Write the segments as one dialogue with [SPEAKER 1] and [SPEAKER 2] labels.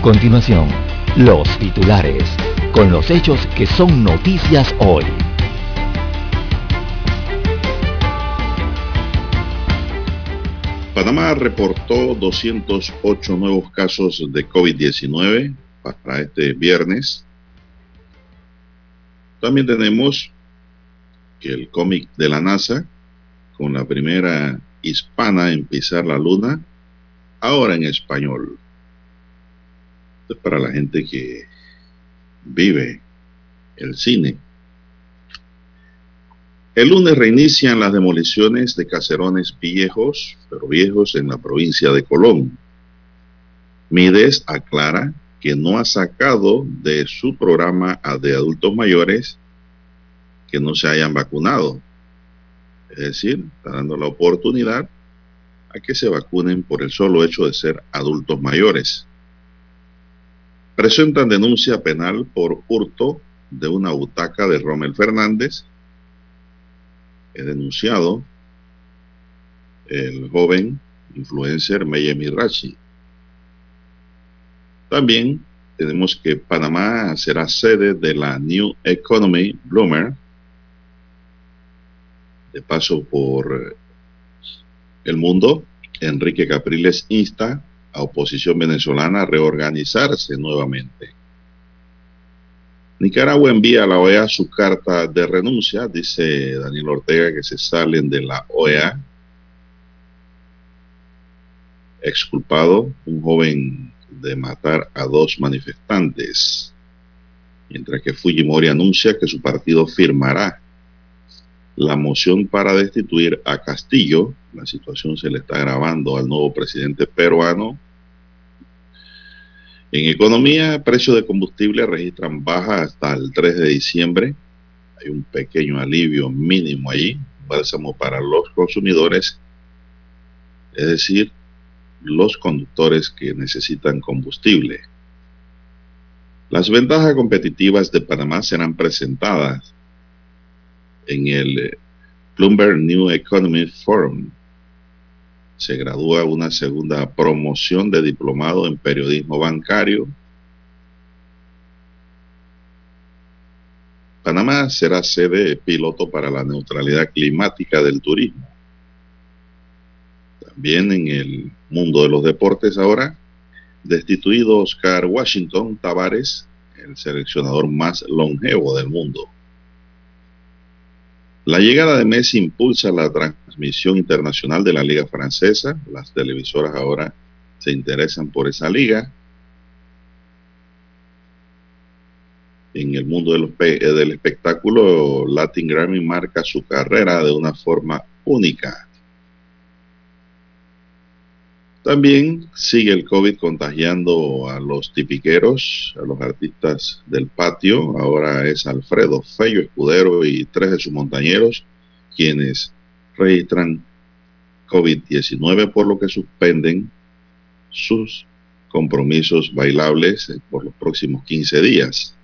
[SPEAKER 1] A continuación, los titulares, con los hechos que son noticias hoy.
[SPEAKER 2] Panamá reportó 208 nuevos casos de COVID-19 para este viernes. También tenemos que el cómic de la NASA, con la primera hispana en pisar la luna, ahora en español para la gente que vive el cine. El lunes reinician las demoliciones de caserones viejos, pero viejos en la provincia de Colón. Mides aclara que no ha sacado de su programa a de adultos mayores que no se hayan vacunado. Es decir, está dando la oportunidad a que se vacunen por el solo hecho de ser adultos mayores presentan denuncia penal por hurto de una butaca de Rommel Fernández. He denunciado el joven influencer Meyemi Rachi. También tenemos que Panamá será sede de la New Economy Bloomer. De paso por el mundo, Enrique Capriles insta a oposición venezolana a reorganizarse nuevamente. Nicaragua envía a la OEA su carta de renuncia, dice Daniel Ortega que se salen de la OEA. Exculpado un joven de matar a dos manifestantes, mientras que Fujimori anuncia que su partido firmará la moción para destituir a Castillo. La situación se le está agravando al nuevo presidente peruano. En economía, precios de combustible registran baja hasta el 3 de diciembre. Hay un pequeño alivio mínimo allí, bálsamo para los consumidores, es decir, los conductores que necesitan combustible. Las ventajas competitivas de Panamá serán presentadas en el Bloomberg New Economy Forum. Se gradúa una segunda promoción de diplomado en periodismo bancario. Panamá será sede piloto para la neutralidad climática del turismo. También en el mundo de los deportes ahora, destituido Oscar Washington Tavares, el seleccionador más longevo del mundo. La llegada de Messi impulsa la transmisión internacional de la liga francesa. Las televisoras ahora se interesan por esa liga. En el mundo del espectáculo, Latin Grammy marca su carrera de una forma única. También sigue el COVID contagiando a los tipiqueros, a los artistas del patio. Ahora es Alfredo Fello Escudero y tres de sus montañeros quienes registran COVID-19, por lo que suspenden sus compromisos bailables por los próximos 15 días.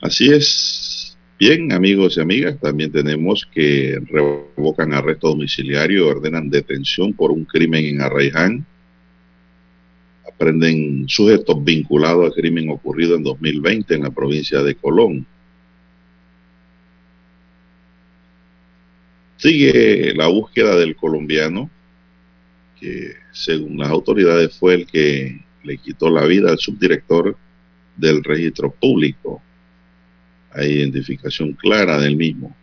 [SPEAKER 2] Así es, Bien, amigos y amigas, también tenemos que revocan arresto domiciliario ordenan detención por un crimen en Arraiján. Aprenden sujetos vinculados al crimen ocurrido en 2020 en la provincia de Colón. Sigue la búsqueda del colombiano, que según las autoridades fue el que le quitó la vida al subdirector del registro público hay identificación clara del mismo.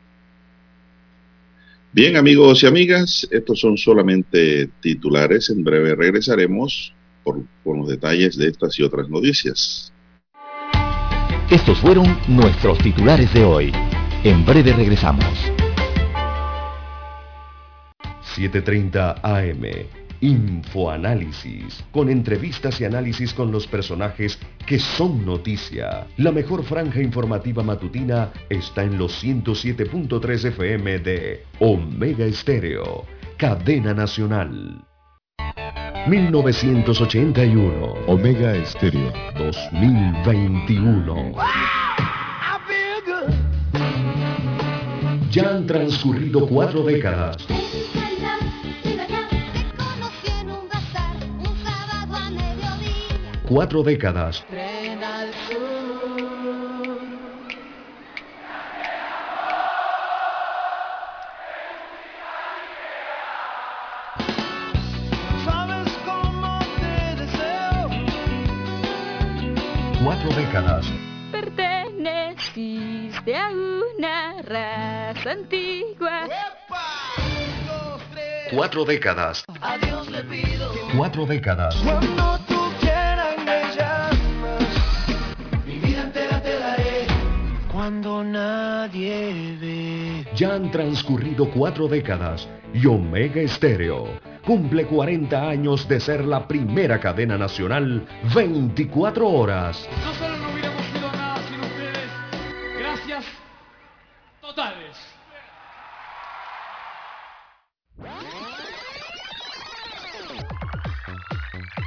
[SPEAKER 2] Bien, amigos y amigas, estos son solamente titulares. En breve regresaremos por, con los detalles de estas y otras noticias.
[SPEAKER 1] Estos fueron nuestros titulares de hoy. En breve regresamos.
[SPEAKER 3] 7.30 AM. Infoanálisis, con entrevistas y análisis con los personajes que son noticia. La mejor franja informativa matutina está en los 107.3 FM de Omega Estéreo, cadena nacional. 1981. Omega Estéreo 2021. Ya han transcurrido cuatro décadas. Cuatro décadas. Cuatro décadas.
[SPEAKER 4] Perteneciste a una raza antigua.
[SPEAKER 3] Cuatro décadas.
[SPEAKER 5] A Dios le pido.
[SPEAKER 3] Cuatro décadas.
[SPEAKER 5] Cuando nadie ve.
[SPEAKER 3] Ya han transcurrido cuatro décadas y Omega Estéreo cumple 40 años de ser la primera cadena nacional 24 horas.
[SPEAKER 6] No solo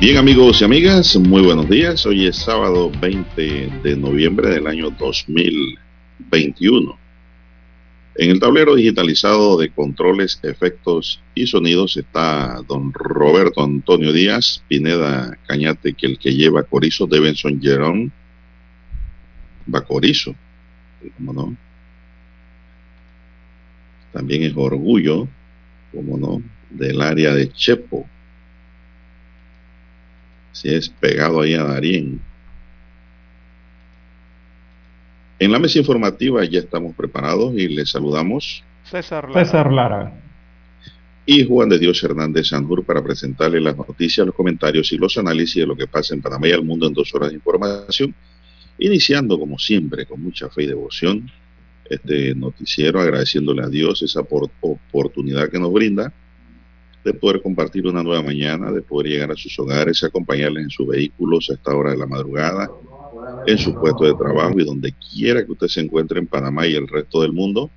[SPEAKER 2] Bien amigos y amigas, muy buenos días. Hoy es sábado 20 de noviembre del año 2021. En el tablero digitalizado de controles, efectos y sonidos está don Roberto Antonio Díaz, Pineda Cañate, que el que lleva Corizo, Devenson Jerón, va Corizo, ¿cómo no? También es orgullo, ¿cómo no? Del área de Chepo, si es pegado ahí a Darien. En la mesa informativa ya estamos preparados y les saludamos
[SPEAKER 7] César Lara.
[SPEAKER 8] César Lara.
[SPEAKER 2] y Juan de Dios Hernández Sanjur para presentarle las noticias, los comentarios y los análisis de lo que pasa en Panamá y al mundo en dos horas de información, iniciando como siempre con mucha fe y devoción este noticiero, agradeciéndole a Dios esa por- oportunidad que nos brinda de poder compartir una nueva mañana, de poder llegar a sus hogares, acompañarles en sus vehículos a esta hora de la madrugada, en su puesto de trabajo y donde quiera que usted se encuentre en Panamá y el resto del mundo.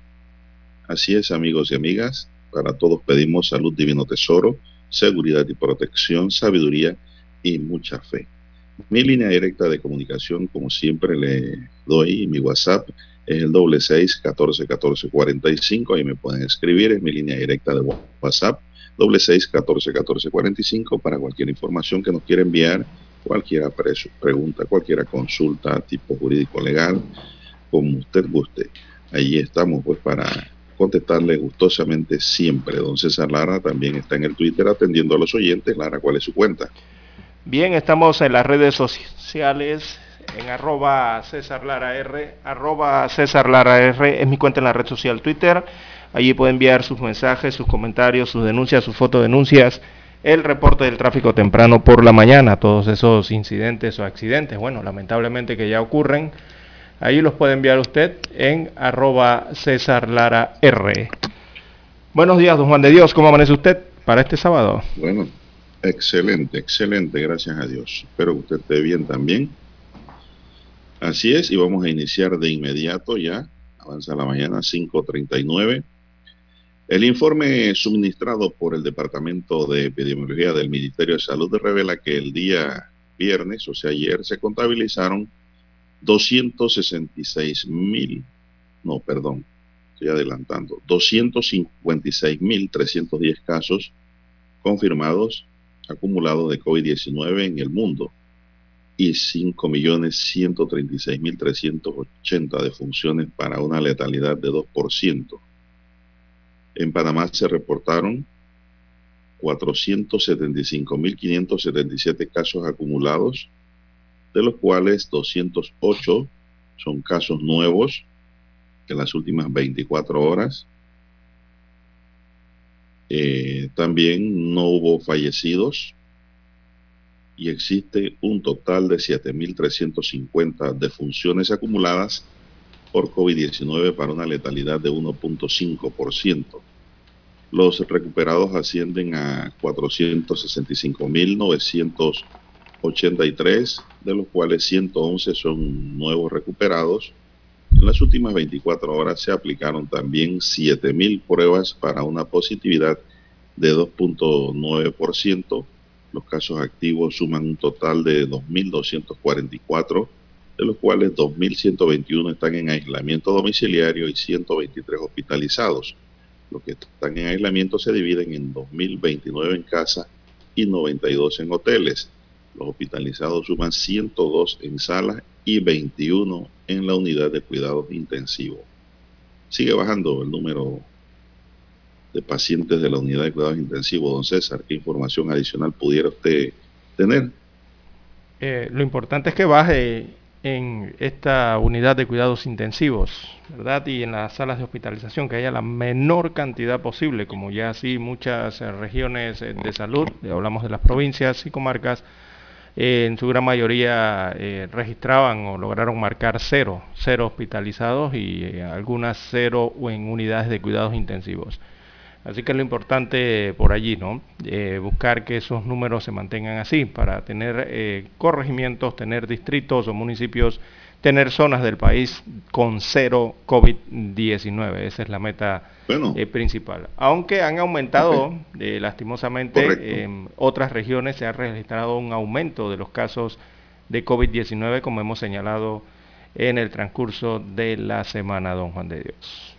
[SPEAKER 2] Así es, amigos y amigas, para todos pedimos salud, divino tesoro, seguridad y protección, sabiduría y mucha fe. Mi línea directa de comunicación, como siempre le doy, mi WhatsApp es el doble seis catorce catorce cuarenta y cinco, ahí me pueden escribir, es mi línea directa de WhatsApp doble seis catorce catorce cuarenta y cinco para cualquier información que nos quiera enviar, cualquier pre- pregunta, cualquier consulta tipo jurídico legal, como usted guste. Allí estamos pues para contestarle gustosamente siempre. Don César Lara también está en el Twitter atendiendo a los oyentes. Lara, ¿cuál es su cuenta?
[SPEAKER 7] Bien, estamos en las redes sociales en arroba César R, arroba César Lara R, es mi cuenta en la red social Twitter. Allí puede enviar sus mensajes, sus comentarios, sus denuncias, sus fotodenuncias, el reporte del tráfico temprano por la mañana, todos esos incidentes o accidentes, bueno, lamentablemente que ya ocurren. Ahí los puede enviar usted en arroba César Lara R. Buenos días, don Juan de Dios, ¿cómo amanece usted para este sábado?
[SPEAKER 2] Bueno, excelente, excelente, gracias a Dios. Espero que usted esté bien también. Así es, y vamos a iniciar de inmediato ya. Avanza la mañana 5.39. El informe suministrado por el Departamento de Epidemiología del Ministerio de Salud revela que el día viernes, o sea ayer, se contabilizaron 266 mil, no, perdón, estoy adelantando, 256.310 casos confirmados acumulados de COVID-19 en el mundo. y 5.136.380 defunciones para una letalidad de 2%. En Panamá se reportaron 475.577 casos acumulados, de los cuales 208 son casos nuevos en las últimas 24 horas. Eh, también no hubo fallecidos y existe un total de 7.350 defunciones acumuladas por COVID-19 para una letalidad de 1.5%. Los recuperados ascienden a 465.983, de los cuales 111 son nuevos recuperados. En las últimas 24 horas se aplicaron también 7.000 pruebas para una positividad de 2.9%. Los casos activos suman un total de 2.244, de los cuales 2.121 están en aislamiento domiciliario y 123 hospitalizados. Los que están en aislamiento se dividen en 2.029 en casa y 92 en hoteles. Los hospitalizados suman 102 en salas y 21 en la unidad de cuidados intensivos. Sigue bajando el número de pacientes de la unidad de cuidados intensivos. Don César, ¿qué información adicional pudiera usted tener?
[SPEAKER 7] Eh, lo importante es que baje en esta unidad de cuidados intensivos, ¿verdad? Y en las salas de hospitalización, que haya la menor cantidad posible, como ya así muchas eh, regiones eh, de salud, hablamos de las provincias y comarcas, eh, en su gran mayoría registraban o lograron marcar cero, cero hospitalizados y algunas cero en unidades de cuidados intensivos. Así que lo importante por allí, ¿no? Eh, buscar que esos números se mantengan así para tener eh, corregimientos, tener distritos o municipios, tener zonas del país con cero COVID-19. Esa es la meta eh, principal. Aunque han aumentado, lastimosamente, en otras regiones se ha registrado un aumento de los casos de COVID-19, como hemos señalado en el transcurso de la semana, don Juan de Dios.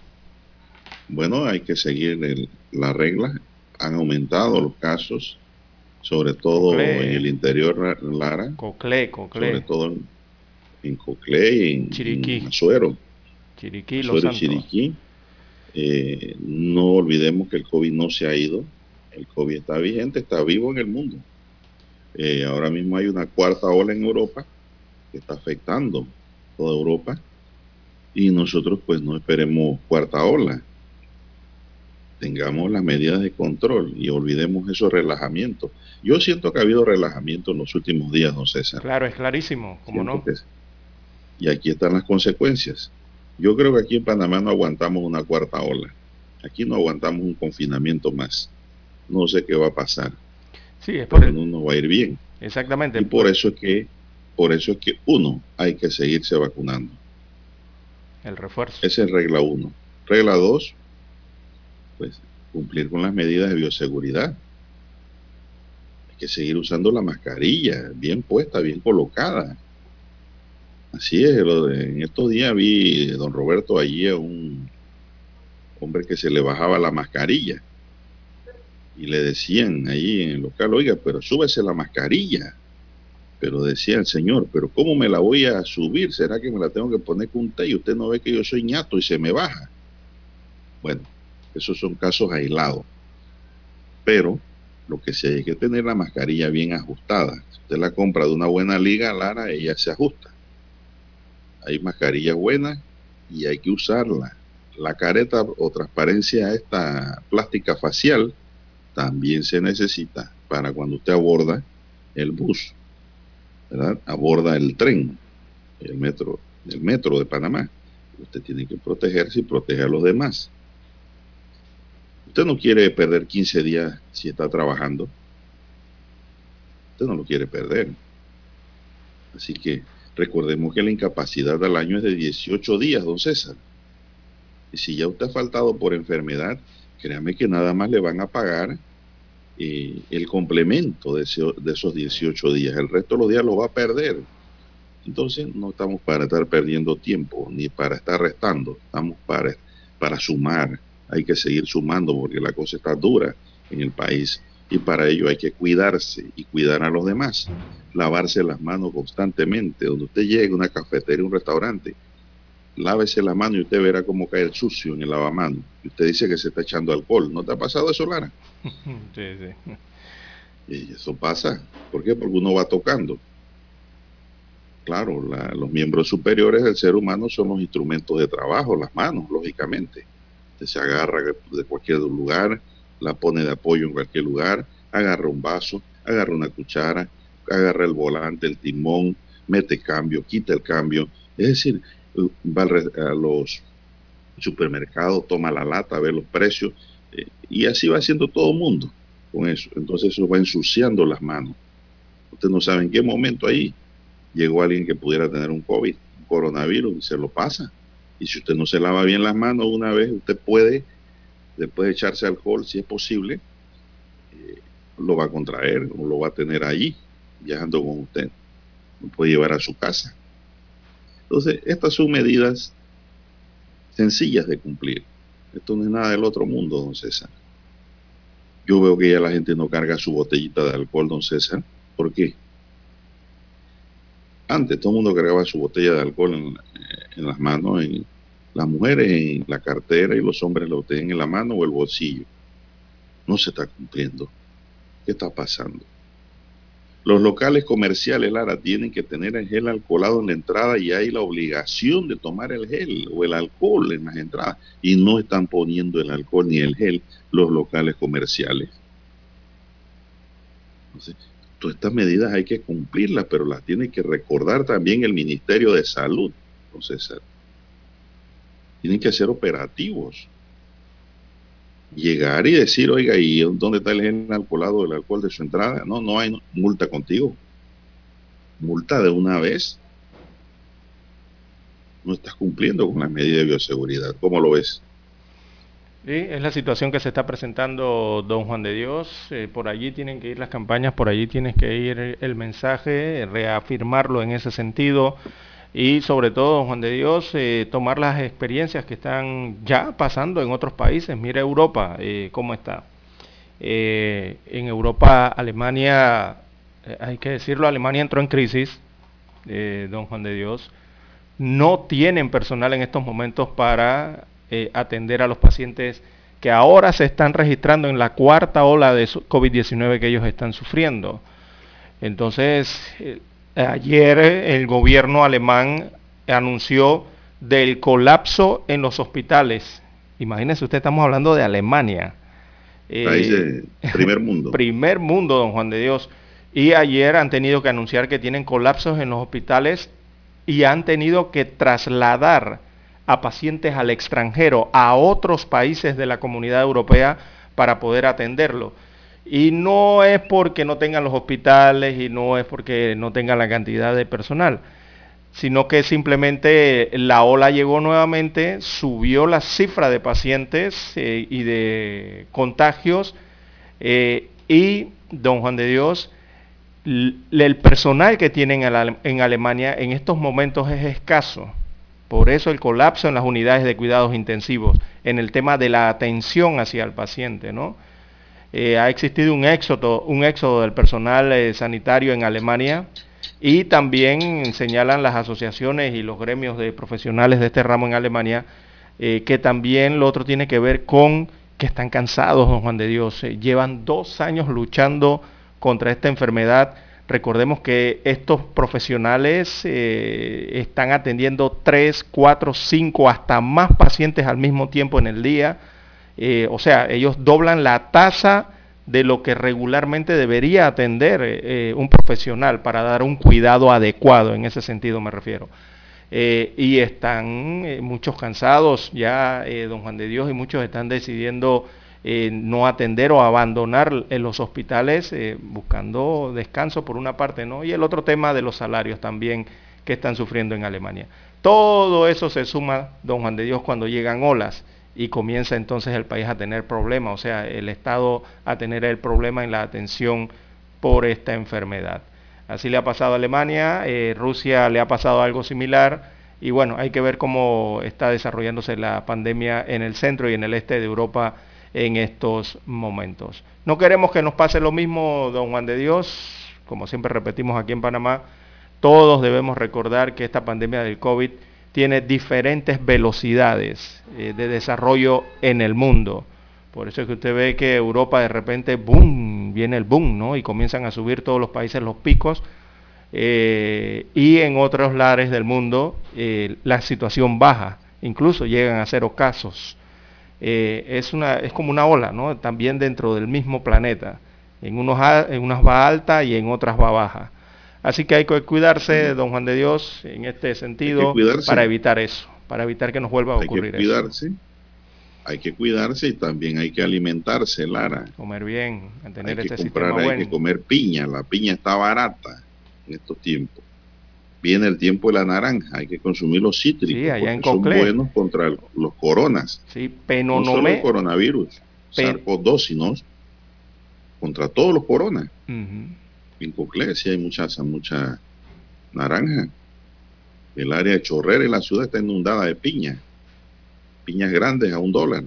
[SPEAKER 2] Bueno, hay que seguir la regla. Han aumentado los casos, sobre todo en el interior Lara.
[SPEAKER 7] Cocle, Cocle.
[SPEAKER 2] Sobre todo en, en Cocle y en,
[SPEAKER 7] Chiriquí.
[SPEAKER 2] en Azuero.
[SPEAKER 7] Chiriquí,
[SPEAKER 2] Azuero y Chiriquí. Eh, no olvidemos que el COVID no se ha ido. El COVID está vigente, está vivo en el mundo. Eh, ahora mismo hay una cuarta ola en Europa que está afectando toda Europa y nosotros pues no esperemos cuarta ola tengamos las medidas de control y olvidemos esos relajamientos. Yo siento que ha habido relajamiento en los últimos días, no César.
[SPEAKER 7] Claro, es clarísimo, ¿cómo no?
[SPEAKER 2] y aquí están las consecuencias. Yo creo que aquí en Panamá no aguantamos una cuarta ola. Aquí no aguantamos un confinamiento más. No sé qué va a pasar.
[SPEAKER 7] Sí, es por
[SPEAKER 2] pero no nos va a ir bien.
[SPEAKER 7] Exactamente.
[SPEAKER 2] Y por eso es que, por eso es que uno hay que seguirse vacunando.
[SPEAKER 7] El refuerzo.
[SPEAKER 2] Esa es regla uno. Regla dos, pues cumplir con las medidas de bioseguridad. Hay que seguir usando la mascarilla, bien puesta, bien colocada. Así es, en estos días vi, don Roberto, allí a un hombre que se le bajaba la mascarilla y le decían ahí en el local, oiga, pero súbese la mascarilla. Pero decía el señor, pero ¿cómo me la voy a subir? ¿Será que me la tengo que poner con un té y usted no ve que yo soy ñato y se me baja? Bueno, esos son casos aislados. Pero lo que sí hay que tener la mascarilla bien ajustada. Si usted la compra de una buena liga, Lara, ella se ajusta. Hay mascarillas buenas y hay que usarla. La careta o transparencia esta plástica facial también se necesita para cuando usted aborda el bus, ¿verdad? Aborda el tren, el metro, el metro de Panamá. Usted tiene que protegerse y proteger a los demás. Usted no quiere perder 15 días si está trabajando. Usted no lo quiere perder. Así que recordemos que la incapacidad al año es de 18 días, don César. Y si ya usted ha faltado por enfermedad, créame que nada más le van a pagar eh, el complemento de, esos 18 días. El resto de los días lo va a perder. Entonces no estamos para estar perdiendo tiempo ni para estar restando, estamos para, para sumar hay que seguir sumando porque la cosa está dura en el país Y para ello hay que cuidarse y cuidar a los demás. Lavarse las manos constantemente. Donde usted llegue a una cafetería, un restaurante, lávese la mano y usted verá cómo cae el sucio en el lavamano. Y usted dice que se está echando alcohol. ¿No te ha pasado eso, Lara?
[SPEAKER 7] Sí, sí.
[SPEAKER 2] Y eso pasa. ¿Por qué? Porque uno va tocando. Claro, la- los miembros superiores del ser humano son los instrumentos de trabajo, las manos, lógicamente. Usted se agarra de cualquier lugar, la pone de apoyo en cualquier lugar, agarra un vaso, agarra una cuchara, agarra el volante, el timón, mete cambio, quita el cambio. Es decir, va a los supermercados, toma la lata, ve los precios, eh, y así va haciendo todo el mundo con eso. Entonces eso va ensuciando las manos. Usted no sabe en qué momento ahí llegó alguien que pudiera tener un COVID, un coronavirus, y se lo pasa. Y si usted no se lava bien las manos una vez, usted puede, después de echarse alcohol, si es posible, eh, lo va a contraer o lo va a tener allí, viajando con usted. Lo puede llevar a su casa. Entonces, estas son medidas sencillas de cumplir. Esto no es nada del otro mundo, don César. Yo veo que ya la gente no carga su botellita de alcohol, don César. ¿Por qué? Antes todo el mundo cargaba su botella de alcohol en, en las manos, en, las mujeres en la cartera y los hombres lo tenían en la mano o el bolsillo. No se está cumpliendo. ¿Qué está pasando? Los locales comerciales, Lara, tienen que tener el gel alcoholado en la entrada y hay la obligación de tomar el gel o el alcohol en las entradas. Y no están poniendo el alcohol ni el gel los locales comerciales. Entonces, estas medidas hay que cumplirlas, pero las tiene que recordar también el Ministerio de Salud, don. Tienen que ser operativos. Llegar y decir, oiga, ¿y dónde está el gel alcoholado del alcohol de su entrada? No, no hay multa contigo. Multa de una vez. No estás cumpliendo con las medidas de bioseguridad. ¿Cómo lo ves?
[SPEAKER 7] Sí, es la situación que se está presentando don Juan de Dios. Eh, por allí tienen que ir las campañas, por allí tiene que ir el mensaje, reafirmarlo en ese sentido. Y sobre todo, don Juan de Dios, eh, tomar las experiencias que están ya pasando en otros países. Mira Europa, eh, cómo está. Eh, en Europa, Alemania, hay que decirlo, Alemania entró en crisis, don Juan de Dios. No tienen personal en estos momentos para eh, atender a los pacientes que ahora se están registrando en la cuarta ola de su- COVID-19 que ellos están sufriendo. Entonces, eh, ayer el gobierno alemán anunció del colapso en los hospitales. Imagínense usted, estamos hablando de Alemania. Eh,
[SPEAKER 2] País de primer mundo.
[SPEAKER 7] primer mundo, don Juan de Dios. Y ayer han tenido que anunciar que tienen colapsos en los hospitales y han tenido que trasladar a pacientes al extranjero, a otros países de la comunidad europea para poder atenderlo. Y no es porque no tengan los hospitales y no es porque no tengan la cantidad de personal, sino que simplemente la ola llegó nuevamente, subió la cifra de pacientes eh, y de contagios eh, y, don Juan de Dios, el personal que tienen en Alemania en estos momentos es escaso. Por eso el colapso en las unidades de cuidados intensivos, en el tema de la atención hacia el paciente, ¿no? Eh, ha existido un éxodo, un éxodo del personal eh, sanitario en Alemania y también señalan las asociaciones y los gremios de profesionales de este ramo en Alemania eh, que también lo otro tiene que ver con que están cansados, don Juan de Dios. Llevan dos años luchando contra esta enfermedad. Recordemos que estos profesionales eh, están atendiendo tres, cuatro, cinco, hasta más pacientes al mismo tiempo en el día. Eh, o sea, ellos doblan la tasa de lo que regularmente debería atender eh, un profesional para dar un cuidado adecuado, en ese sentido me refiero. Y están muchos cansados ya, don Juan de Dios, y muchos están decidiendo eh, no atender o abandonar en los hospitales eh, buscando descanso por una parte, ¿no? Y el otro tema de los salarios también que están sufriendo en Alemania. Todo eso se suma, don Juan de Dios, cuando llegan olas y comienza entonces el país a tener problemas, o sea, el Estado a tener el problema en la atención por esta enfermedad. Así le ha pasado a Alemania, eh, Rusia le ha pasado algo similar y bueno, hay que ver cómo está desarrollándose la pandemia en el centro y en el este de Europa en estos momentos. No queremos que nos pase lo mismo, don Juan de Dios, como siempre repetimos aquí en Panamá, todos debemos recordar que esta pandemia del COVID tiene diferentes velocidades eh, de desarrollo en el mundo. Por eso es que usted ve que Europa de repente, boom, viene el boom, ¿no? Y comienzan a subir todos los países los picos. Eh, y en otros lares del mundo eh, la situación baja, incluso llegan a cero casos. Es, una, es como una ola, ¿no? También dentro del mismo planeta. En, unos, en unas va alta y en otras va baja. Así que hay que cuidarse, don Juan de Dios, en este sentido, para evitar eso, para evitar que nos vuelva a ocurrir
[SPEAKER 2] hay que cuidarse, Hay que cuidarse y también hay que alimentarse, Lara.
[SPEAKER 7] Comer bien, mantener
[SPEAKER 2] hay que comprar, Hay que comer piña, la piña está barata en estos tiempos. Viene el tiempo de la naranja, hay que consumir los cítricos, sí, allá en son buenos contra los coronas.
[SPEAKER 7] Sí, penonomé. No solo
[SPEAKER 2] el coronavirus, Pen... sino contra todos los coronas en Coclé sí hay mucha, mucha naranja. El área de Chorrera y la ciudad está inundada de piña. Piñas grandes a un dólar.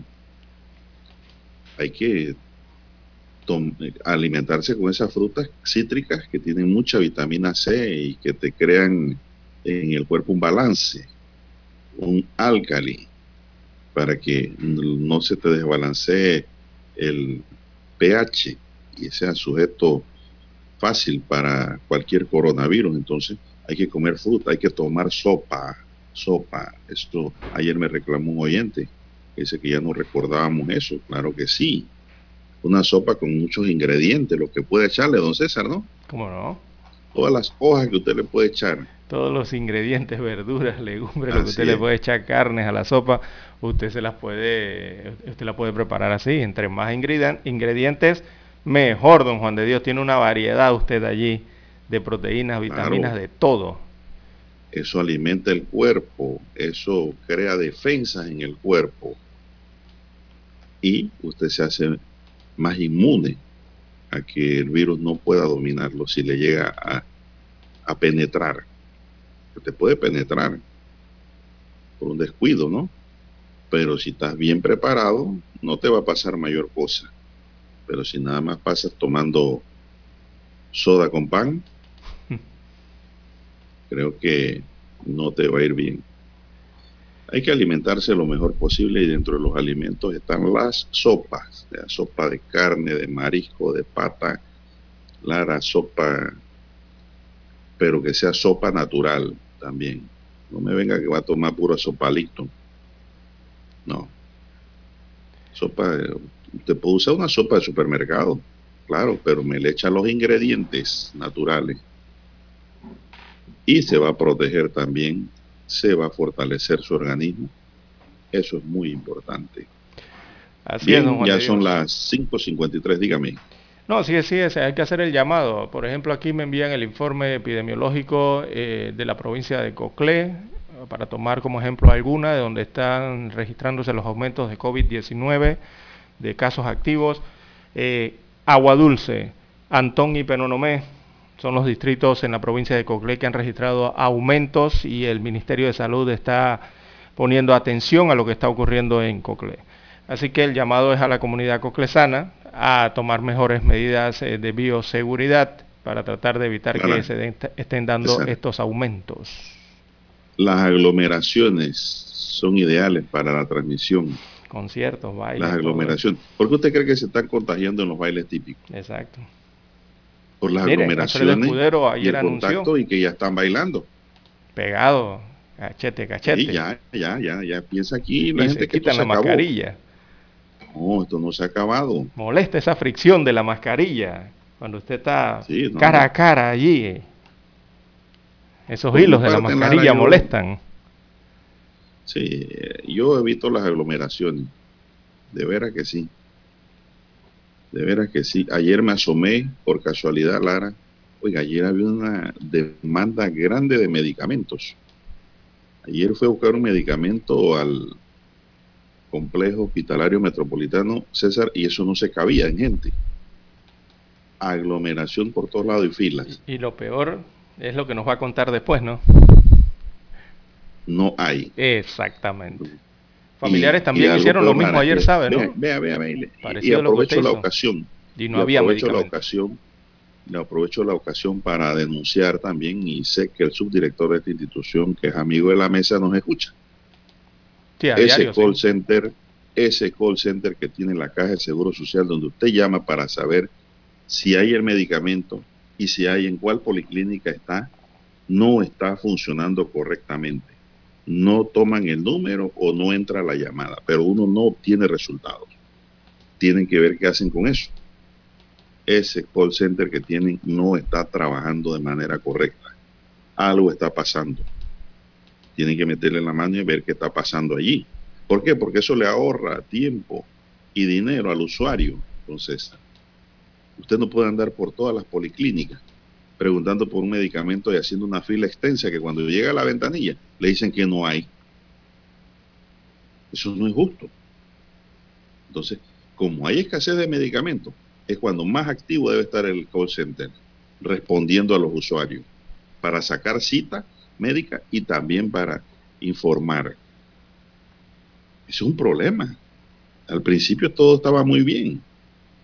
[SPEAKER 2] Hay que alimentarse con esas frutas cítricas que tienen mucha vitamina C y que te crean en el cuerpo un balance, un álcali, para que no se te desbalancee el pH y sea sujeto fácil para cualquier coronavirus. Entonces hay que comer fruta, hay que tomar sopa, sopa. Esto ayer me reclamó un oyente, dice que ya no recordábamos eso. Claro que sí. Una sopa con muchos ingredientes, lo que puede echarle, don César, ¿no?
[SPEAKER 7] ¿Cómo no?
[SPEAKER 2] Todas las hojas que usted le puede echar.
[SPEAKER 7] Todos los ingredientes, verduras, legumbres, lo que usted le puede echar carnes a la sopa, usted se las puede, usted la puede preparar así. Entre más ingredientes, mejor, don Juan de Dios. Tiene una variedad usted allí de proteínas, vitaminas, de todo.
[SPEAKER 2] Eso alimenta el cuerpo, eso crea defensas en el cuerpo y usted se hace más inmune a que el virus no pueda dominarlo si le llega a, a penetrar. Te puede penetrar por un descuido, ¿no? Pero si estás bien preparado, no te va a pasar mayor cosa. Pero si nada más pasas tomando soda con pan, creo que no te va a ir bien. Hay que alimentarse lo mejor posible y dentro de los alimentos están las sopas, la sopa de carne, de marisco, de pata, la sopa, pero que sea sopa natural también. No me venga que va a tomar pura sopa listo. No. Sopa Usted puede usar una sopa de supermercado, claro, pero me le echa los ingredientes naturales. Y se va a proteger también, se va a fortalecer su organismo. Eso es muy importante. Así es, ya son las 5.53, dígame.
[SPEAKER 7] No, sí, sí, hay que hacer el llamado. Por ejemplo, aquí me envían el informe epidemiológico eh, de la provincia de Coclé, para tomar como ejemplo alguna, de donde están registrándose los aumentos de COVID-19 de casos activos. Eh, Agua Dulce, Antón y Penonomé son los distritos en la provincia de Coclé que han registrado aumentos y el Ministerio de Salud está poniendo atención a lo que está ocurriendo en Coclé. Así que el llamado es a la comunidad coclesana a tomar mejores medidas eh, de bioseguridad para tratar de evitar que se estén dando estos aumentos.
[SPEAKER 2] Las aglomeraciones son ideales para la transmisión
[SPEAKER 7] conciertos, bailes.
[SPEAKER 2] Las aglomeraciones. ¿Por qué usted cree que se están contagiando en los bailes típicos?
[SPEAKER 7] Exacto.
[SPEAKER 2] Por las aglomeraciones y el contacto y que ya están bailando.
[SPEAKER 7] Pegado, cachete, cachete.
[SPEAKER 2] Sí, ya, ya, ya, ya piensa aquí la gente
[SPEAKER 7] que quitan la mascarilla.
[SPEAKER 2] No, esto no se ha acabado.
[SPEAKER 7] Molesta esa fricción de la mascarilla cuando usted está cara a cara allí. Esos hilos de la mascarilla molestan.
[SPEAKER 2] Sí, yo evito las aglomeraciones. De veras que sí. De veras que sí. Ayer me asomé por casualidad, Lara. Oiga, ayer había una demanda grande de medicamentos. Ayer fue a buscar un medicamento al complejo hospitalario metropolitano César y eso no se cabía en gente. Aglomeración por todos lados y filas.
[SPEAKER 7] Y lo peor es lo que nos va a contar después, ¿no?
[SPEAKER 2] no hay.
[SPEAKER 7] Exactamente. Familiares
[SPEAKER 2] Y-
[SPEAKER 7] también
[SPEAKER 2] y
[SPEAKER 7] hicieron lo mismo ayer, ¿sabe, no?
[SPEAKER 2] Vea, vea, vea, y- aprovecho la
[SPEAKER 7] hizo.
[SPEAKER 2] ocasión.
[SPEAKER 7] Y no había
[SPEAKER 2] aprovecho la ocasión. le aprovecho la ocasión para denunciar también y sé que el subdirector de esta institución, que es amigo de la mesa, nos escucha.
[SPEAKER 7] Sí,
[SPEAKER 2] ese
[SPEAKER 7] diario, sí.
[SPEAKER 2] call center, ese call center que tiene la caja de seguro social donde usted llama para saber si hay el medicamento y si hay en cuál policlínica está, no está funcionando correctamente. No toman el número o no entra la llamada, pero uno no obtiene resultados. Tienen que ver qué hacen con eso. Ese call center que tienen no está trabajando de manera correcta. Algo está pasando tienen que meterle la mano y ver qué está pasando allí. ¿Por qué? Porque eso le ahorra tiempo y dinero al usuario. Entonces, usted no puede andar por todas las policlínicas preguntando por un medicamento y haciendo una fila extensa que cuando llega a la ventanilla le dicen que no hay. Eso no es justo. Entonces, como hay escasez de medicamentos, es cuando más activo debe estar el call center, respondiendo a los usuarios, para sacar cita médica y también para informar. Es un problema. Al principio todo estaba muy bien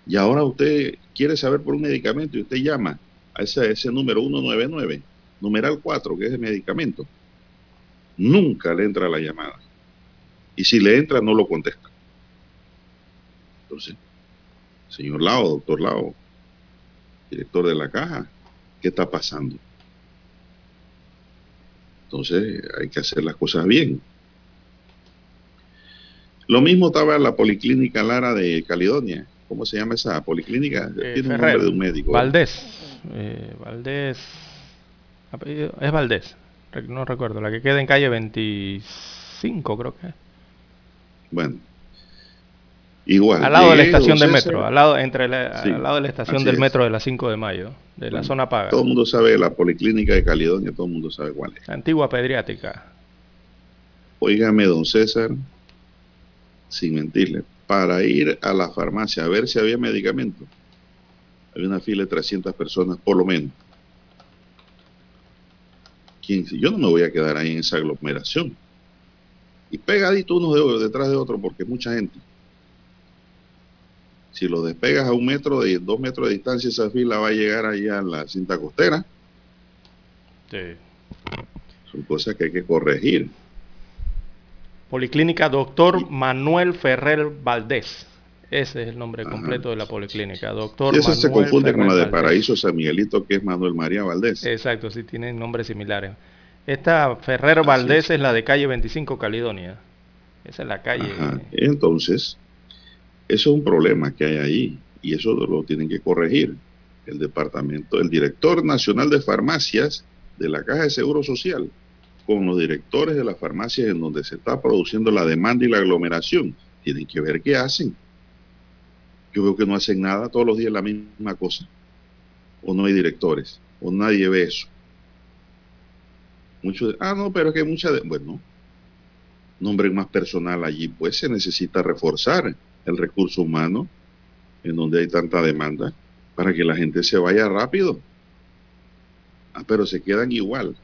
[SPEAKER 2] y ahora usted quiere saber por un medicamento y usted llama a ese, ese número 199, numeral 4, que es el medicamento. Nunca le entra la llamada. Y si le entra, no lo contesta. Entonces, señor Lao, doctor Lao, director de la caja, ¿qué está pasando? Entonces hay que hacer las cosas bien. Lo mismo estaba en la Policlínica Lara de Caledonia. ¿Cómo se llama esa policlínica?
[SPEAKER 7] Eh,
[SPEAKER 2] Tiene un nombre de un médico. ¿verdad?
[SPEAKER 7] Valdés. Eh, Valdés. apellido- Es Valdés. No recuerdo. La que queda en calle 25, creo que.
[SPEAKER 2] Bueno. Igual.
[SPEAKER 7] Al lado de la estación de
[SPEAKER 2] don César,
[SPEAKER 7] metro. Al lado, entre la-
[SPEAKER 2] Sí,
[SPEAKER 7] al lado de la estación del
[SPEAKER 2] es.
[SPEAKER 7] metro de la 5 de mayo. De la
[SPEAKER 2] Bueno,
[SPEAKER 7] zona paga.
[SPEAKER 2] Todo el mundo sabe la Policlínica de Caledonia, todo el mundo sabe cuál es.
[SPEAKER 7] Antigua pediátrica.
[SPEAKER 2] Óigame, don César, sin mentirle, para ir a la farmacia a ver si había medicamento, había una fila de 300 personas por lo menos. 15. Yo no me voy a quedar ahí en esa aglomeración. Y pegadito uno de- detrás de otro porque es mucha gente. Si lo despegas a un metro de dos metros de distancia, esa fila va a llegar allá a la cinta costera.
[SPEAKER 7] Sí.
[SPEAKER 2] Son cosas que hay que corregir.
[SPEAKER 7] Policlínica Doctor
[SPEAKER 2] Y-
[SPEAKER 7] Manuel Ferrer Valdés. Ese es el nombre
[SPEAKER 2] Ajá.
[SPEAKER 7] completo de la policlínica. Doctor
[SPEAKER 2] Y eso se confunde con la de. Paraíso San Miguelito, que es Manuel María Valdés.
[SPEAKER 7] Exacto, sí tienen nombres similares. Esta Ferrer
[SPEAKER 2] Así
[SPEAKER 7] Valdés
[SPEAKER 2] es.
[SPEAKER 7] es. la de calle 25 Caledonia. Esa es la calle.
[SPEAKER 2] Ajá. Entonces, eso es un problema que hay ahí y eso lo tienen que corregir. El departamento, el director nacional de farmacias de la Caja de Seguro Social, con los directores de las farmacias en donde se está produciendo la demanda y la aglomeración, tienen que ver qué hacen. Yo veo que no hacen nada, todos los días la misma cosa. O no hay directores, o nadie ve eso. Muchos, ah, no, pero es que hay mucha, de- bueno, nombren más personal allí, pues se necesita reforzar el recurso humano en donde hay tanta demanda para que la gente se vaya rápido. Ah, pero se quedan igual.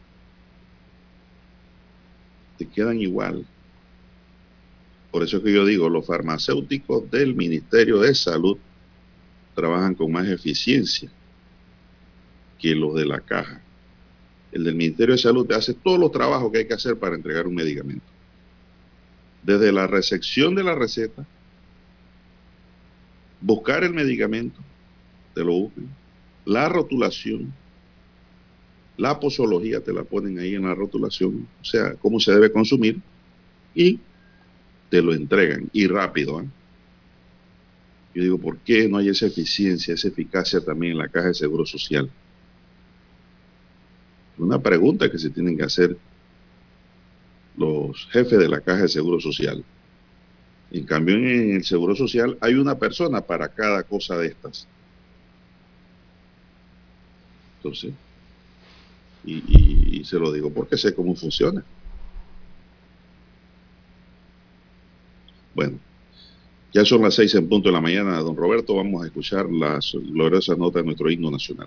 [SPEAKER 2] Se quedan igual. Por eso es que yo digo, los farmacéuticos del Ministerio de Salud trabajan con más eficiencia que los de la caja. El del Ministerio de Salud te hace todos los trabajos que hay que hacer para entregar un medicamento desde la recepción de la receta, buscar el medicamento, te lo buscan, la rotulación, la posología te la ponen ahí en la rotulación, o sea, cómo se debe consumir, y te lo entregan, y rápido. ¿eh? Yo digo, ¿por qué no hay esa eficiencia, esa eficacia también en la caja de seguro social? Una pregunta que se tienen que hacer los jefes de la Caja de Seguro Social. En cambio, en el Seguro Social hay una persona para cada cosa de estas. Entonces, y, se lo digo porque sé cómo funciona. Bueno, ya son las seis en punto de la mañana, don Roberto. Vamos a escuchar las gloriosas notas de nuestro himno nacional.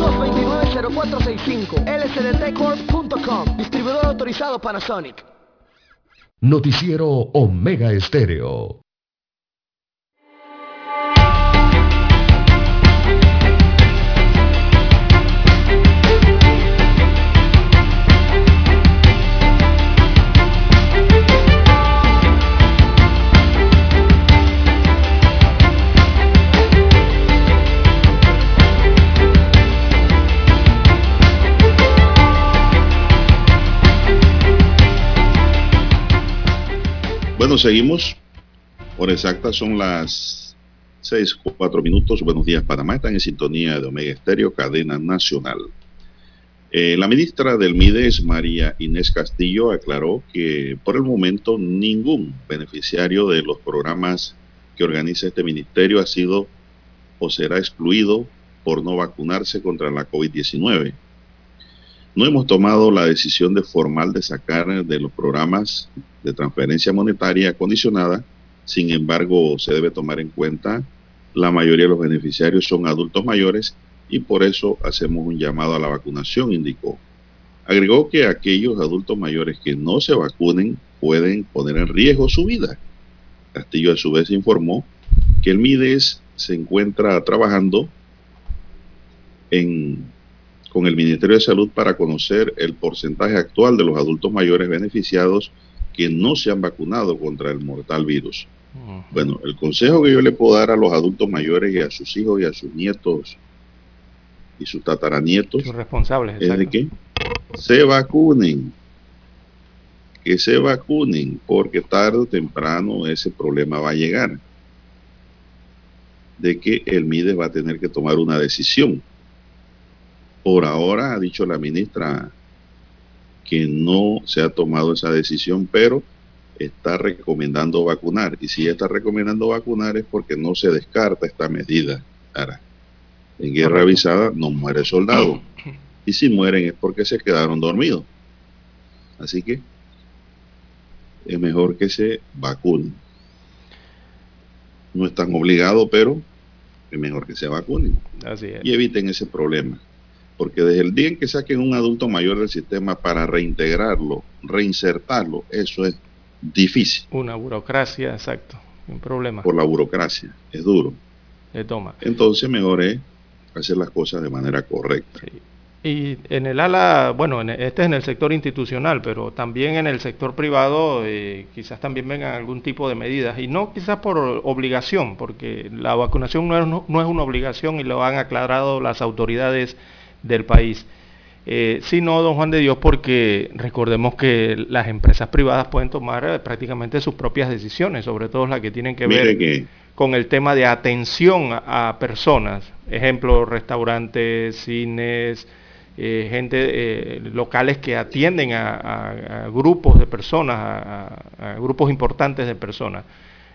[SPEAKER 5] 229-0465. lsdtcorp.com. Distribuidor autorizado Panasonic.
[SPEAKER 3] Noticiero Omega Estéreo.
[SPEAKER 2] Bueno, seguimos. Por exacta son las 6, 4 minutos. Buenos días, Panamá. Están en sintonía de Omega Estéreo, cadena nacional. Eh, la ministra del MIDES, María Inés Castillo, aclaró que por el momento ningún beneficiario de los programas que organiza este ministerio ha sido o será excluido por no vacunarse contra la COVID-19. No hemos tomado la decisión de formal de sacar de los programas de transferencia monetaria condicionada. Sin embargo, se debe tomar en cuenta la mayoría de los beneficiarios son adultos mayores y por eso hacemos un llamado a la vacunación, indicó. Agregó que aquellos adultos mayores que no se vacunen pueden poner en riesgo su vida. Castillo a su vez informó que el MIDES se encuentra trabajando en, con el Ministerio de Salud para conocer el porcentaje actual de los adultos mayores beneficiados que no se han vacunado contra el mortal virus. Bueno, el consejo que yo le puedo dar a los adultos mayores y a sus hijos y a sus nietos y sus tataranietos
[SPEAKER 7] Sus responsables,
[SPEAKER 2] es de que se vacunen, que se vacunen, porque tarde o temprano ese problema va a llegar, de que el MIDES va a tener que tomar una decisión. Por ahora ha dicho la ministra que no se ha tomado esa decisión, pero está recomendando vacunar. Y si está recomendando vacunar es porque no se descarta esta medida. Ahora, en guerra avisada no muere soldado. Y si mueren es porque se quedaron dormidos. Así que es mejor que se vacunen. No están obligados, pero es mejor que se vacunen.
[SPEAKER 7] Así es.
[SPEAKER 2] Y eviten ese problema. Porque desde el día en que saquen un adulto mayor del sistema para reintegrarlo, reinsertarlo, eso es difícil.
[SPEAKER 7] Una burocracia, exacto. Un problema.
[SPEAKER 2] Por la burocracia. Es duro.
[SPEAKER 7] Le toma.
[SPEAKER 2] Entonces mejor es hacer las cosas de manera correcta.
[SPEAKER 7] Sí. Y en el ala, bueno, en este es en el sector institucional, pero también en el sector privado eh, quizás también vengan algún tipo de medidas, y no quizás por obligación, porque la vacunación no es, no, no es una obligación y lo han aclarado las autoridades del país. Eh, sino, don Juan de Dios, porque recordemos que las empresas privadas pueden tomar eh, prácticamente sus propias decisiones, sobre todo las que tienen que ver
[SPEAKER 2] que
[SPEAKER 7] con el tema de atención a, a personas, ejemplo, restaurantes, cines, eh, gente, eh, locales que atienden a, a- a grupos de personas, a, grupos importantes de personas.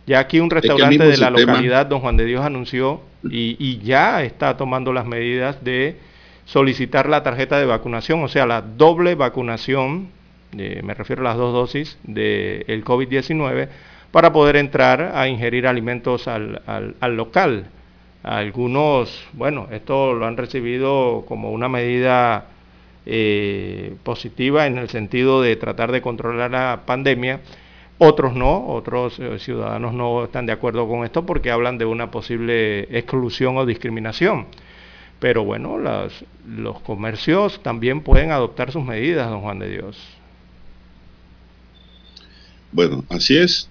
[SPEAKER 7] Ya aquí un restaurante de la
[SPEAKER 2] sistema-
[SPEAKER 7] localidad, don Juan de Dios anunció y, y ya está tomando las medidas de solicitar la tarjeta de vacunación, o sea, la doble vacunación, eh, me refiero a las dos dosis del COVID-19, para poder entrar a ingerir alimentos al, al- al local. Algunos, bueno, esto lo han recibido como una medida eh, positiva en el sentido de tratar de controlar la pandemia, Otros no, otros eh, ciudadanos no están de acuerdo con esto porque hablan de una posible exclusión o discriminación. Pero bueno, los comercios también pueden adoptar sus medidas, don Juan de Dios.
[SPEAKER 2] Bueno, así es.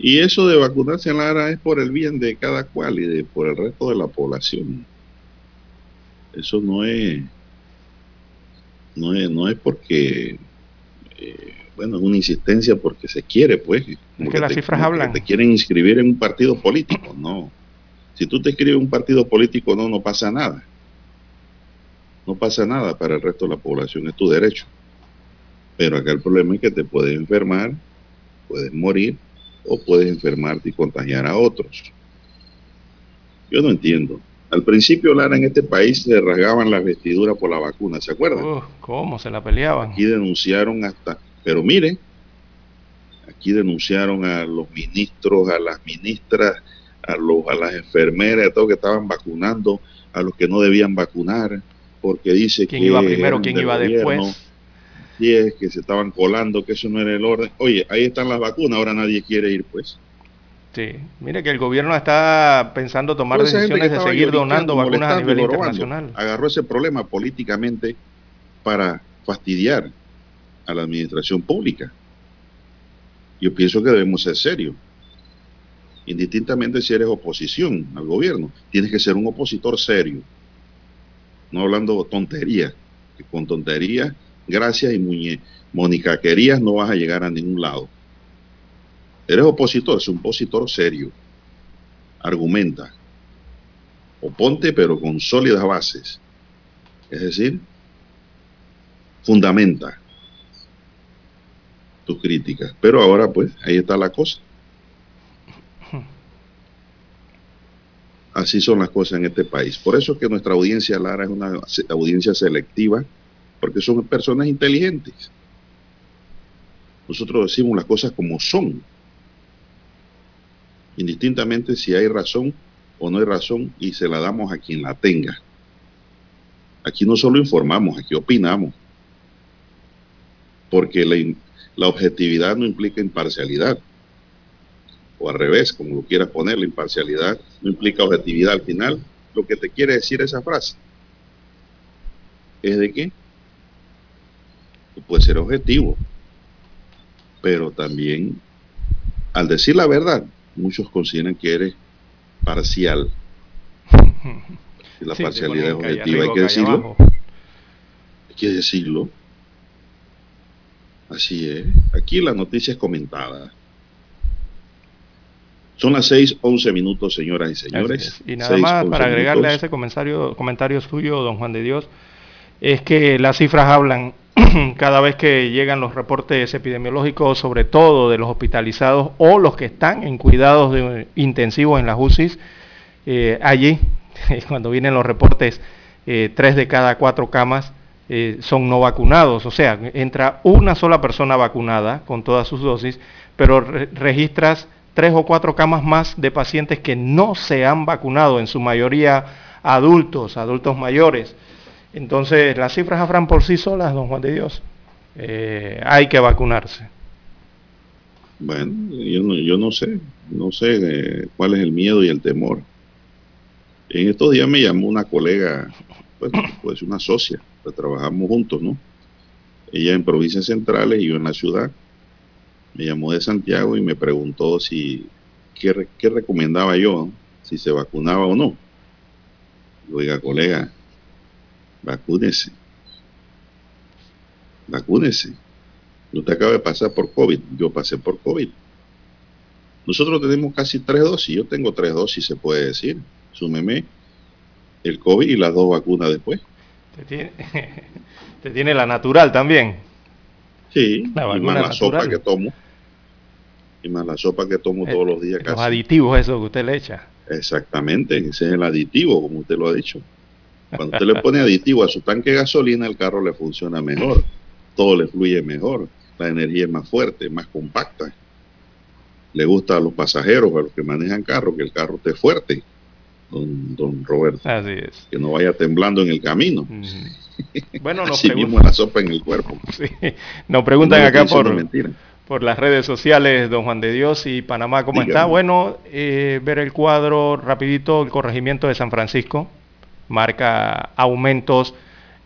[SPEAKER 2] Y eso de vacunarse en Lara es por el bien de cada cual y de, por el resto de la población. Eso no es, no es, no es porque eh, bueno, es una insistencia porque se quiere, pues.
[SPEAKER 7] Es que, las cifras hablan.
[SPEAKER 2] te quieren inscribir en un partido político, no. Si tú te inscribes en un partido político, no, no pasa nada. No pasa nada para el resto de la población, es tu derecho. Pero acá el problema es que te puedes enfermar, puedes morir o puedes enfermarte y contagiar a otros. Yo no entiendo. Al principio, Lara, en este país se rasgaban las vestiduras por la vacuna, ¿se acuerdan?
[SPEAKER 7] ¿Cómo se la peleaban?
[SPEAKER 2] Aquí denunciaron hasta pero mire, aquí denunciaron a los ministros, a las ministras, a, los, a las enfermeras, a todos que estaban vacunando, a los que no debían vacunar, porque dice
[SPEAKER 7] ¿Quién iba primero, quién iba después?
[SPEAKER 2] Y es que se estaban colando, que eso no era el orden. Oye, ahí están las vacunas, ahora nadie quiere ir, pues.
[SPEAKER 7] Sí, mire que el gobierno está pensando tomar decisiones de seguir donando vacunas a nivel internacional.
[SPEAKER 2] Agarró ese problema políticamente para fastidiar a la administración pública. Yo pienso que debemos ser serios. Indistintamente si eres oposición al gobierno, tienes que ser un opositor serio. No hablando tonterías, que con tonterías, gracias y muñe, monicaquerías no vas a llegar a ningún lado. Eres opositor, es un opositor serio. Argumenta. Oponte, pero con sólidas bases. Es decir, fundamenta tus críticas. Pero ahora pues ahí está la cosa. Así son las cosas en este país. Por eso es que nuestra audiencia, Lara, es una audiencia selectiva, porque son personas inteligentes. Nosotros decimos las cosas como son, indistintamente si hay razón o no hay razón, y se la damos a quien la tenga. Aquí no solo informamos, aquí opinamos. Porque la, la objetividad no implica imparcialidad. O al revés, como lo quieras poner, la imparcialidad no implica objetividad. Al final, lo que te quiere decir esa frase es de que tú puedes ser objetivo, pero también al decir la verdad, muchos consideran que eres parcial. la parcialidad es objetiva, hay que decirlo. Hay que decirlo. Así es. Aquí la noticia es comentada. Son las 6, 11 minutos, señoras y señores.
[SPEAKER 7] Y nada más para agregarle a ese comentario, comentario suyo, don Juan de Dios, es que las cifras hablan cada vez que llegan los reportes epidemiológicos, sobre todo de los hospitalizados o los que están en cuidados intensivos en las UCIs, eh, allí, cuando vienen los reportes, eh, tres de cada cuatro camas eh, son no vacunados, o sea, entra una sola persona vacunada con todas sus dosis, pero registras tres o cuatro camas más de pacientes que no se han vacunado, en su mayoría adultos, adultos mayores. Entonces, las cifras afran por sí solas, don Juan de Dios. Eh, hay que vacunarse.
[SPEAKER 2] Bueno, yo no, yo no sé, no sé eh, cuál es el miedo y el temor. En estos días me llamó una colega, pues, pues una socia, trabajamos juntos, ¿no? Ella en provincias centrales y yo en la ciudad. Me llamó de Santiago y me preguntó si qué, qué recomendaba yo, si se vacunaba o no. Oiga, colega, vacúnese. Vacúnese. Usted acaba de pasar por COVID. Yo pasé por COVID. Nosotros tenemos casi tres dosis. Yo tengo tres dosis, se puede decir. Súmeme el COVID y las dos vacunas después.
[SPEAKER 7] Te tiene, la natural también.
[SPEAKER 2] Sí, y más la sopa que tomo. Y más la sopa que tomo todos los días.
[SPEAKER 7] Los aditivos, eso que usted le echa.
[SPEAKER 2] Exactamente, ese es el aditivo, como usted lo ha dicho. Cuando usted le pone aditivo a su tanque de gasolina, el carro le funciona mejor. Todo le fluye mejor. La energía es más fuerte, más compacta. Le gusta a los pasajeros, a los que manejan carro, que el carro esté fuerte don, don Roberto.
[SPEAKER 7] Así es.
[SPEAKER 2] Que no vaya temblando en el camino.
[SPEAKER 7] Bueno,
[SPEAKER 2] nos Así mismo la sopa en el cuerpo.
[SPEAKER 7] Nos preguntan acá por, por las redes sociales, don Juan de Dios y Panamá, ¿cómo está? Bueno, eh, ver el cuadro rapidito, el corregimiento de San Francisco marca aumentos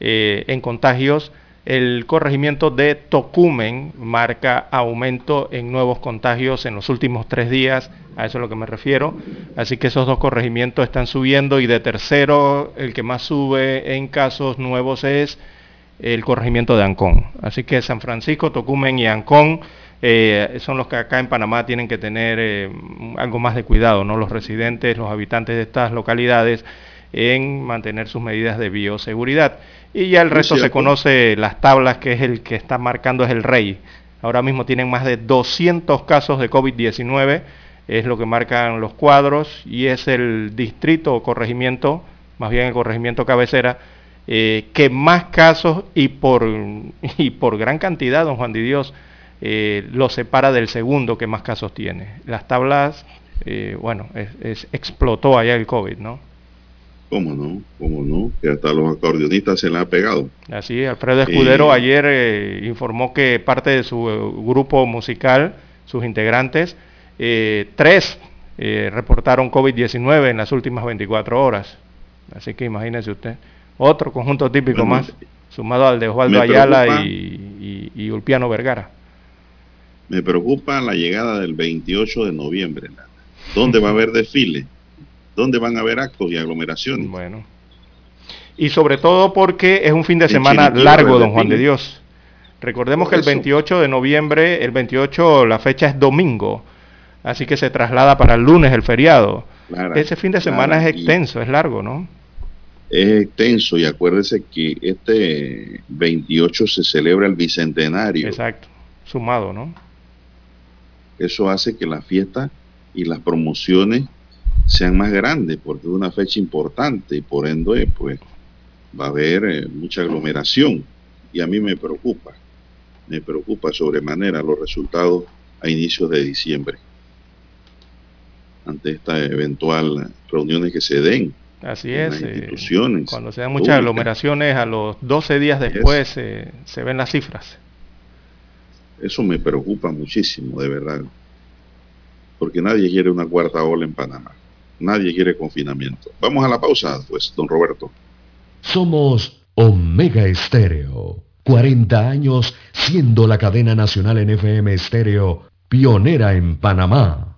[SPEAKER 7] eh, en contagios. El corregimiento de Tocumen marca aumento en nuevos contagios en los últimos tres días, a eso es a lo que me refiero. Así que esos dos corregimientos están subiendo y de tercero, el que más sube en casos nuevos es el corregimiento de Ancón. Así que San Francisco, Tocumen y Ancón eh, son los que acá en Panamá tienen que tener eh, algo más de cuidado, ¿no? Los residentes, los habitantes de estas localidades en mantener sus medidas de bioseguridad. Y ya el resto se conoce las tablas, que es el que está marcando es el rey. Ahora mismo tienen más de 200 casos de COVID-19, es lo que marcan los cuadros, y es el distrito o corregimiento, más bien el corregimiento cabecera, eh, que más casos y por, y por gran cantidad, don Juan de Dios, eh, lo separa del segundo que más casos tiene. Las tablas, eh, bueno, es, explotó allá el COVID, ¿no?
[SPEAKER 2] ¿Cómo no? ¿Cómo no? Que hasta los acordeonistas se le ha pegado.
[SPEAKER 7] Así, Alfredo Escudero ayer informó que parte de su grupo musical, sus integrantes, tres reportaron COVID-19 en las últimas 24 horas. Así que imagínese usted. Otro conjunto típico más, sumado al de Osvaldo Ayala y, Ulpiano Vergara.
[SPEAKER 2] Me preocupa la llegada del 28 de noviembre. ¿Dónde va a haber desfile? ¿Dónde van a haber actos y aglomeraciones?
[SPEAKER 7] Bueno. Y sobre todo porque es un fin de semana largo, don Juan de Dios. Recordemos que el 28 de noviembre, el 28, la fecha es domingo, así que se traslada para el lunes el feriado. Ese fin de semana es extenso, es largo, ¿no?
[SPEAKER 2] es extenso y acuérdese que este 28 se celebra el bicentenario.
[SPEAKER 7] Exacto, sumado, ¿no?
[SPEAKER 2] Eso hace que la fiesta y las promociones sean más grandes porque es una fecha importante y por ende pues va a haber eh, mucha aglomeración y a mí me preocupa, me preocupa sobremanera los resultados a inicios de diciembre ante estas eventual reuniones que se den
[SPEAKER 7] Así es. Eh, cuando se dan muchas aglomeraciones, a los 12 días después se ven las cifras.
[SPEAKER 2] Eso me preocupa muchísimo, de verdad. Porque nadie quiere una cuarta ola en Panamá. Nadie quiere confinamiento. Vamos a la pausa, pues, don Roberto.
[SPEAKER 3] Somos Omega Estéreo. 40 años siendo la cadena nacional en FM Estéreo, pionera en Panamá.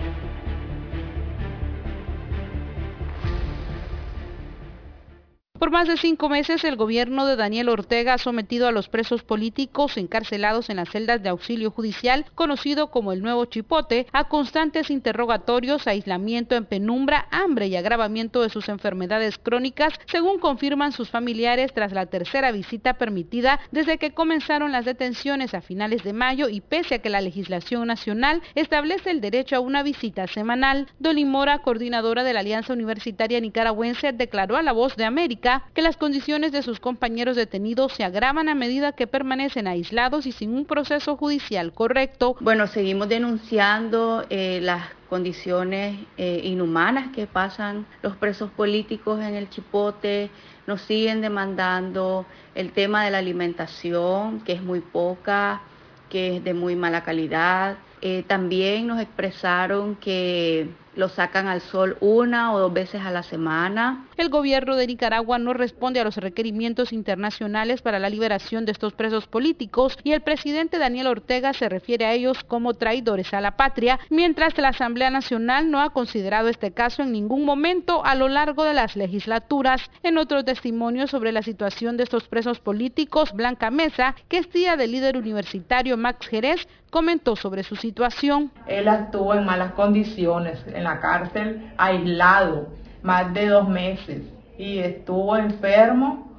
[SPEAKER 9] Por más de cinco meses, el gobierno de Daniel Ortega ha sometido a los presos políticos encarcelados en las celdas de auxilio judicial, conocido como el Nuevo Chipote, a constantes interrogatorios, aislamiento en penumbra, hambre y agravamiento de sus enfermedades crónicas, según confirman sus familiares tras la tercera visita permitida desde que comenzaron las detenciones a finales de mayo y pese a que la legislación nacional establece el derecho a una visita semanal. Dolimora, coordinadora de la Alianza Universitaria Nicaragüense, declaró a La Voz de América que las condiciones de sus compañeros detenidos se agravan a medida que permanecen aislados y sin un proceso judicial correcto.
[SPEAKER 8] Bueno, seguimos denunciando eh, las condiciones eh, inhumanas que pasan los presos políticos en el Chipote, nos siguen demandando el tema de la alimentación, que es muy poca, que es de muy mala calidad. Eh, también nos expresaron que lo sacan al sol una o dos veces a la semana.
[SPEAKER 9] El gobierno de Nicaragua no responde a los requerimientos internacionales para la liberación de estos presos políticos y el presidente Daniel Ortega se refiere a ellos como traidores a la patria, mientras la Asamblea Nacional no ha considerado este caso en ningún momento a lo largo de las legislaturas. En otro testimonio sobre la situación de estos presos políticos, Blanca Mesa, que es tía del líder universitario Max Jerez, comentó sobre su situación.
[SPEAKER 10] Él estuvo en malas condiciones en la cárcel, aislado, más de dos meses, y estuvo enfermo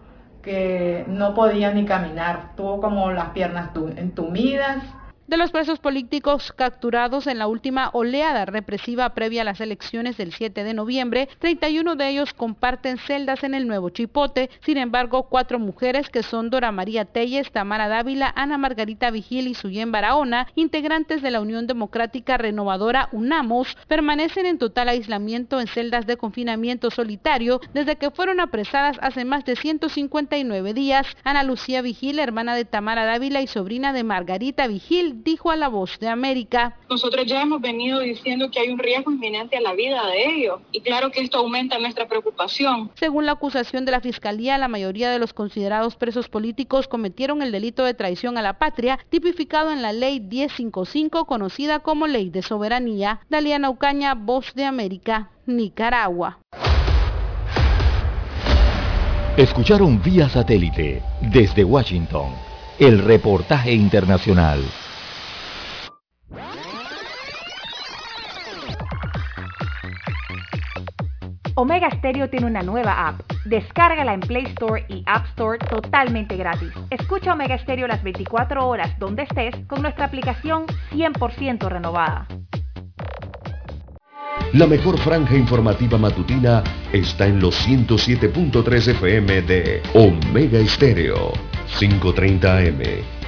[SPEAKER 10] que no podía ni caminar, tuvo como las piernas entumidas
[SPEAKER 9] De los presos políticos capturados en la última oleada represiva previa a las elecciones del 7 de noviembre, 31 de ellos comparten celdas en el nuevo Chipote. Sin embargo, cuatro mujeres que son Dora María Telles, Tamara Dávila, Ana Margarita Vigil y Suyen Barahona, integrantes de la Unión Democrática Renovadora UNAMOS, permanecen en total aislamiento en celdas de confinamiento solitario desde que fueron apresadas hace más de 159 días. Ana Lucía Vigil, hermana de Tamara Dávila y sobrina de Margarita Vigil, dijo a La Voz de América.
[SPEAKER 11] Nosotros ya hemos venido diciendo que hay un riesgo inminente a la vida de ellos y claro que esto aumenta nuestra preocupación.
[SPEAKER 9] Según la acusación de la Fiscalía, la mayoría de los considerados presos políticos cometieron el delito de traición a la patria, tipificado en la Ley 1055, conocida como Ley de Soberanía. Daliana Ucaña, Voz de América, Nicaragua.
[SPEAKER 1] Escucharon vía satélite desde Washington el reportaje internacional.
[SPEAKER 12] Omega Stereo tiene una nueva app. Descárgala en Play Store y App Store totalmente gratis. Escucha Omega Stereo las 24 horas donde estés con nuestra aplicación 100% renovada.
[SPEAKER 3] La mejor franja informativa matutina está en los 107.3 FM de Omega Stereo, 530 AM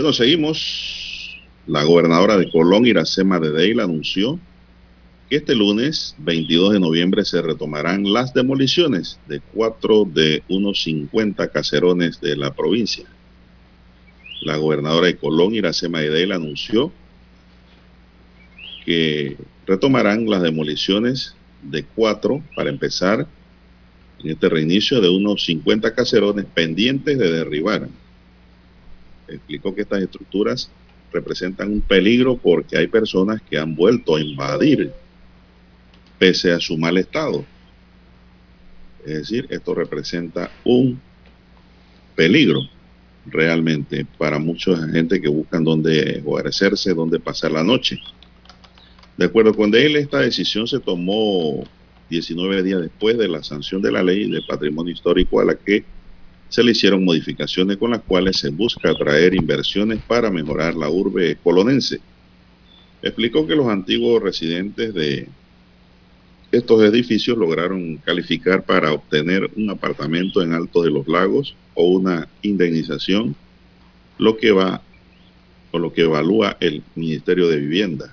[SPEAKER 2] Bueno, seguimos. La gobernadora de Colón, Iracema de Deila, anunció que este lunes 22 de noviembre se retomarán las demoliciones de cuatro de unos 50 caserones de la provincia. La gobernadora de Colón, Iracema de Deila, anunció que retomarán las demoliciones de cuatro para empezar en este reinicio de unos 50 caserones pendientes de derribar explicó que estas estructuras representan un peligro porque hay personas que han vuelto a invadir pese a su mal estado. Es decir, esto representa un peligro realmente para mucha gente que buscan dónde guarecerse, dónde pasar la noche. De acuerdo con él, esta decisión se tomó 19 días después de la sanción de la ley de patrimonio histórico a la que se le hicieron modificaciones con las cuales se busca atraer inversiones para mejorar la urbe colonense. Explicó que los antiguos residentes de estos edificios lograron calificar para obtener un apartamento en Alto de los Lagos o una indemnización, lo que va o lo que evalúa el Ministerio de Vivienda,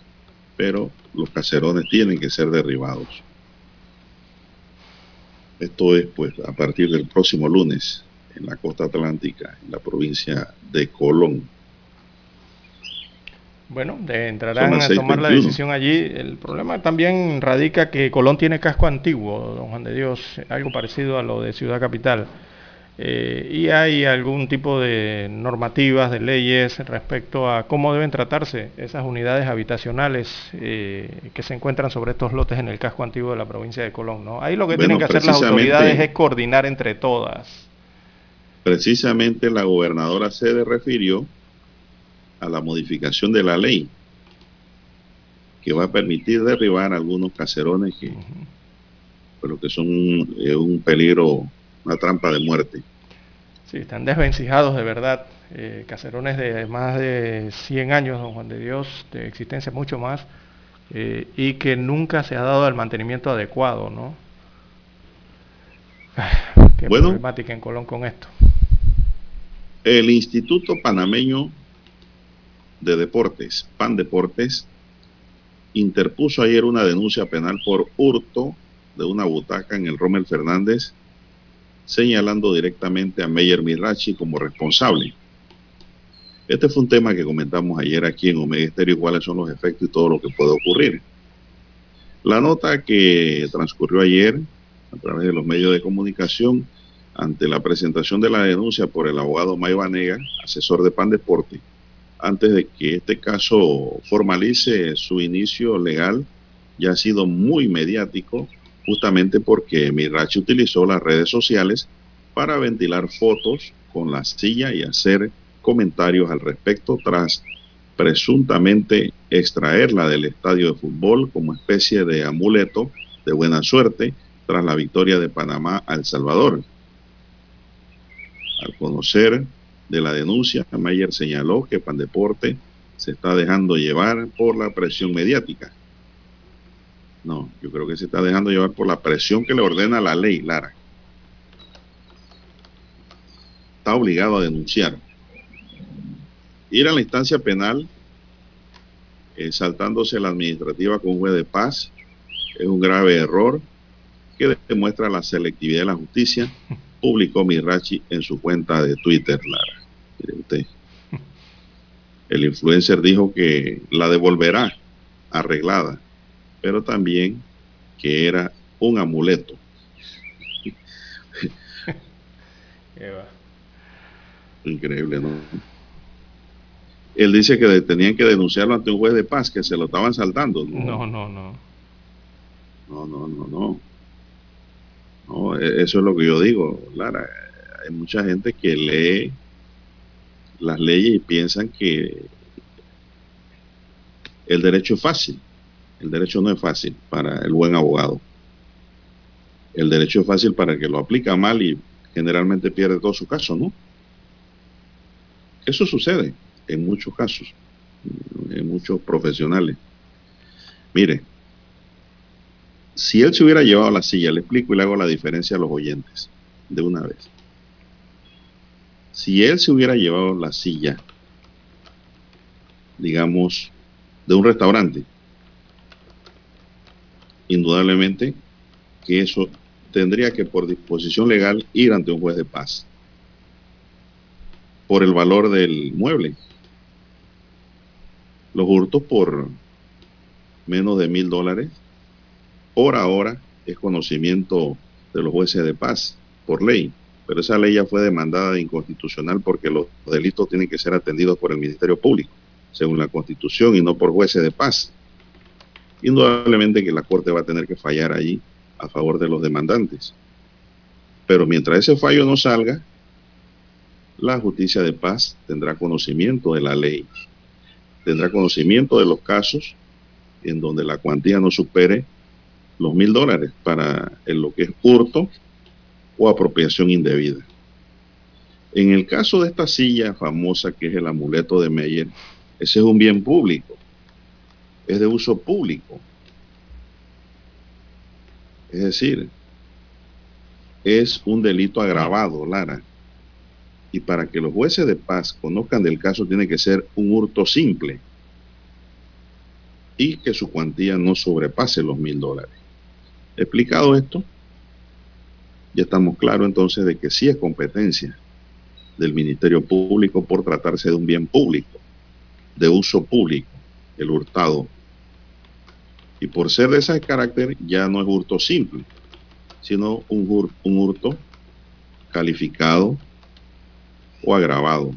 [SPEAKER 2] pero los caserones tienen que ser derribados. Esto es pues a partir del próximo lunes en la costa atlántica, en la provincia de Colón.
[SPEAKER 7] Bueno, entrarán a tomar la decisión allí. El problema también radica que Colón tiene casco antiguo, don Juan de Dios, algo parecido a lo de Ciudad Capital. Eh, y hay algún tipo de normativas, de leyes respecto a cómo deben tratarse esas unidades habitacionales eh, que se encuentran sobre estos lotes en el casco antiguo de la provincia de Colón. ¿no? Ahí lo que tienen que hacer las autoridades es coordinar entre todas
[SPEAKER 2] precisamente la gobernadora se refirió a la modificación de la ley que va a permitir derribar algunos caserones que, pero que son eh, un peligro, una trampa de muerte.
[SPEAKER 7] Sí, están desvencijados de verdad, eh, caserones de más de 100 años, don Juan de Dios, de existencia mucho más, eh, y que nunca se ha dado el mantenimiento adecuado, ¿no? Qué problemática en Colón con esto.
[SPEAKER 2] El Instituto Panameño de Deportes, PAN Deportes, interpuso ayer una denuncia penal por hurto de una butaca en el Rommel Fernández, señalando directamente a Meyer Mirachi como responsable. Este fue un tema que comentamos ayer aquí en Omega Estéreo, cuáles son los efectos y todo lo que puede ocurrir. La nota que transcurrió ayer a través de los medios de comunicación ante la presentación de la denuncia por el abogado May Vanega, asesor de Pan Deporte, antes de que este caso formalice su inicio legal, ya ha sido muy mediático, justamente porque Mirachi utilizó las redes sociales para ventilar fotos con la silla y hacer comentarios al respecto tras presuntamente extraerla del estadio de fútbol como especie de amuleto de buena suerte tras la victoria de Panamá a El Salvador. Al conocer de la denuncia, Mayer señaló que Pandeporte se está dejando llevar por la presión mediática. No, yo creo que se está dejando llevar por la presión que le ordena la ley, Lara. Está obligado a denunciar. Ir a la instancia penal, eh, saltándose la administrativa con un juez de paz, es un grave error que demuestra la selectividad de la justicia, publicó Mirachi en su cuenta de Twitter, Lara. Mire usted. El influencer dijo que la devolverá arreglada, pero también que era un amuleto. Increíble, ¿no? Él dice que tenían que denunciarlo ante un juez de paz, que se lo estaban saltando.
[SPEAKER 7] No, no, no.
[SPEAKER 2] No, no, no, no. no. E-, eso es lo que yo digo, Lara. Hay mucha gente que lee las leyes y piensan que el derecho es fácil. El derecho no es fácil para el buen abogado. El derecho es fácil para el que lo aplica mal y generalmente pierde todo su caso, ¿no? Eso sucede en muchos casos, en muchos profesionales. Mire, si él se hubiera llevado la silla, le explico y le hago la diferencia a los oyentes de una vez. Si él se hubiera llevado la silla, digamos, de un restaurante, indudablemente que eso tendría que por disposición legal ir ante un juez de paz por el valor del mueble. Los hurtos por menos de mil dólares por ahora es conocimiento de los jueces de paz por ley, pero esa ley ya fue demandada de inconstitucional porque los delitos tienen que ser atendidos por el Ministerio Público, según la Constitución, y no por jueces de paz. Indudablemente que la Corte va a tener que fallar allí a favor de los demandantes. Pero mientras ese fallo no salga, la justicia de paz tendrá conocimiento de la ley, tendrá conocimiento de los casos en donde la cuantía no supere los mil dólares para lo que es hurto o apropiación indebida. En el caso de esta silla famosa que es el amuleto de Meyer, ese es un bien público, es de uso público. Es decir, es un delito agravado, Lara. Y para que los jueces de paz conozcan del caso tiene que ser un hurto simple y que su cuantía no sobrepase los mil dólares. Explicado esto, ya estamos claros entonces de que sí es competencia del Ministerio Público por tratarse de un bien público, de uso público, el hurtado. Y por ser de ese carácter ya no es hurto simple, sino un, un hurto calificado o agravado.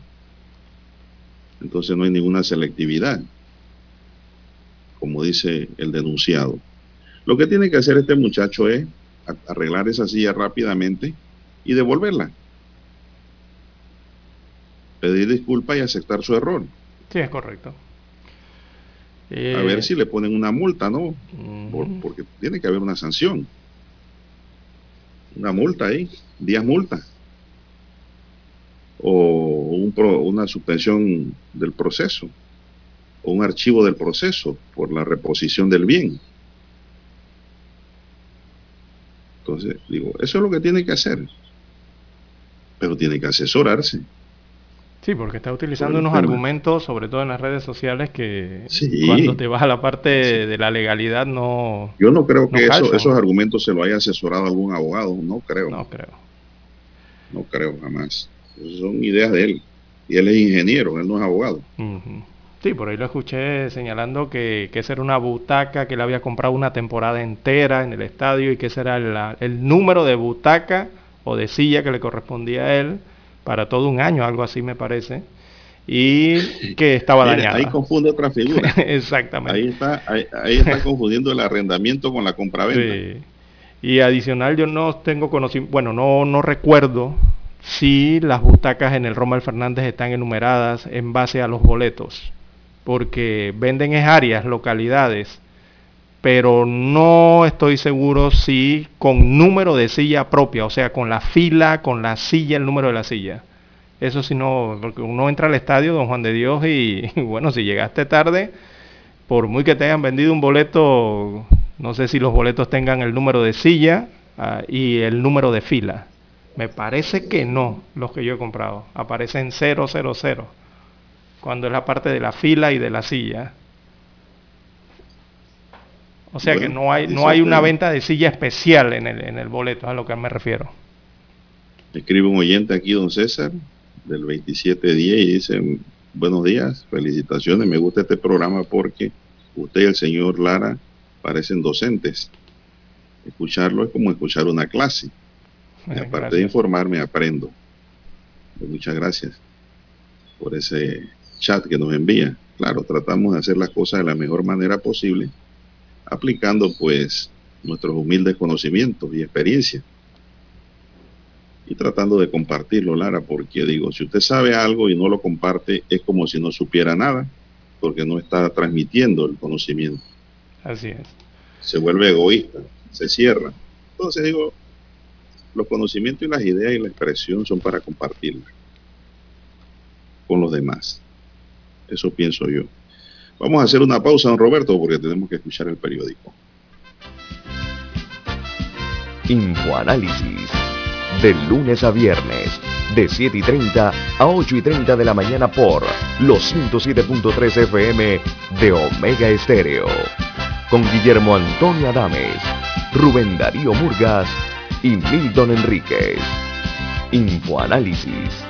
[SPEAKER 2] Entonces no hay ninguna selectividad, como dice el denunciado. Lo que tiene que hacer este muchacho es arreglar esa silla rápidamente y devolverla. Pedir disculpas y aceptar su error.
[SPEAKER 7] Sí, es correcto.
[SPEAKER 2] A ver eh, si le ponen una multa, ¿no? porque tiene que haber una sanción. Una multa ahí, días multa. O una suspensión del proceso. O un archivo del proceso por la reposición del bien. Entonces, digo, eso es lo que tiene que hacer. Pero tiene que asesorarse.
[SPEAKER 7] Sí, porque está utilizando unos argumentos, sobre todo en las redes sociales, que cuando te vas a la parte de la legalidad no...
[SPEAKER 2] Yo no creo que esos argumentos se lo haya asesorado algún abogado, no creo.
[SPEAKER 7] No creo.
[SPEAKER 2] No creo jamás. son ideas de él. Y él es ingeniero, él no es abogado.
[SPEAKER 7] Sí, por ahí lo escuché señalando que, que esa era una butaca que le había comprado una temporada entera en el estadio y que ese era el número de butaca o de silla que le correspondía a él para todo un año, algo así me parece, y que estaba dañada.
[SPEAKER 2] Ahí confunde otra figura.
[SPEAKER 7] Exactamente.
[SPEAKER 2] Ahí está, ahí, está confundiendo el arrendamiento con la compraventa. Sí.
[SPEAKER 7] Y adicional, yo no tengo conocimiento, bueno, no, no recuerdo si las butacas en el Rommel Fernández están enumeradas en base a los boletos, porque venden en áreas, localidades, pero no estoy seguro si con número de silla propia, o sea, con la fila, con la silla, el número de la silla. Eso si no, porque uno entra al estadio, don Juan de Dios, y, bueno, si llegaste tarde, por muy que te hayan vendido un boleto, no sé si los boletos tengan el número de silla ah, y el número de fila. Me parece que no, los que yo he comprado. Aparecen 000, cuando es la parte de la fila y de la silla. O sea que no hay, no hay una venta de silla especial en el, en el boleto, a lo que me refiero.
[SPEAKER 2] Escribe un oyente aquí, don César, del 2710, y dice, buenos días, felicitaciones, me gusta este programa porque usted y el señor Lara parecen docentes. Escucharlo es como escuchar una clase. Y aparte de informarme, aprendo. Pues muchas gracias por ese chat que nos envía. Claro, tratamos de hacer las cosas de la mejor manera posible aplicando pues nuestros humildes conocimientos y experiencias y tratando de compartirlo, Lara, porque digo, si usted sabe algo y no lo comparte, es como si no supiera nada, porque no está transmitiendo el conocimiento.
[SPEAKER 7] Así es.
[SPEAKER 2] Se vuelve egoísta, se cierra. Entonces digo, los conocimientos y las ideas y la expresión son para compartirla con los demás. Eso pienso yo. Vamos a hacer una pausa, don Roberto, porque tenemos que escuchar el periódico.
[SPEAKER 3] Infoanálisis. De lunes a viernes, de 7 y 30 a 8 y 30 de la mañana por los 107.3 FM de Omega Estéreo. Con Guillermo Antonio Adames, Rubén Darío Murgas y Milton Enríquez. Infoanálisis.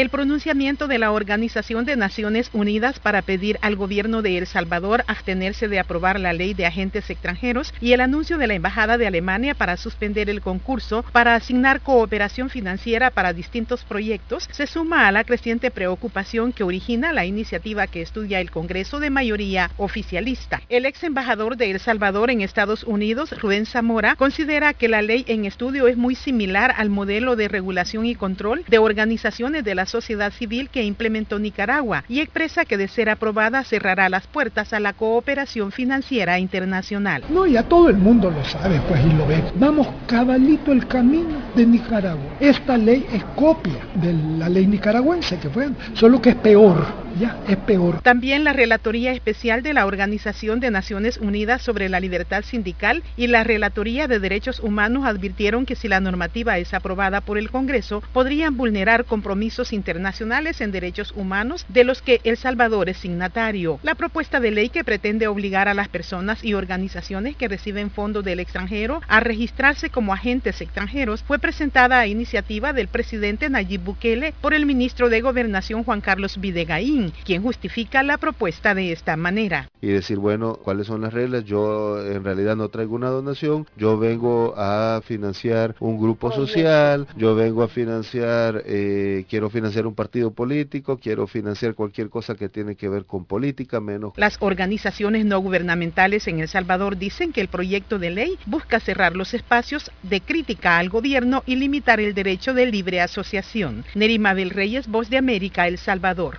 [SPEAKER 13] El pronunciamiento de la Organización de Naciones Unidas para pedir al gobierno de El Salvador abstenerse de aprobar la ley de agentes extranjeros y el anuncio de la Embajada de Alemania para suspender el concurso para asignar cooperación financiera para distintos proyectos se suma a la creciente preocupación que origina la iniciativa que estudia el Congreso de mayoría oficialista. El ex embajador de El Salvador en Estados Unidos, Rubén Zamora, considera que la ley en estudio es muy similar al modelo de regulación y control de organizaciones de la sociedad civil que implementó Nicaragua y expresa que de ser aprobada cerrará las puertas a la cooperación financiera internacional.
[SPEAKER 14] No, ya todo el mundo lo sabe, pues, y lo ve. Vamos cabalito el camino de Nicaragua. Esta ley es copia de la ley nicaragüense que fue, solo que es peor ya es peor.
[SPEAKER 13] También la Relatoría Especial de la Organización de Naciones Unidas sobre la Libertad Sindical y la Relatoría de Derechos Humanos advirtieron que si la normativa es aprobada por el Congreso, podrían vulnerar compromisos internacionales en derechos humanos de los que El Salvador es signatario. La propuesta de ley que pretende obligar a las personas y organizaciones que reciben fondos del extranjero a registrarse como agentes extranjeros fue presentada a iniciativa del presidente Nayib Bukele por el ministro de Gobernación Juan Carlos Videgaín quien justifica la propuesta de esta manera.
[SPEAKER 15] Y decir, bueno, ¿cuáles son las reglas? Yo en realidad no traigo una donación, yo vengo a financiar un grupo social, yo vengo a financiar, eh, quiero financiar un partido político, quiero financiar cualquier cosa que tiene que ver con política, menos...
[SPEAKER 13] Las organizaciones no gubernamentales en El Salvador dicen que el proyecto de ley busca cerrar los espacios de crítica al gobierno y limitar el derecho de libre asociación. Nerima Mabel Reyes, Voz de América, El Salvador.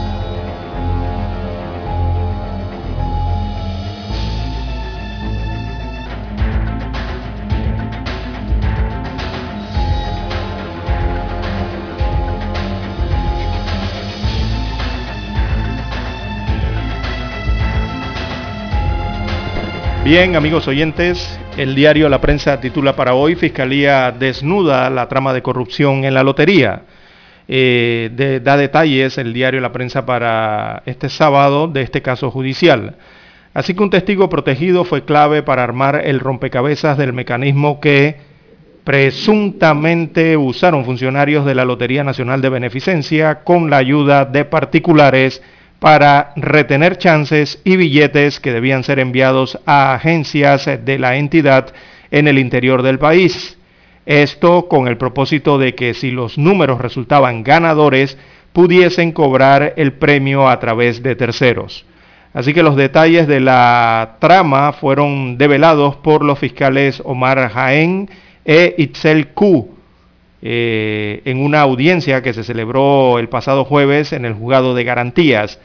[SPEAKER 7] Bien, amigos oyentes, el diario La Prensa titula para hoy Fiscalía desnuda la trama de corrupción en la lotería. Eh, da detalles el diario La Prensa para este sábado de este caso judicial. Así que un testigo protegido fue clave para armar el rompecabezas del mecanismo que presuntamente usaron funcionarios de la Lotería Nacional de Beneficencia con la ayuda de particulares para retener chances y billetes que debían ser enviados a agencias de la entidad en el interior del país. Esto con el propósito de que si los números resultaban ganadores, pudiesen cobrar el premio a través de terceros. Así que los detalles de la trama fueron develados por los fiscales Omar Jaén e Itzel Q eh, en una audiencia que se celebró el pasado jueves en el juzgado de garantías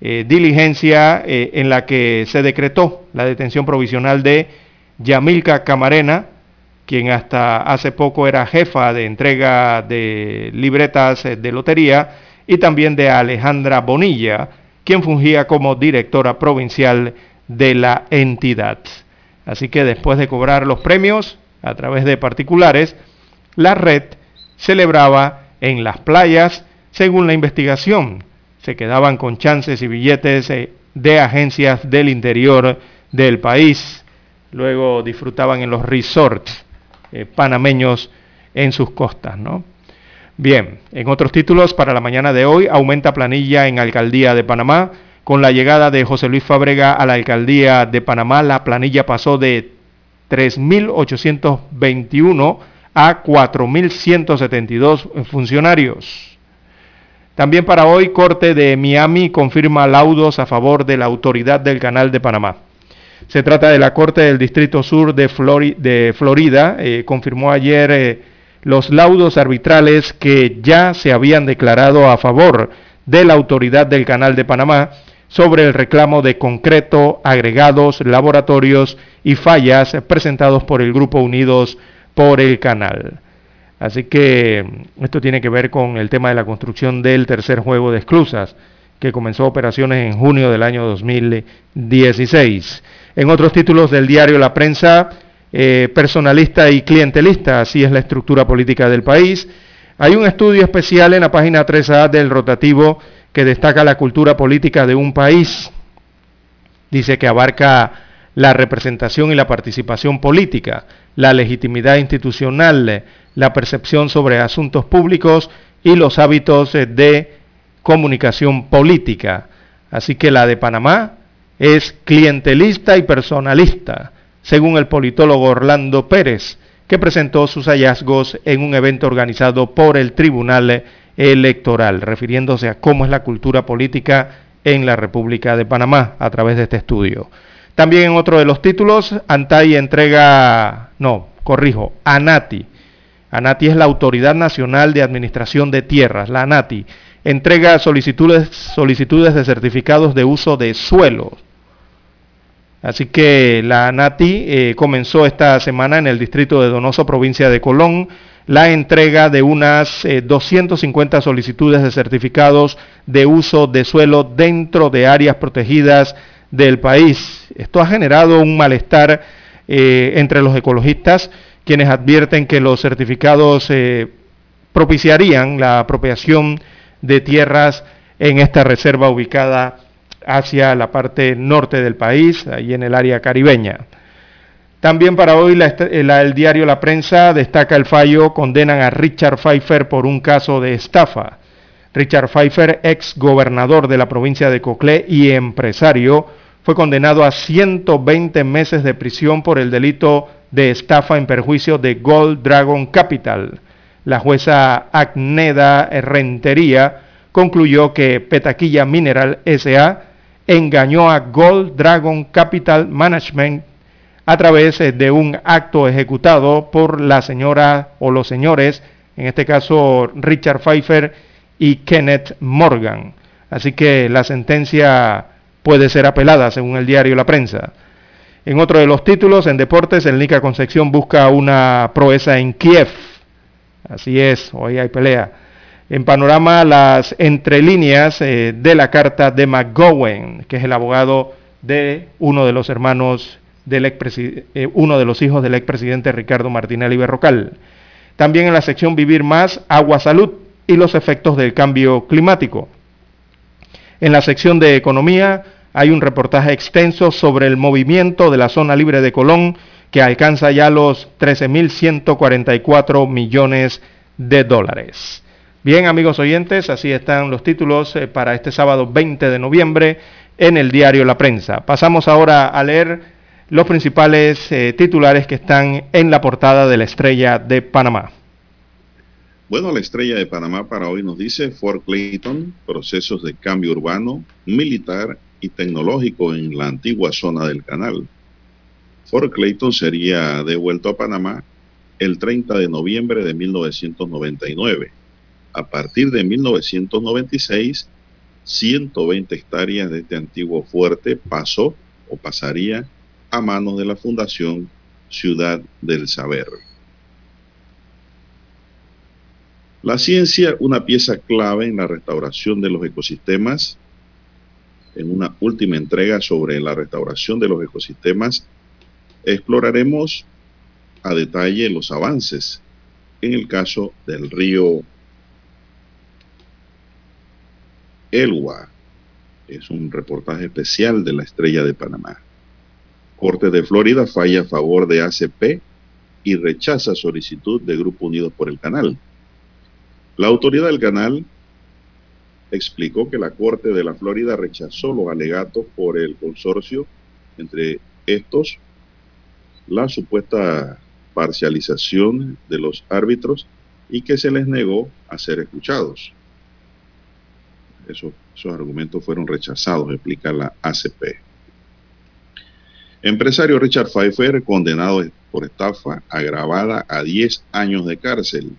[SPEAKER 7] eh, diligencia eh, en la que se decretó la detención provisional de Yamilka Camarena, quien hasta hace poco era jefa de entrega de libretas eh, de lotería, y también de Alejandra Bonilla, quien fungía como directora provincial de la entidad. Así que después de cobrar los premios a través de particulares, la red celebraba en las playas, según la investigación, se quedaban con chances y billetes eh, de agencias del interior del país. Luego disfrutaban en los resorts eh, panameños en sus costas, ¿no? Bien, en otros títulos para la mañana de hoy aumenta planilla en Alcaldía de Panamá. Con la llegada de José Luis Fábrega a la Alcaldía de Panamá, la planilla pasó de 3.821 a 4.172 funcionarios. También para hoy, Corte de Miami confirma laudos a favor de la autoridad del Canal de Panamá. Se trata de la Corte del Distrito Sur de, Florida. Eh, confirmó ayer eh, los laudos arbitrales que ya se habían declarado a favor de la autoridad del Canal de Panamá sobre el reclamo de concreto, agregados, laboratorios y fallas presentados por el Grupo Unidos por el Canal. Así que esto tiene que ver con el tema de la construcción del tercer juego de esclusas, que comenzó operaciones en junio del año 2016. En otros títulos del diario La Prensa, eh, personalista y clientelista, así es la estructura política del país. Hay un estudio especial en la página 3A del rotativo que destaca la cultura política de un país. Dice que abarca la representación y la participación política, la legitimidad institucional, la percepción sobre asuntos públicos y los hábitos eh, de comunicación política. Así que la de Panamá es clientelista y personalista, según el politólogo Orlando Pérez, que presentó sus hallazgos en un evento organizado por el Tribunal Electoral, refiriéndose a cómo es la cultura política en la República de Panamá a través de este estudio. También en otro de los títulos, Antay entrega, no, corrijo, ANATI ANATI es la Autoridad Nacional de Administración de Tierras, la ANATI. Entrega solicitudes, solicitudes de certificados de uso de suelo. Así que la ANATI eh, comenzó esta semana en el distrito de Donoso, provincia de Colón, la entrega de unas 250 eh, solicitudes de certificados de uso de suelo dentro de áreas protegidas del país. Esto ha generado un malestar eh, entre los ecologistas quienes advierten que los certificados eh, propiciarían la apropiación de tierras en esta reserva ubicada hacia la parte norte del país, ahí en el área caribeña. También para hoy el diario La Prensa destaca el fallo, condenan a Richard Pfeiffer por un caso de estafa. Richard Pfeiffer, ex gobernador de la provincia de Coclé y empresario, fue condenado a 120 meses de prisión por el delito de estafa en perjuicio de Gold Dragon Capital. La jueza Agneda Rentería concluyó que Petaquilla Mineral SA engañó a Gold Dragon Capital Management a través de un acto ejecutado por la señora o los señores, en este caso Richard Pfeiffer y Kenneth Morgan. Así que la sentencia puede ser apelada, según el diario La Prensa. En otro de los títulos, en deportes, el Nica Concepción busca una proeza en Kiev. Así es, hoy hay pelea. En panorama, las entrelíneas eh, de la carta de McGowan, que es el abogado de uno de los hermanos del eh, uno de los hijos del expresidente Ricardo Martinelli Berrocal. También en la sección Vivir Más, Agua Salud y los efectos del cambio climático. En la sección de Economía hay un reportaje extenso sobre el movimiento de la zona libre de Colón que alcanza ya los 13.144 millones de dólares. Bien, amigos oyentes, así están los títulos eh, para este sábado 20 de noviembre en el diario La Prensa. Pasamos ahora a leer los principales eh, titulares que están en la portada de la Estrella de Panamá.
[SPEAKER 2] Bueno, la Estrella de Panamá para hoy nos dice Fort Clayton, procesos de cambio urbano, militar y tecnológico en la antigua zona del canal. Fort Clayton sería devuelto a Panamá el 30 de noviembre de 1999 a partir de 1996, 120 hectáreas de este antiguo fuerte pasó o pasaría a manos de la Fundación Ciudad del Saber. La ciencia, una pieza clave en la restauración de los ecosistemas. En una última entrega sobre la restauración de los ecosistemas, exploraremos a detalle los avances en el caso del río Elwa. Es un reportaje especial de la Estrella de Panamá. Corte de Florida falla a favor de ACP y rechaza solicitud de Grupo Unidos por el Canal. La autoridad del canal explicó que la Corte de la Florida rechazó los alegatos por el consorcio, entre estos la supuesta parcialización de los árbitros y que se les negó a ser escuchados esos, argumentos fueron rechazados, explica la ACP. Empresario Richard Pfeiffer, condenado por estafa agravada a 10 años de cárcel.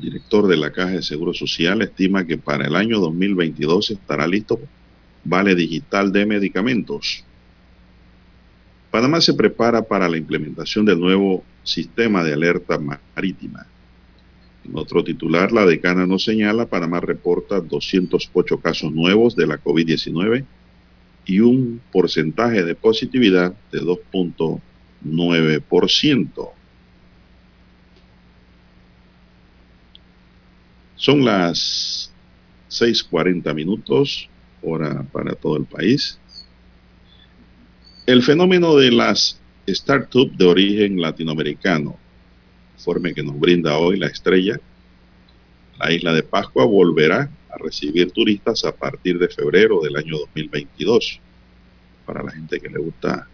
[SPEAKER 2] Director de la Caja de Seguro Social estima que para el año 2022 estará listo vale digital de medicamentos. Panamá se prepara para la implementación del nuevo sistema de alerta marítima. Otro titular, la decana no señala, Panamá reporta 208 casos nuevos de la COVID-19 y un porcentaje de positividad de 2.9%. Son las 6.40 minutos, hora para todo el país. El fenómeno de las startups de origen latinoamericano informe que nos brinda hoy la estrella, la isla de Pascua volverá a recibir turistas a partir de febrero del año 2022. Para la gente que le gusta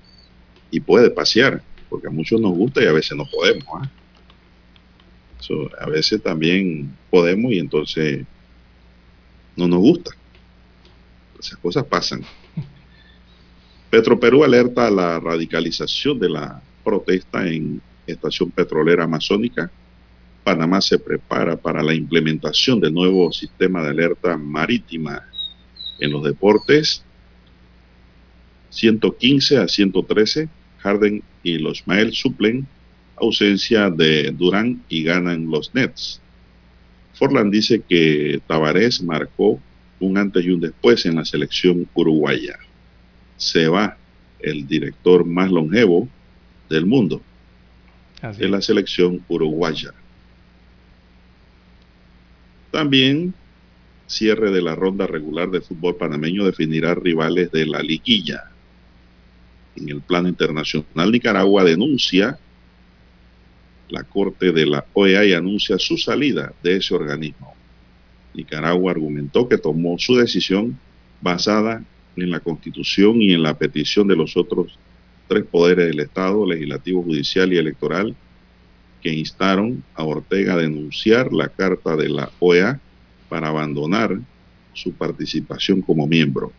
[SPEAKER 2] y puede pasear, porque a muchos nos gusta y a veces no podemos. ¿Ah? a veces también podemos y entonces no nos gusta. Esas cosas pasan. Petroperú alerta a la radicalización de la protesta en estación petrolera amazónica, Panamá se prepara para la implementación del nuevo sistema de alerta marítima en los deportes. 115 a 113, Harden y los Mael suplen ausencia de Durán y ganan los Nets. Forland dice que Tavares marcó un antes y un después en la selección uruguaya. Se va el director más longevo del mundo, de la selección uruguaya. También cierre de la ronda regular de fútbol panameño definirá rivales de la liguilla. En el plano internacional, Nicaragua denuncia la Corte de la OEA y anuncia su salida de ese organismo. Nicaragua argumentó que tomó su decisión basada en la Constitución y en la petición de los otros tres poderes del Estado, legislativo, judicial y electoral, que instaron a Ortega a denunciar la carta de la OEA para abandonar su participación como miembro.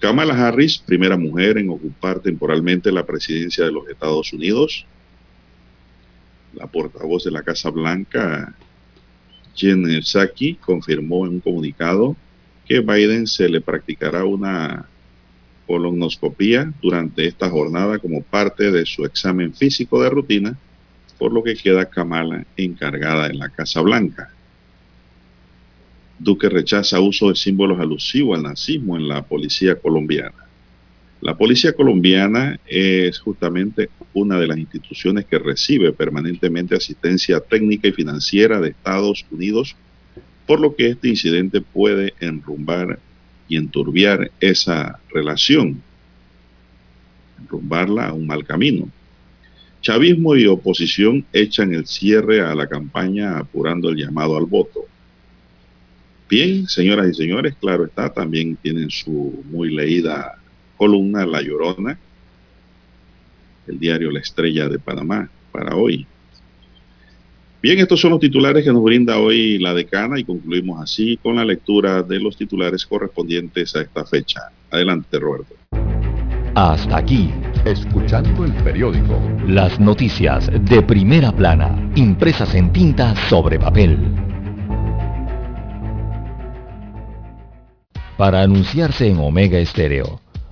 [SPEAKER 2] Kamala Harris, primera mujer en ocupar temporalmente la presidencia de los Estados Unidos. La portavoz de la Casa Blanca, Jen Psaki, confirmó en un comunicado que Biden se le practicará una colonoscopía durante esta jornada como parte de su examen físico de rutina, por lo que queda Kamala encargada en la Casa Blanca. Duque rechaza uso de símbolos alusivos al nazismo en la policía colombiana. La policía colombiana es justamente una de las instituciones que recibe permanentemente asistencia técnica y financiera de Estados Unidos, por lo que este incidente puede enrumbar y enturbiar esa relación, enrumbarla a un mal camino. Chavismo y oposición echan el cierre a la campaña apurando el llamado al voto. Bien, señoras y señores, claro está, también tienen su muy leída columna La Llorona, el diario La Estrella de Panamá, para hoy. Bien, estos son los titulares que nos brinda hoy la decana y concluimos así con la lectura de los titulares correspondientes a esta fecha. Adelante, Roberto.
[SPEAKER 1] Hasta aquí,
[SPEAKER 3] escuchando el periódico.
[SPEAKER 1] Las noticias de primera plana, impresas en tinta sobre papel. Para anunciarse en Omega Estéreo,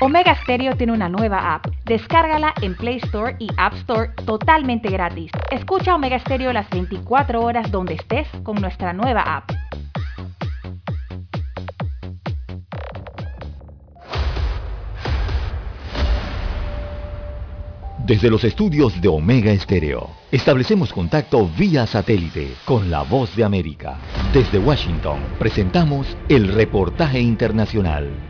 [SPEAKER 12] Omega Stereo tiene una nueva app. Descárgala en Play Store y App Store totalmente gratis. Escucha Omega Stereo las 24 horas donde estés con nuestra nueva app.
[SPEAKER 1] Desde los estudios de Omega Estéreo, establecemos contacto vía satélite con la voz de América. Desde Washington, presentamos el reportaje internacional.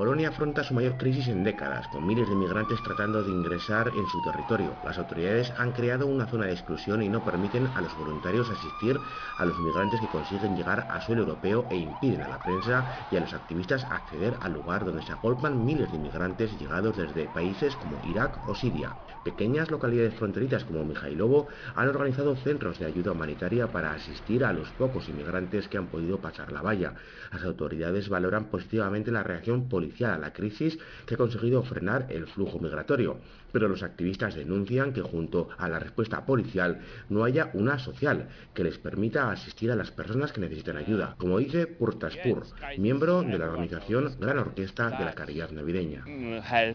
[SPEAKER 16] Polonia afronta su mayor crisis en décadas, con miles de migrantes tratando de ingresar en su territorio. Las autoridades han creado una zona de exclusión y no permiten a los voluntarios asistir a los migrantes que consiguen llegar a suelo europeo e impiden a la prensa y a los activistas acceder al lugar donde se agolpan miles de migrantes llegados desde países como Irak o Siria. Pequeñas localidades fronterizas como Mijailovo han organizado centros de ayuda humanitaria para asistir a los pocos inmigrantes que han podido pasar la valla. Las autoridades valoran positivamente la reacción policial a la crisis que ha conseguido frenar el flujo migratorio. Pero los activistas denuncian que junto a la respuesta policial no haya una social que les permita asistir a las personas que necesitan ayuda, como dice Purtaspur, miembro de la organización Gran Orquesta de la Caridad Navideña.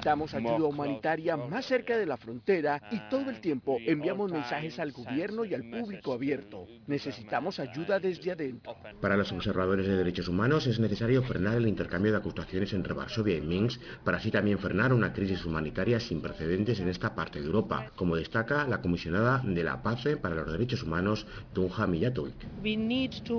[SPEAKER 17] Damos ayuda humanitaria más cerca de la frontera y todo el tiempo enviamos mensajes al gobierno y al público abierto. Necesitamos ayuda desde adentro.
[SPEAKER 16] Para los observadores de derechos humanos es necesario frenar el intercambio de acusaciones entre Varsovia y Minsk para así también frenar una crisis humanitaria sin precedentes en esta parte de Europa, como destaca la comisionada de la Paz para los Derechos Humanos, Tunja Mijatovic.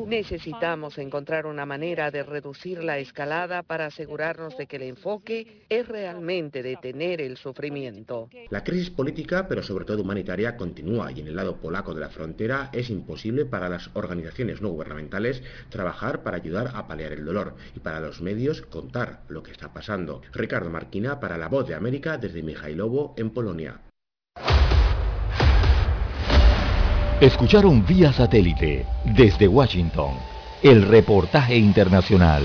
[SPEAKER 18] Necesitamos encontrar una manera de reducir la escalada para asegurarnos de que el enfoque es realmente detener el sufrimiento.
[SPEAKER 16] La crisis política, pero sobre todo humanitaria, continúa y en el lado polaco de la frontera es imposible para las organizaciones no gubernamentales trabajar para ayudar a paliar el dolor y para los medios contar lo que está pasando. Ricardo Marquina para La Voz de América desde Mijailovo en Polonia.
[SPEAKER 1] Escucharon vía satélite desde Washington el reportaje internacional.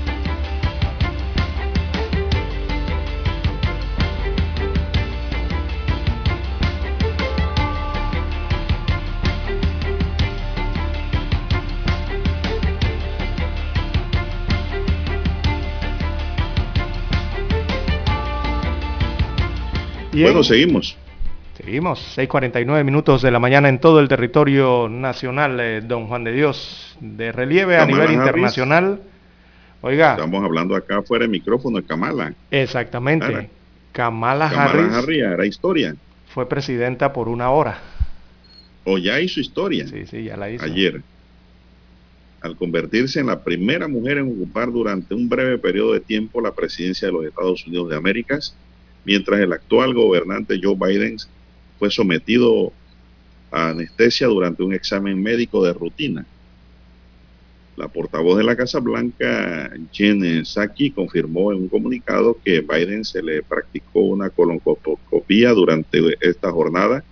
[SPEAKER 2] Bueno, seguimos.
[SPEAKER 7] Seguimos, 6.49 minutos de la mañana en todo el territorio nacional, eh, don Juan de Dios, de relieve a nivel internacional. Oiga.
[SPEAKER 2] Estamos hablando acá fuera del micrófono de Kamala.
[SPEAKER 7] Exactamente. Kamala, Harris.
[SPEAKER 2] Harris era historia.
[SPEAKER 7] Fue presidenta por una hora.
[SPEAKER 2] O ya hizo historia.
[SPEAKER 7] Sí, sí, ya la hizo.
[SPEAKER 2] Ayer. Al convertirse en la primera mujer en ocupar durante un breve periodo de tiempo la presidencia de los Estados Unidos de América, mientras el actual gobernante Joe Biden fue sometido a anestesia durante un examen médico de rutina. La portavoz de la Casa Blanca, Jen Psaki, confirmó en un comunicado que Biden se le practicó una colonoscopia durante esta jornada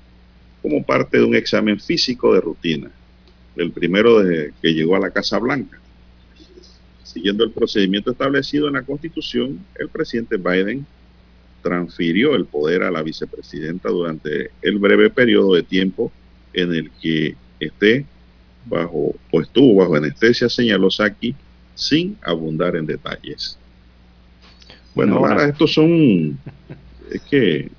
[SPEAKER 2] como parte de un examen físico de rutina, el primero desde que llegó a la Casa Blanca. Siguiendo el procedimiento establecido en la Constitución, el presidente Biden transfirió el poder a la vicepresidenta durante el breve periodo de tiempo en el que esté bajo o estuvo bajo anestesia, señaló Saki, sin abundar en detalles. Bueno, ahora estos son, es que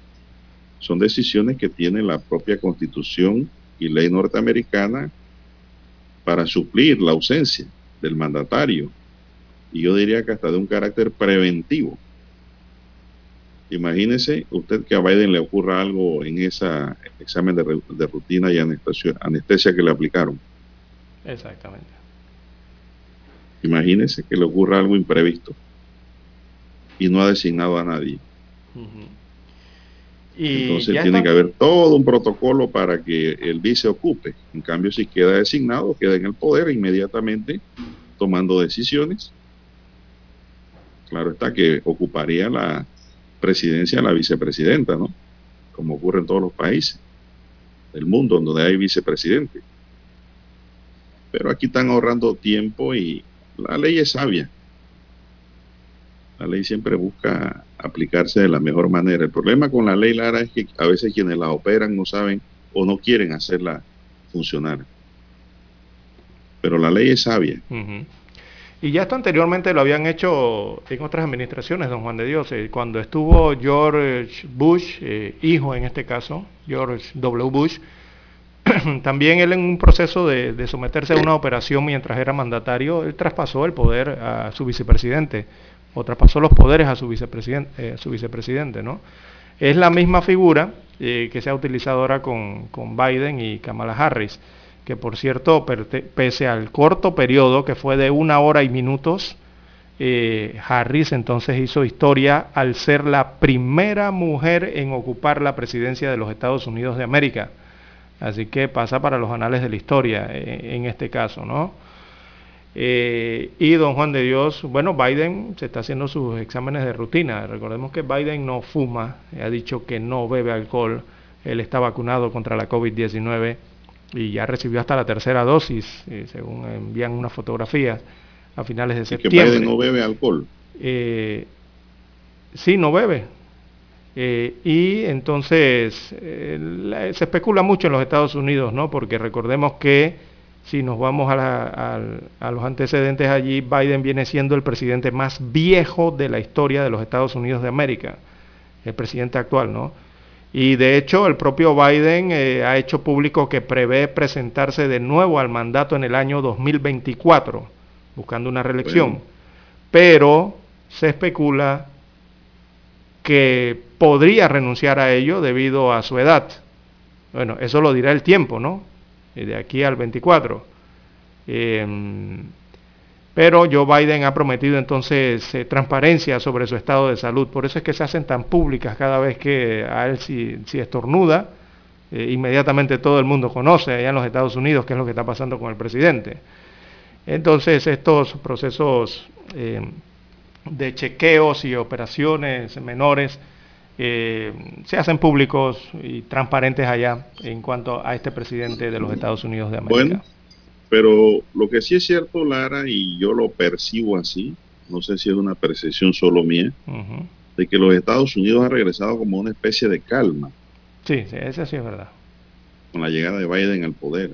[SPEAKER 2] son decisiones que tiene la propia constitución y ley norteamericana para suplir la ausencia del mandatario. Y yo diría que hasta de un carácter preventivo. Imagínese usted que a Biden le ocurra algo en ese examen de, de rutina y anestesia, anestesia que le aplicaron
[SPEAKER 7] Exactamente.
[SPEAKER 2] Imagínese que le ocurra algo imprevisto y no ha designado a nadie. y Entonces tiene que haber todo un protocolo para que el vice ocupe. En cambio, si queda designado, queda en el poder inmediatamente tomando decisiones. Claro está que ocuparía la presidencia la vicepresidenta, ¿no? Como ocurre en todos los países del mundo donde hay vicepresidente. Pero aquí están ahorrando tiempo y la ley es sabia. La ley siempre busca aplicarse de la mejor manera. El problema con la ley Lara es que a veces quienes la operan no saben o no quieren hacerla funcionar. Pero la ley es sabia.
[SPEAKER 7] Y ya esto anteriormente lo habían hecho en otras administraciones, don Juan de Dios. Eh, cuando estuvo George Bush, eh, hijo en este caso, George W. Bush, también él en un proceso de, someterse a una operación mientras era mandatario, él traspasó el poder a su vicepresidente, o traspasó los poderes a su vicepresidente, eh, su vicepresidente ¿no? Es la misma figura eh, que se ha utilizado ahora con, Biden y Kamala Harris, que por cierto, pese al corto periodo que fue de una hora y minutos, eh, Harris entonces hizo historia al ser la primera mujer en ocupar la presidencia de los Estados Unidos de América. Así que pasa para los anales de la historia eh, en, este caso, ¿no? Eh, y don Juan de Dios, bueno, Biden se está haciendo sus exámenes de rutina. Recordemos que Biden no fuma, ha dicho que no bebe alcohol, él está vacunado contra la COVID-19 y ya recibió hasta la tercera dosis, eh, según envían una fotografía a finales de septiembre.
[SPEAKER 2] que Biden no bebe alcohol?
[SPEAKER 7] sí, no bebe, eh, y entonces eh, se especula mucho en los Estados Unidos, ¿no? Porque recordemos que si nos vamos a, los antecedentes allí, Biden viene siendo el presidente más viejo de la historia de los Estados Unidos de América, el presidente actual, ¿no? Y de hecho el propio Biden eh, ha hecho público que prevé presentarse de nuevo al mandato en el año 2024, buscando una reelección. Pero se especula que podría renunciar a ello debido a su edad. Bueno, eso lo dirá el tiempo, ¿no? De aquí al 24. Em, pero Joe Biden ha prometido entonces eh, transparencia sobre su estado de salud. Por eso es que se hacen tan públicas cada vez que a él si, estornuda, eh, inmediatamente todo el mundo conoce allá en los Estados Unidos qué es lo que está pasando con el presidente. Entonces estos procesos em, de chequeos y operaciones menores eh, se hacen públicos y transparentes allá en cuanto a este presidente de los Estados Unidos de América.
[SPEAKER 2] Pero lo que sí es cierto, Lara, y yo lo percibo así, no sé si es una percepción solo mía, de que los Estados Unidos han regresado como una especie de calma.
[SPEAKER 7] Sí, sí, eso sí es verdad.
[SPEAKER 2] Con la llegada de Biden al poder.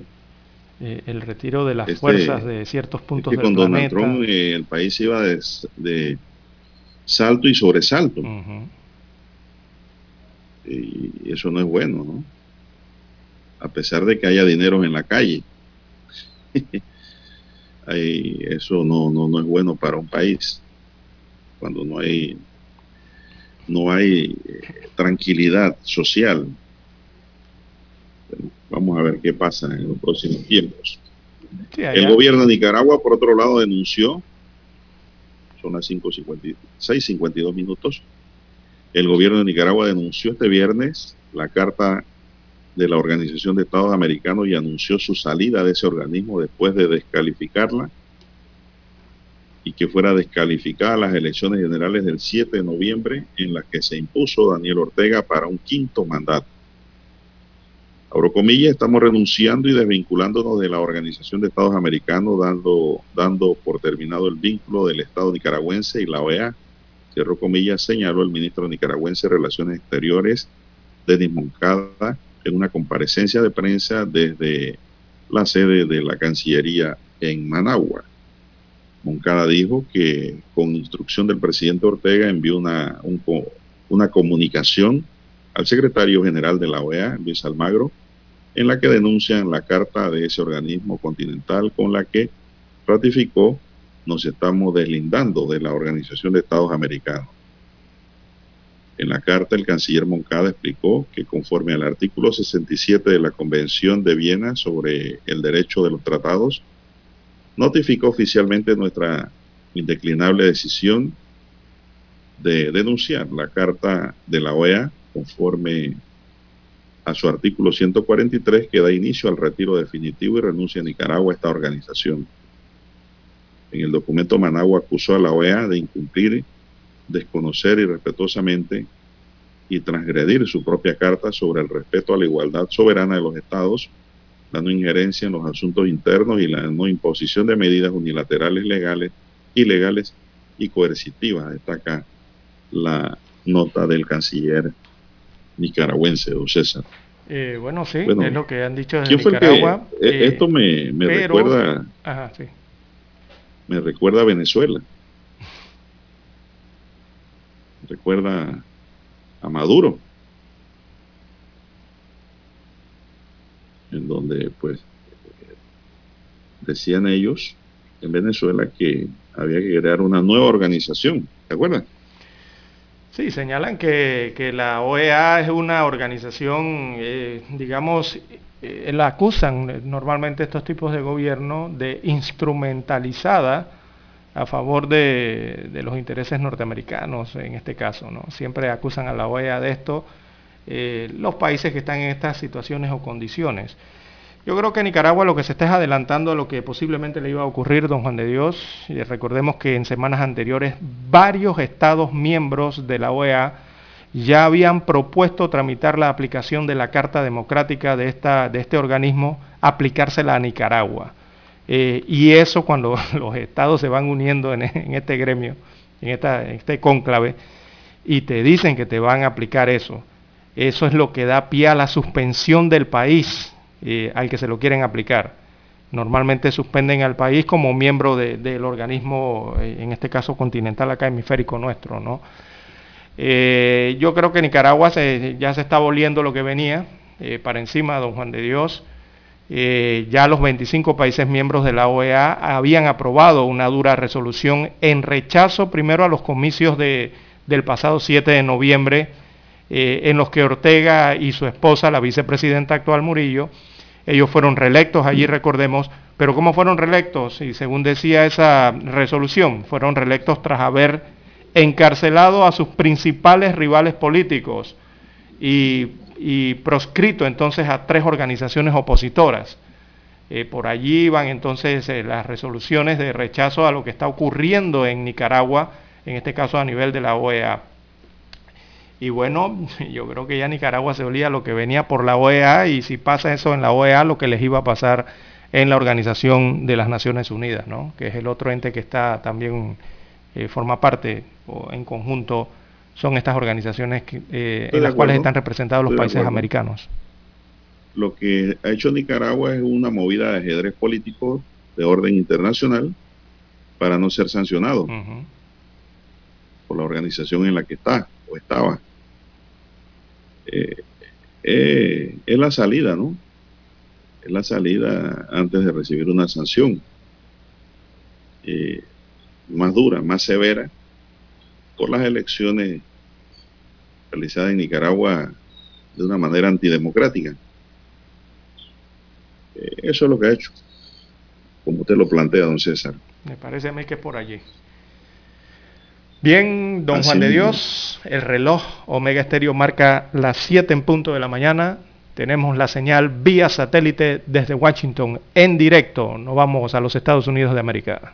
[SPEAKER 7] Eh, el retiro de las este, fuerzas de ciertos puntos
[SPEAKER 2] es que con Donald Trump eh, el país iba de, salto y sobresalto y eso no es bueno, ¿no? a pesar de que haya dinero en la calle. eso no, no, no es bueno para un país cuando no hay no hay eh, tranquilidad social. vamos a ver qué pasa en los próximos tiempos. el gobierno de Nicaragua, por otro lado, denunció, son las 5.56, minutos, el gobierno de Nicaragua denunció este viernes la carta de la Organización de Estados Americanos y anunció su salida de ese organismo después de descalificarla y que fuera descalificada las elecciones generales del 7 de noviembre en las que se impuso Daniel Ortega para un quinto mandato. Abro comillas, estamos renunciando y desvinculándonos de la Organización de Estados Americanos, dando, dando por terminado el vínculo del Estado nicaragüense y la OEA. Cierro comillas, señaló el ministro nicaragüense de Relaciones Exteriores, Denis Moncada, en una comparecencia de prensa desde la sede de la Cancillería en Managua. Moncada dijo que con instrucción del presidente Ortega envió una, una comunicación al secretario general de la OEA, Luis Almagro, en la que denuncian la carta de ese organismo continental con la que ratificó nos estamos deslindando de la Organización de Estados Americanos. En la carta, el canciller Moncada explicó que conforme al artículo 67 de la Convención de Viena sobre el derecho de los tratados, notificó oficialmente nuestra indeclinable decisión de denunciar la Carta de la OEA conforme a su artículo 143 que da inicio al retiro definitivo y renuncia a Nicaragua a esta organización. En el documento Managua acusó a la OEA de incumplir desconocer irrespetuosamente y transgredir su propia carta sobre el respeto a la igualdad soberana de los estados, dando injerencia en los asuntos internos y la no imposición de medidas unilaterales legales, ilegales y coercitivas, destaca la nota del canciller nicaragüense, don César.
[SPEAKER 7] Eh, bueno, sí, es lo que han dicho desde Nicaragua.
[SPEAKER 2] Eh, esto me, me recuerda... Ajá, sí. Me recuerda a Venezuela. Recuerda a Maduro, en donde pues decían ellos en Venezuela que había que crear una nueva organización, ¿te acuerdas?
[SPEAKER 7] Sí, señalan que, la OEA es una organización, eh, digamos, eh, la acusan normalmente estos tipos de gobierno de instrumentalizada a favor de, los intereses norteamericanos en este caso. ¿no? Siempre acusan a la OEA de esto eh, los países que están en estas situaciones o condiciones. Yo creo que Nicaragua lo que se está es adelantando a lo que posiblemente le iba a ocurrir, don Juan de Dios. Y recordemos que en semanas anteriores varios estados miembros de la OEA ya habían propuesto tramitar la aplicación de la Carta Democrática de, esta, de este organismo, aplicársela a Nicaragua. Eh, y eso cuando los estados se van uniendo en, este gremio, en, este cónclave, y te dicen que te van a aplicar eso, eso es lo que da pie a la suspensión del país eh, al que se lo quieren aplicar. Normalmente suspenden al país como miembro del organismo, eh, en este caso continental acá hemisférico nuestro, ¿no? yo creo que Nicaragua ya se está volviendo lo que venía para encima, don Juan de Dios. Eh, ya los 25 países miembros de la OEA habían aprobado una dura resolución en rechazo primero a los comicios del pasado 7 de noviembre, eh, en los que Ortega y su esposa, la vicepresidenta actual Murillo, ellos fueron reelectos allí, recordemos, pero ¿cómo fueron reelectos? Y según decía esa resolución, fueron reelectos tras haber encarcelado a sus principales rivales políticos y y proscrito entonces a tres organizaciones opositoras. Eh, por allí van entonces eh, las resoluciones de rechazo a lo que está ocurriendo en Nicaragua, en este caso a nivel de la OEA. Y bueno, yo creo que ya Nicaragua se olía lo que venía por la OEA y si pasa eso en la OEA, lo que les iba a pasar en la Organización de las Naciones Unidas, ¿no? que es el otro ente que está también, eh, forma parte o en conjunto son estas organizaciones eh, en las cuales están representados los países americanos.
[SPEAKER 2] Lo que ha hecho Nicaragua es una movida de ajedrez político de orden internacional para no ser sancionado por la organización en la que está o estaba. Eh, eh, es la salida, ¿no? es la salida antes de recibir una sanción eh, más dura, más severa, por las elecciones realizadas en Nicaragua de una manera antidemocrática. Eh, eso es lo que ha hecho, como usted lo plantea, don César.
[SPEAKER 7] Me parece a mí que es por allí. Bien, don
[SPEAKER 2] Así
[SPEAKER 7] Juan de. Dios, el reloj Omega Estéreo marca las 7 en punto de la mañana. Tenemos la señal vía satélite desde Washington en directo. Nos vamos a los Estados Unidos de América.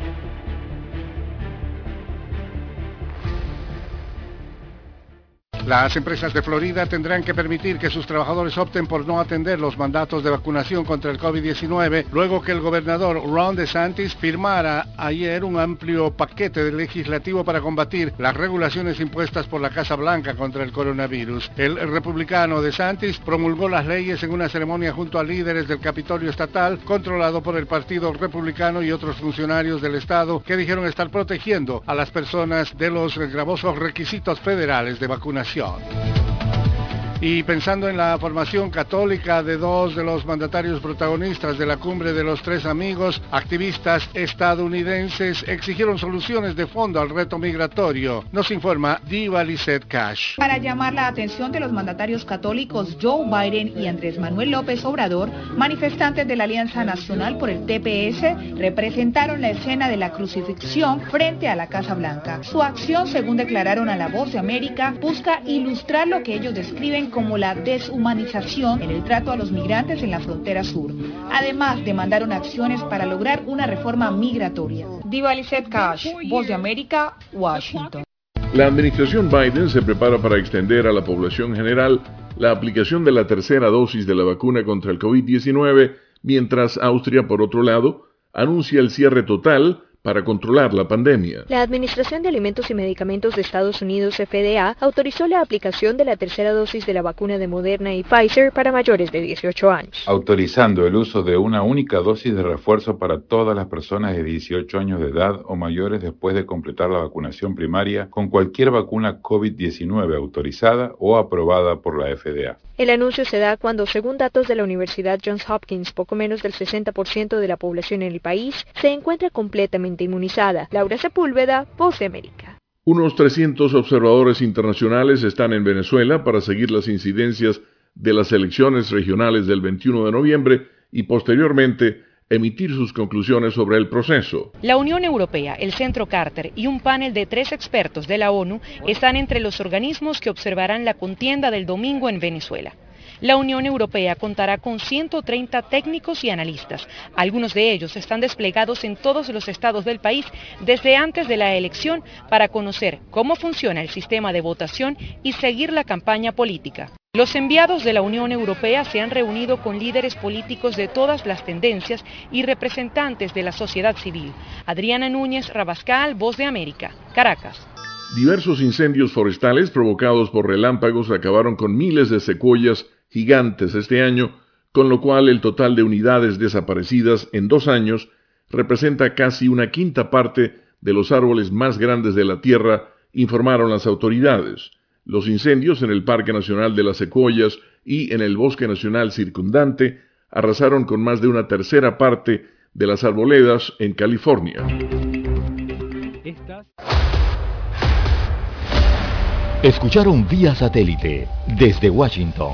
[SPEAKER 19] Las empresas de Florida tendrán que permitir que sus trabajadores opten por no atender los mandatos de vacunación contra el COVID-19 luego que el gobernador Ron DeSantis firmara ayer un amplio paquete de legislativo para combatir las regulaciones impuestas por la Casa Blanca contra el coronavirus. El republicano DeSantis promulgó las leyes en una ceremonia junto a líderes del Capitolio Estatal controlado por el Partido Republicano y otros funcionarios del Estado que dijeron estar protegiendo a las personas de los gravosos requisitos federales de vacunación. confiável Y pensando en la formación católica de dos de los mandatarios protagonistas de la cumbre de los tres amigos, activistas estadounidenses exigieron soluciones de fondo al reto migratorio. Nos informa Diva Lizette Cash.
[SPEAKER 20] Para llamar la atención de los mandatarios católicos Joe Biden y Andrés Manuel López Obrador, manifestantes de la Alianza Nacional por el TPS representaron la escena de la crucifixión frente a la Casa Blanca. Su acción, según declararon a La Voz de América, busca ilustrar lo que ellos describen como la deshumanización en el trato a los migrantes en la frontera sur. Además, demandaron acciones para lograr una reforma migratoria. Diva Lizette Cash, Voz de América, Washington.
[SPEAKER 21] La administración Biden se prepara para extender a la población general la aplicación de la tercera dosis de la vacuna contra el COVID-19, mientras Austria, por otro lado, anuncia el cierre total para controlar la pandemia.
[SPEAKER 22] La Administración de Alimentos y Medicamentos de Estados Unidos, FDA, autorizó la aplicación de la tercera dosis de la vacuna de Moderna y Pfizer para mayores de 18 años.
[SPEAKER 23] autorizando el uso de una única dosis de refuerzo para todas las personas de 18 años de edad o mayores después de completar la vacunación primaria con cualquier vacuna COVID-19 autorizada o aprobada por la FDA.
[SPEAKER 22] El anuncio se da cuando, según datos de la Universidad Johns Hopkins, poco menos del 60% de la población en el país se encuentra completamente inmunizada. Laura Sepúlveda, Voz de América.
[SPEAKER 21] Unos 300 observadores internacionales están en Venezuela para seguir las incidencias de las elecciones regionales del 21 de noviembre y posteriormente emitir sus conclusiones sobre el proceso.
[SPEAKER 24] La Unión Europea, el Centro Carter y un panel de tres expertos de la ONU están entre los organismos que observarán la contienda del domingo en Venezuela. La Unión Europea contará con 130 técnicos y analistas. Algunos de ellos están desplegados en todos los estados del país desde antes de la elección para conocer cómo funciona el sistema de votación y seguir la campaña política. Los enviados de la Unión Europea se han reunido con líderes políticos de todas las tendencias y representantes de la sociedad civil. Adriana Núñez Rabascal, Voz de América, Caracas.
[SPEAKER 21] Diversos incendios forestales provocados por relámpagos acabaron con miles de secuoyas gigantes este año, con lo cual el total de unidades desaparecidas en dos años representa casi una quinta parte de los árboles más grandes de la Tierra, informaron las autoridades. Los incendios en el Parque Nacional de las Secuoyas y en el Bosque Nacional circundante arrasaron con más de una tercera parte de las arboledas en California.
[SPEAKER 1] Escucharon vía satélite desde Washington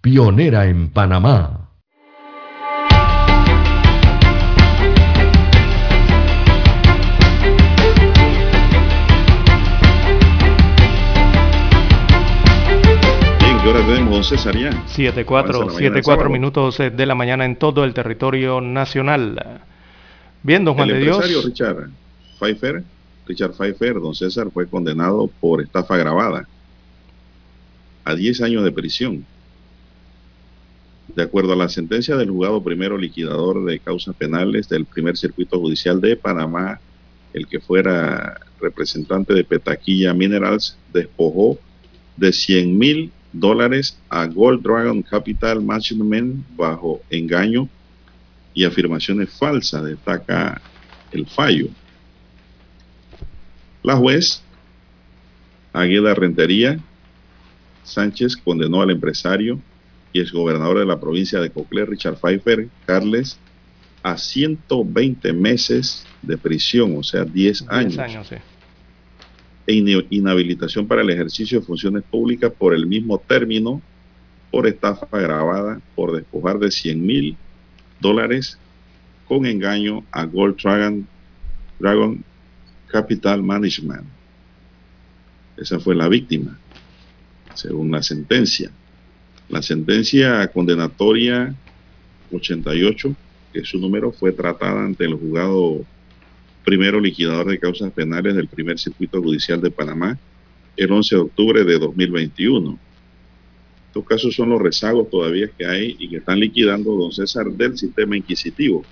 [SPEAKER 3] pionera en Panamá.
[SPEAKER 2] Bien, que ahora tenemos don César ya.
[SPEAKER 7] 7-4, 7-4 minutos de la mañana en todo el territorio nacional. Bien, don Juan
[SPEAKER 2] el
[SPEAKER 7] de Dios.
[SPEAKER 2] empresario Richard Pfeiffer, Richard Pfeiffer, don César, fue condenado por estafa grabada a 10 años de prisión. De acuerdo a la sentencia del juzgado primero liquidador de causas penales del primer circuito judicial de Panamá, el que fuera representante de Petaquilla Minerals despojó de 100 mil dólares a Gold Dragon Capital Management bajo engaño y afirmaciones falsas, destaca el fallo. La juez Águila Rentería Sánchez condenó al empresario y exgobernador de la provincia de Coclé, Richard Pfeiffer Carles, a 120 meses de prisión, o sea, 10 años.
[SPEAKER 7] 10 años sí.
[SPEAKER 2] E inhabilitación para el ejercicio de funciones públicas por el mismo término, por estafa agravada, por despojar de 100 mil dólares con engaño a Gold Dragon, Dragon Capital Management. Esa fue la víctima, según la sentencia. La sentencia condenatoria 88, que su número fue tratada ante el juzgado primero liquidador de causas penales del primer circuito judicial de Panamá el 11 de octubre de 2021. Estos casos son los rezagos todavía que hay y que están liquidando don César del sistema inquisitivo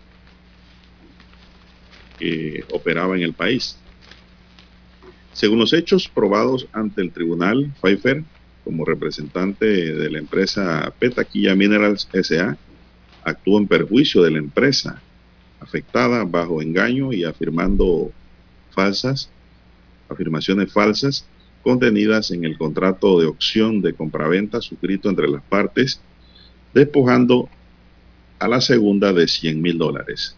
[SPEAKER 2] que operaba en el país. Según los hechos probados ante el tribunal, Pfeiffer, como representante de la empresa Petaquilla Minerals SA, actuó en perjuicio de la empresa afectada bajo engaño y afirmando falsas, afirmaciones falsas contenidas en el contrato de opción de compraventa suscrito entre las partes, despojando a la segunda de 100 mil dólares.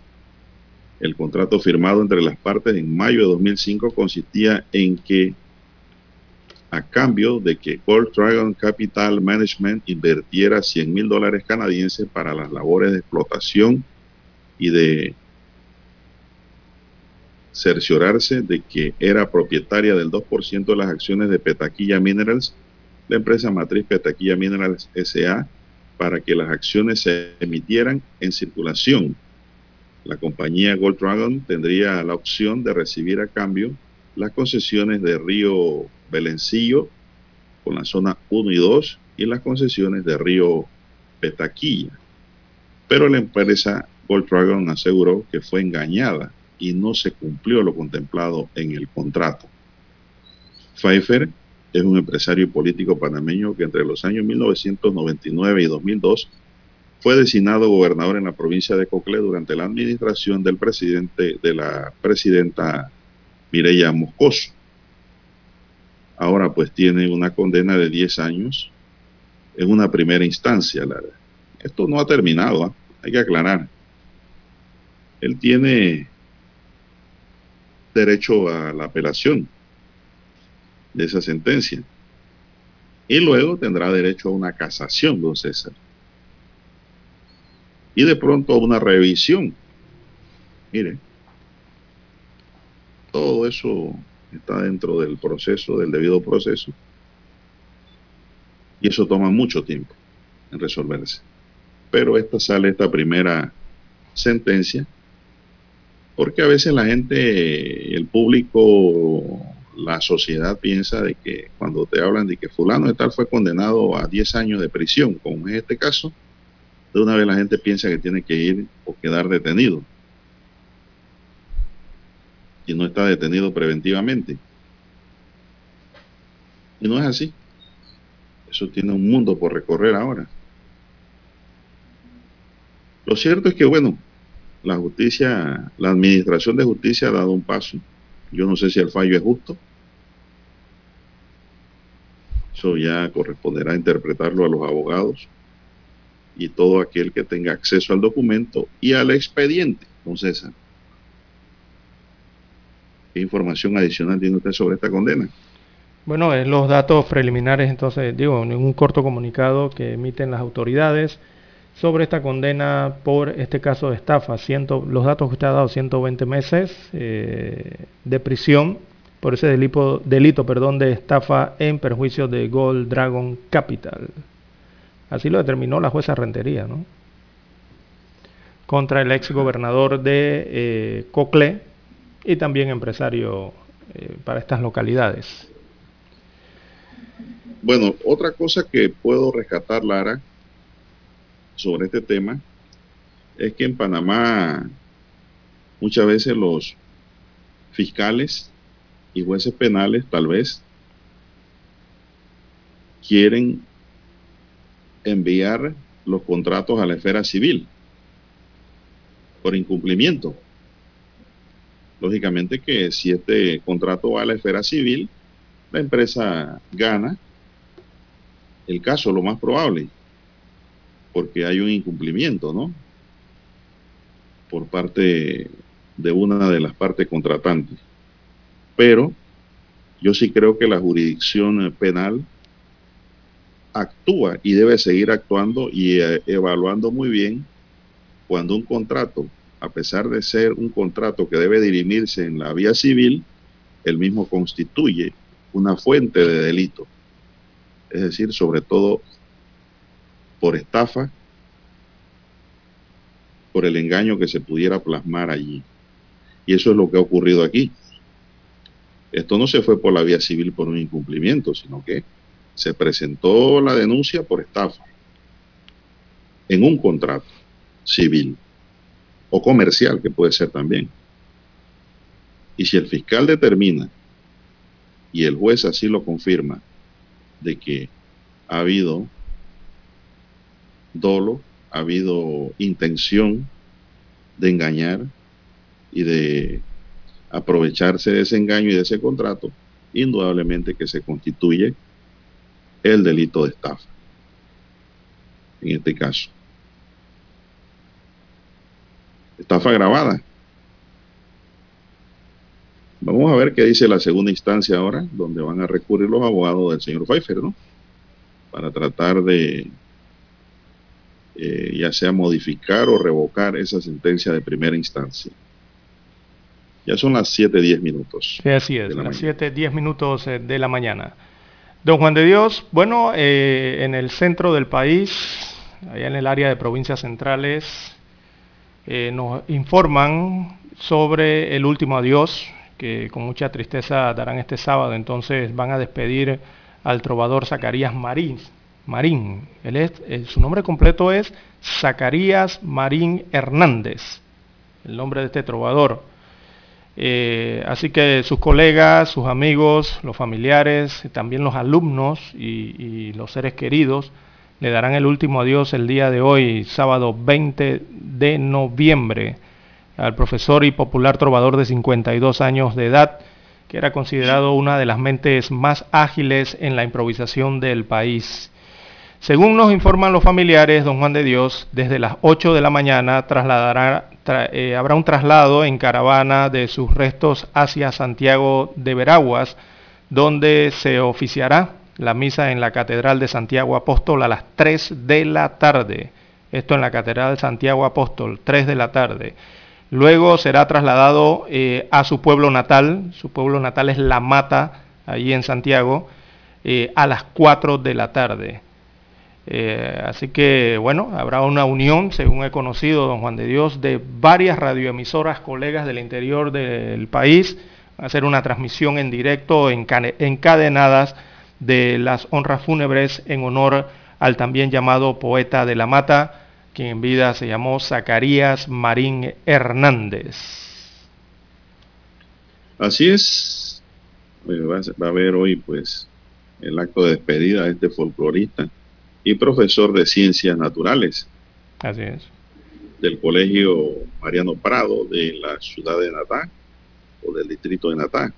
[SPEAKER 2] El contrato firmado entre las partes en mayo de 2005 consistía en que, a cambio de que Gold Dragon Capital Management invirtiera 100 mil dólares canadienses para las labores de explotación y de cerciorarse de que era propietaria del 2% de las acciones de Petaquilla Minerals, la empresa matriz Petaquilla Minerals SA, para que las acciones se emitieran en circulación. La compañía Gold Dragon tendría la opción de recibir a cambio las concesiones de Río Belencillo con la zona 1 y 2 y las concesiones de Río Petaquilla. Pero la empresa Gold Dragon aseguró que fue engañada y no se cumplió lo contemplado en el contrato. Pfeiffer es un empresario político panameño que entre los años 1999 y 2002 fue designado gobernador en la provincia de Coclé durante la administración del presidente de la presidenta Mireya Moscoso. Ahora pues tiene una condena de 10 años en una primera instancia. Esto no ha terminado, ¿eh? hay que aclarar. Él tiene derecho a la apelación de esa sentencia. Y luego tendrá derecho a una casación, don César. Y de pronto a una revisión. Mire, todo eso está dentro del proceso, del debido proceso. Y eso toma mucho tiempo en resolverse. Pero esta sale esta primera sentencia porque a veces la gente, el público, la sociedad piensa de que cuando te hablan de que fulano de tal fue condenado a 10 años de prisión, como en este caso, de una vez la gente piensa que tiene que ir o quedar detenido. Y no está detenido preventivamente. Y no es así. Eso tiene un mundo por recorrer ahora. Lo cierto es que, bueno, la justicia, la administración de justicia ha dado un paso. Yo no sé si el fallo es justo. Eso ya corresponderá interpretarlo a los abogados y todo aquel que tenga acceso al documento y al expediente, don César. ¿Qué información adicional tiene usted sobre esta condena?
[SPEAKER 7] Bueno, en los datos preliminares, entonces, digo, en un corto comunicado que emiten las autoridades, sobre esta condena por este caso de estafa. los datos que usted ha dado, 120 meses eh, de prisión por ese delito, perdón, de estafa en perjuicio de Gold Dragon Capital. Así lo determinó la jueza Rentería, ¿no? Contra el ex gobernador de eh, Coclé y también empresario eh, para estas localidades.
[SPEAKER 2] Bueno, otra cosa que puedo rescatar, Lara, sobre este tema, es que en Panamá muchas veces los fiscales y jueces penales tal vez quieren enviar los contratos a la esfera civil por incumplimiento. Lógicamente que si este contrato va a la esfera civil, la empresa gana el caso, lo más probable, porque hay un incumplimiento, ¿no? Por parte de una de las partes contratantes. Pero yo sí creo que la jurisdicción penal actúa y debe seguir actuando y eh, evaluando muy bien cuando un contrato, a pesar de ser un contrato que debe dirimirse en la vía civil, el mismo constituye una fuente de delito. Es decir, sobre todo por estafa, por el engaño que se pudiera plasmar allí. Y eso es lo que ha ocurrido aquí. Esto no se fue por la vía civil por un incumplimiento, sino que se presentó la denuncia por estafa en un contrato civil o comercial, que puede ser también. Y si el fiscal determina y el juez así lo confirma de que ha habido dolo, ha habido intención de engañar y de aprovecharse de ese engaño y de ese contrato, indudablemente que se constituye el delito de estafa. En este caso. Estafa grabada. Vamos a ver qué dice la segunda instancia ahora, donde van a recurrir los abogados del señor Pfeiffer, ¿no? Para tratar de eh, ya sea modificar o revocar esa sentencia de primera instancia. Ya son las 7.10 minutos.
[SPEAKER 7] Sí, así es, las 7.10 minutos eh, de la mañana. Don Juan de Dios, bueno, eh, en el centro del país, allá en el área de provincias centrales, eh, nos informan sobre el último adiós, que con mucha tristeza darán este sábado. Entonces van a despedir al trovador Zacarías Marín. Marín. Él es, eh, su nombre completo es Zacarías Marín Hernández, el nombre de este trovador. Eh, así que sus colegas, sus amigos, los familiares, también los alumnos y, los seres queridos le darán el último adiós el día de hoy, sábado 20 de noviembre, al profesor y popular trovador de 52 años de edad, que era considerado una de las mentes más ágiles en la improvisación del país. Según nos informan los familiares, don Juan de Dios, desde las 8 de la mañana trasladará eh, habrá un traslado en caravana de sus restos hacia Santiago de Veraguas, donde se oficiará la misa en la Catedral de Santiago Apóstol a las 3 de la tarde. Esto en la Catedral de Santiago Apóstol, 3 de la tarde. Luego será trasladado eh, a su pueblo natal, su pueblo natal es La Mata, allí en Santiago, eh, a las 4 de la tarde. Eh, así que, bueno, habrá una unión, según he conocido, don Juan de Dios, de varias radioemisoras colegas del interior del país. hacer una transmisión en directo, encadenadas de las honras fúnebres en honor al también llamado poeta de la mata, quien en vida se llamó Zacarías Marín Hernández.
[SPEAKER 2] Así es. Va a haber hoy, pues, el acto de despedida de este folclorista y profesor de ciencias naturales.
[SPEAKER 7] Así es.
[SPEAKER 2] Del Colegio Mariano Prado de la ciudad de Natá o del distrito de Natá.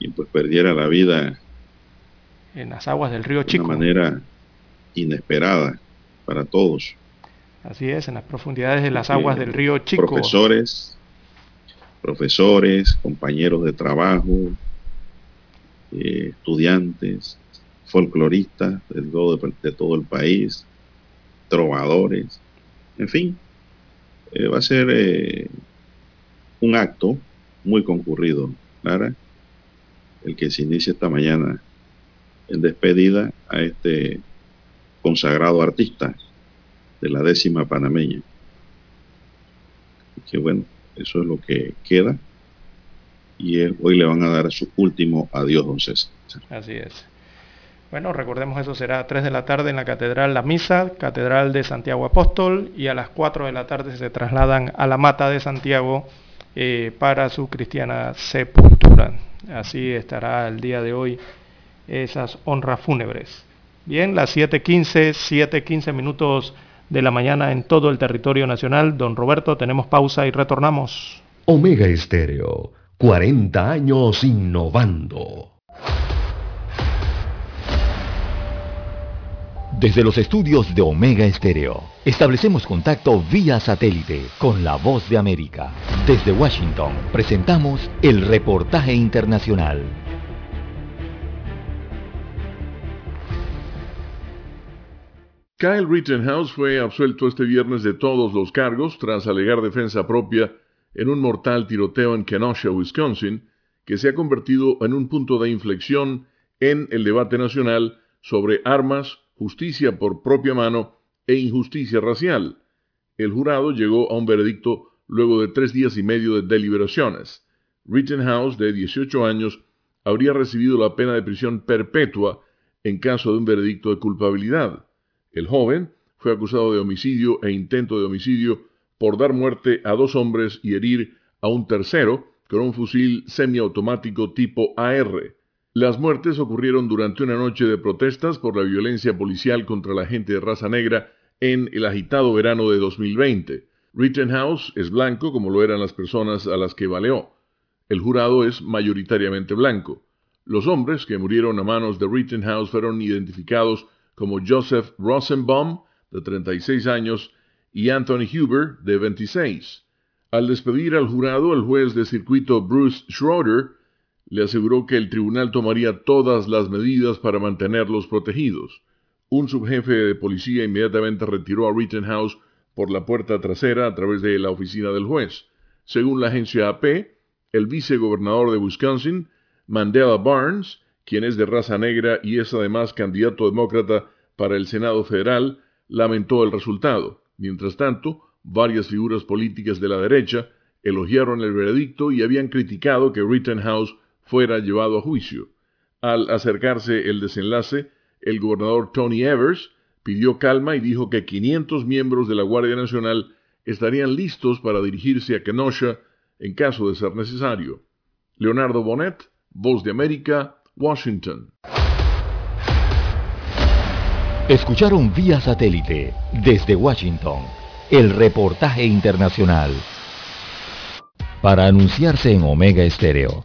[SPEAKER 2] Y pues perdiera la vida
[SPEAKER 7] en las aguas del río Chico.
[SPEAKER 2] De manera inesperada para todos.
[SPEAKER 7] Así es, en las profundidades de las aguas del río Chico.
[SPEAKER 2] Profesores, profesores, compañeros de trabajo, eh, estudiantes, folcloristas de todo, de todo el país, trovadores, en fin, eh, va a ser eh, un acto muy concurrido, Clara, el que se inicia esta mañana en despedida a este consagrado artista de la décima panameña. Que bueno, eso es lo que queda. Y hoy le van a dar su último adiós, don César.
[SPEAKER 7] Así es. Bueno, recordemos eso será a 3 de la tarde en la Catedral La Misa, Catedral de Santiago Apóstol, y a las 4 de la tarde se trasladan a la Mata de Santiago eh, para su cristiana sepultura. Así estará el día de hoy esas honras fúnebres. Bien, las 7.15, 7.15 minutos de la mañana en todo el territorio nacional. Don Roberto, tenemos pausa y retornamos.
[SPEAKER 3] Omega Estéreo, 40 años innovando.
[SPEAKER 1] Desde los estudios de Omega Estéreo, establecemos contacto vía satélite con la voz de América. Desde Washington, presentamos el reportaje internacional.
[SPEAKER 21] Kyle Rittenhouse fue absuelto este viernes de todos los cargos tras alegar defensa propia en un mortal tiroteo en Kenosha, Wisconsin, que se ha convertido en un punto de inflexión en el debate nacional sobre armas, justicia por propia mano e injusticia racial. El jurado llegó a un veredicto luego de tres días y medio de deliberaciones. Rittenhouse, de 18 años, habría recibido la pena de prisión perpetua en caso de un veredicto de culpabilidad. El joven fue acusado de homicidio e intento de homicidio por dar muerte a dos hombres y herir a un tercero con un fusil semiautomático tipo AR. Las muertes ocurrieron durante una noche de protestas por la violencia policial contra la gente de raza negra en el agitado verano de 2020. Rittenhouse es blanco como lo eran las personas a las que baleó. El jurado es mayoritariamente blanco. Los hombres que murieron a manos de Rittenhouse fueron identificados como Joseph Rosenbaum, de 36 años, y Anthony Huber, de 26. Al despedir al jurado, el juez de circuito Bruce Schroeder le aseguró que el tribunal tomaría todas las medidas para mantenerlos protegidos. Un subjefe de policía inmediatamente retiró a Rittenhouse por la puerta trasera a través de la oficina del juez. Según la agencia AP, el vicegobernador de Wisconsin, Mandela Barnes, quien es de raza negra y es además candidato demócrata para el Senado federal, lamentó el resultado. Mientras tanto, varias figuras políticas de la derecha elogiaron el veredicto y habían criticado que Rittenhouse fuera llevado a juicio. Al acercarse el desenlace, el gobernador Tony Evers pidió calma y dijo que 500 miembros de la Guardia Nacional estarían listos para dirigirse a Kenosha en caso de ser necesario. Leonardo Bonet, Voz de América, Washington.
[SPEAKER 1] Escucharon vía satélite desde Washington el reportaje internacional. Para anunciarse en Omega Estéreo,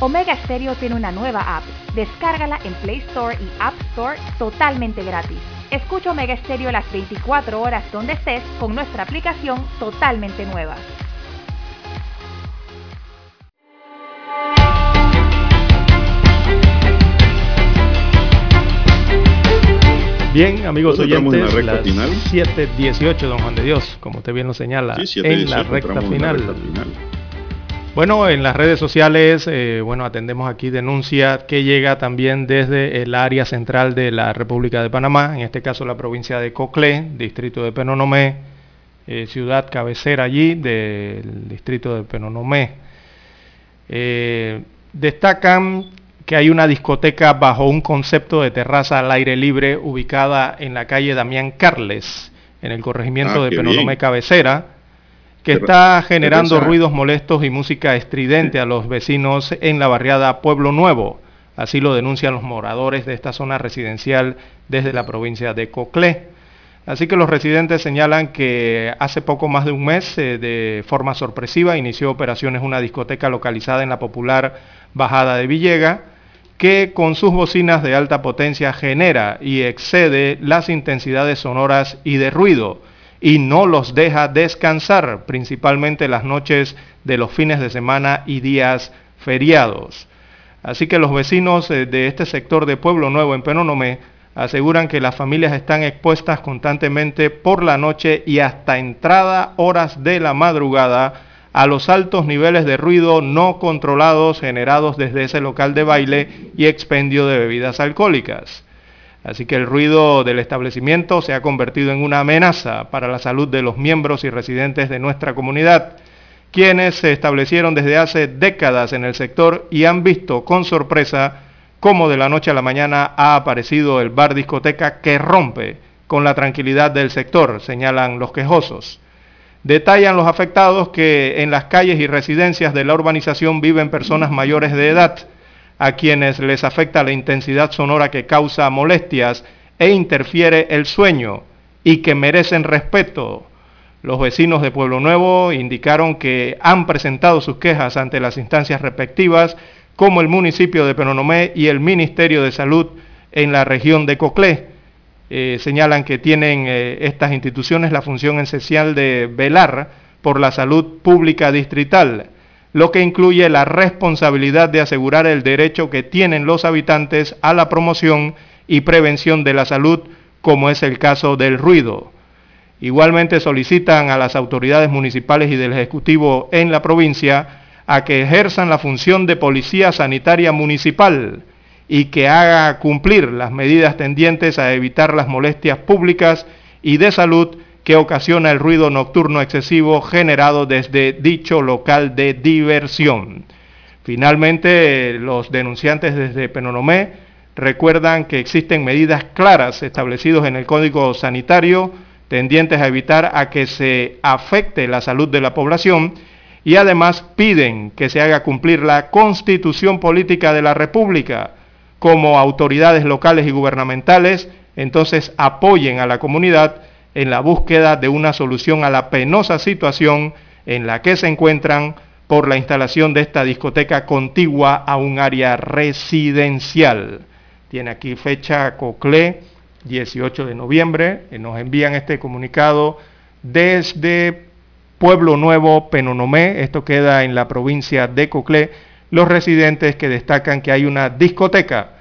[SPEAKER 12] Omega Stereo tiene una nueva app. Descárgala en Play Store y App Store totalmente gratis. Escucha Omega Stereo las 24 horas donde estés con nuestra aplicación totalmente nueva.
[SPEAKER 7] Bien, amigos
[SPEAKER 2] Nosotros
[SPEAKER 7] oyentes,
[SPEAKER 2] en la recta
[SPEAKER 7] las
[SPEAKER 2] final.
[SPEAKER 7] 7.18, don Juan de Dios, como usted bien lo señala,
[SPEAKER 2] Sí,
[SPEAKER 7] en la
[SPEAKER 2] 7:18,
[SPEAKER 7] recta
[SPEAKER 2] entramos en la
[SPEAKER 7] final.
[SPEAKER 2] recta final.
[SPEAKER 7] Bueno, en las redes sociales, eh, bueno, atendemos aquí denuncia que llega también desde el área central de la República de Panamá, en este caso la provincia de Coclé, distrito de Penonomé, eh, ciudad cabecera allí del distrito de Penonomé. Eh, destacan que hay una discoteca bajo un concepto de terraza al aire libre ubicada en la calle Damián Carles, en el corregimiento
[SPEAKER 2] Ah,
[SPEAKER 7] de Penonomé
[SPEAKER 2] bien.
[SPEAKER 7] Cabecera, que está generando ruidos molestos y música estridente a los vecinos en la barriada Pueblo Nuevo. Así lo denuncian los moradores de esta zona residencial desde la provincia de Coclé. Así que los residentes señalan que hace poco más de un mes, eh, de forma sorpresiva, inició operaciones una discoteca localizada en la popular Bajada de Villega, que con sus bocinas de alta potencia genera y excede las intensidades sonoras y de ruido, y no los deja descansar, principalmente las noches de los fines de semana y días feriados. Así que los vecinos eh, de este sector de Pueblo Nuevo en Penonomé aseguran que las familias están expuestas constantemente por la noche y hasta entrada horas de la madrugada a los altos niveles de ruido no controlados generados desde ese local de baile y expendio de bebidas alcohólicas. Así que el ruido del establecimiento se ha convertido en una amenaza para la salud de los miembros y residentes de nuestra comunidad, quienes se establecieron desde hace décadas en el sector y han visto con sorpresa cómo de la noche a la mañana ha aparecido el bar discoteca que rompe con la tranquilidad del sector, señalan los quejosos. Detallan los afectados que en las calles y residencias de la urbanización viven personas mayores de edad, a quienes les afecta la intensidad sonora que causa molestias e interfiere el sueño y que merecen respeto. Los vecinos de Pueblo Nuevo indicaron que han presentado sus quejas ante las instancias respectivas, como el municipio de Penonomé y el Ministerio de Salud en la región de Coclé eh, señalan que tienen eh, estas instituciones la función esencial de velar por la salud pública distrital, lo que incluye la responsabilidad de asegurar el derecho que tienen los habitantes a la promoción y prevención de la salud, como es el caso del ruido. Igualmente solicitan a las autoridades municipales y del Ejecutivo en la provincia a que ejerzan la función de policía sanitaria municipal, y que haga cumplir las medidas tendientes a evitar las molestias públicas y de salud que ocasiona el ruido nocturno excesivo generado desde dicho local de diversión. Finalmente, los denunciantes desde Penonomé recuerdan que existen medidas claras establecidas en el Código Sanitario tendientes a evitar a que se afecte la salud de la población y además piden que se haga cumplir la Constitución Política de la República, como autoridades locales y gubernamentales entonces apoyen a la comunidad en la búsqueda de una solución a la penosa situación en la que se encuentran por la instalación de esta discoteca contigua a un área residencial. Tiene aquí fecha Coclé, 18 de noviembre. Nos envían este comunicado desde Pueblo Nuevo, Penonomé. Esto queda en la provincia de Coclé los residentes que destacan que hay una discoteca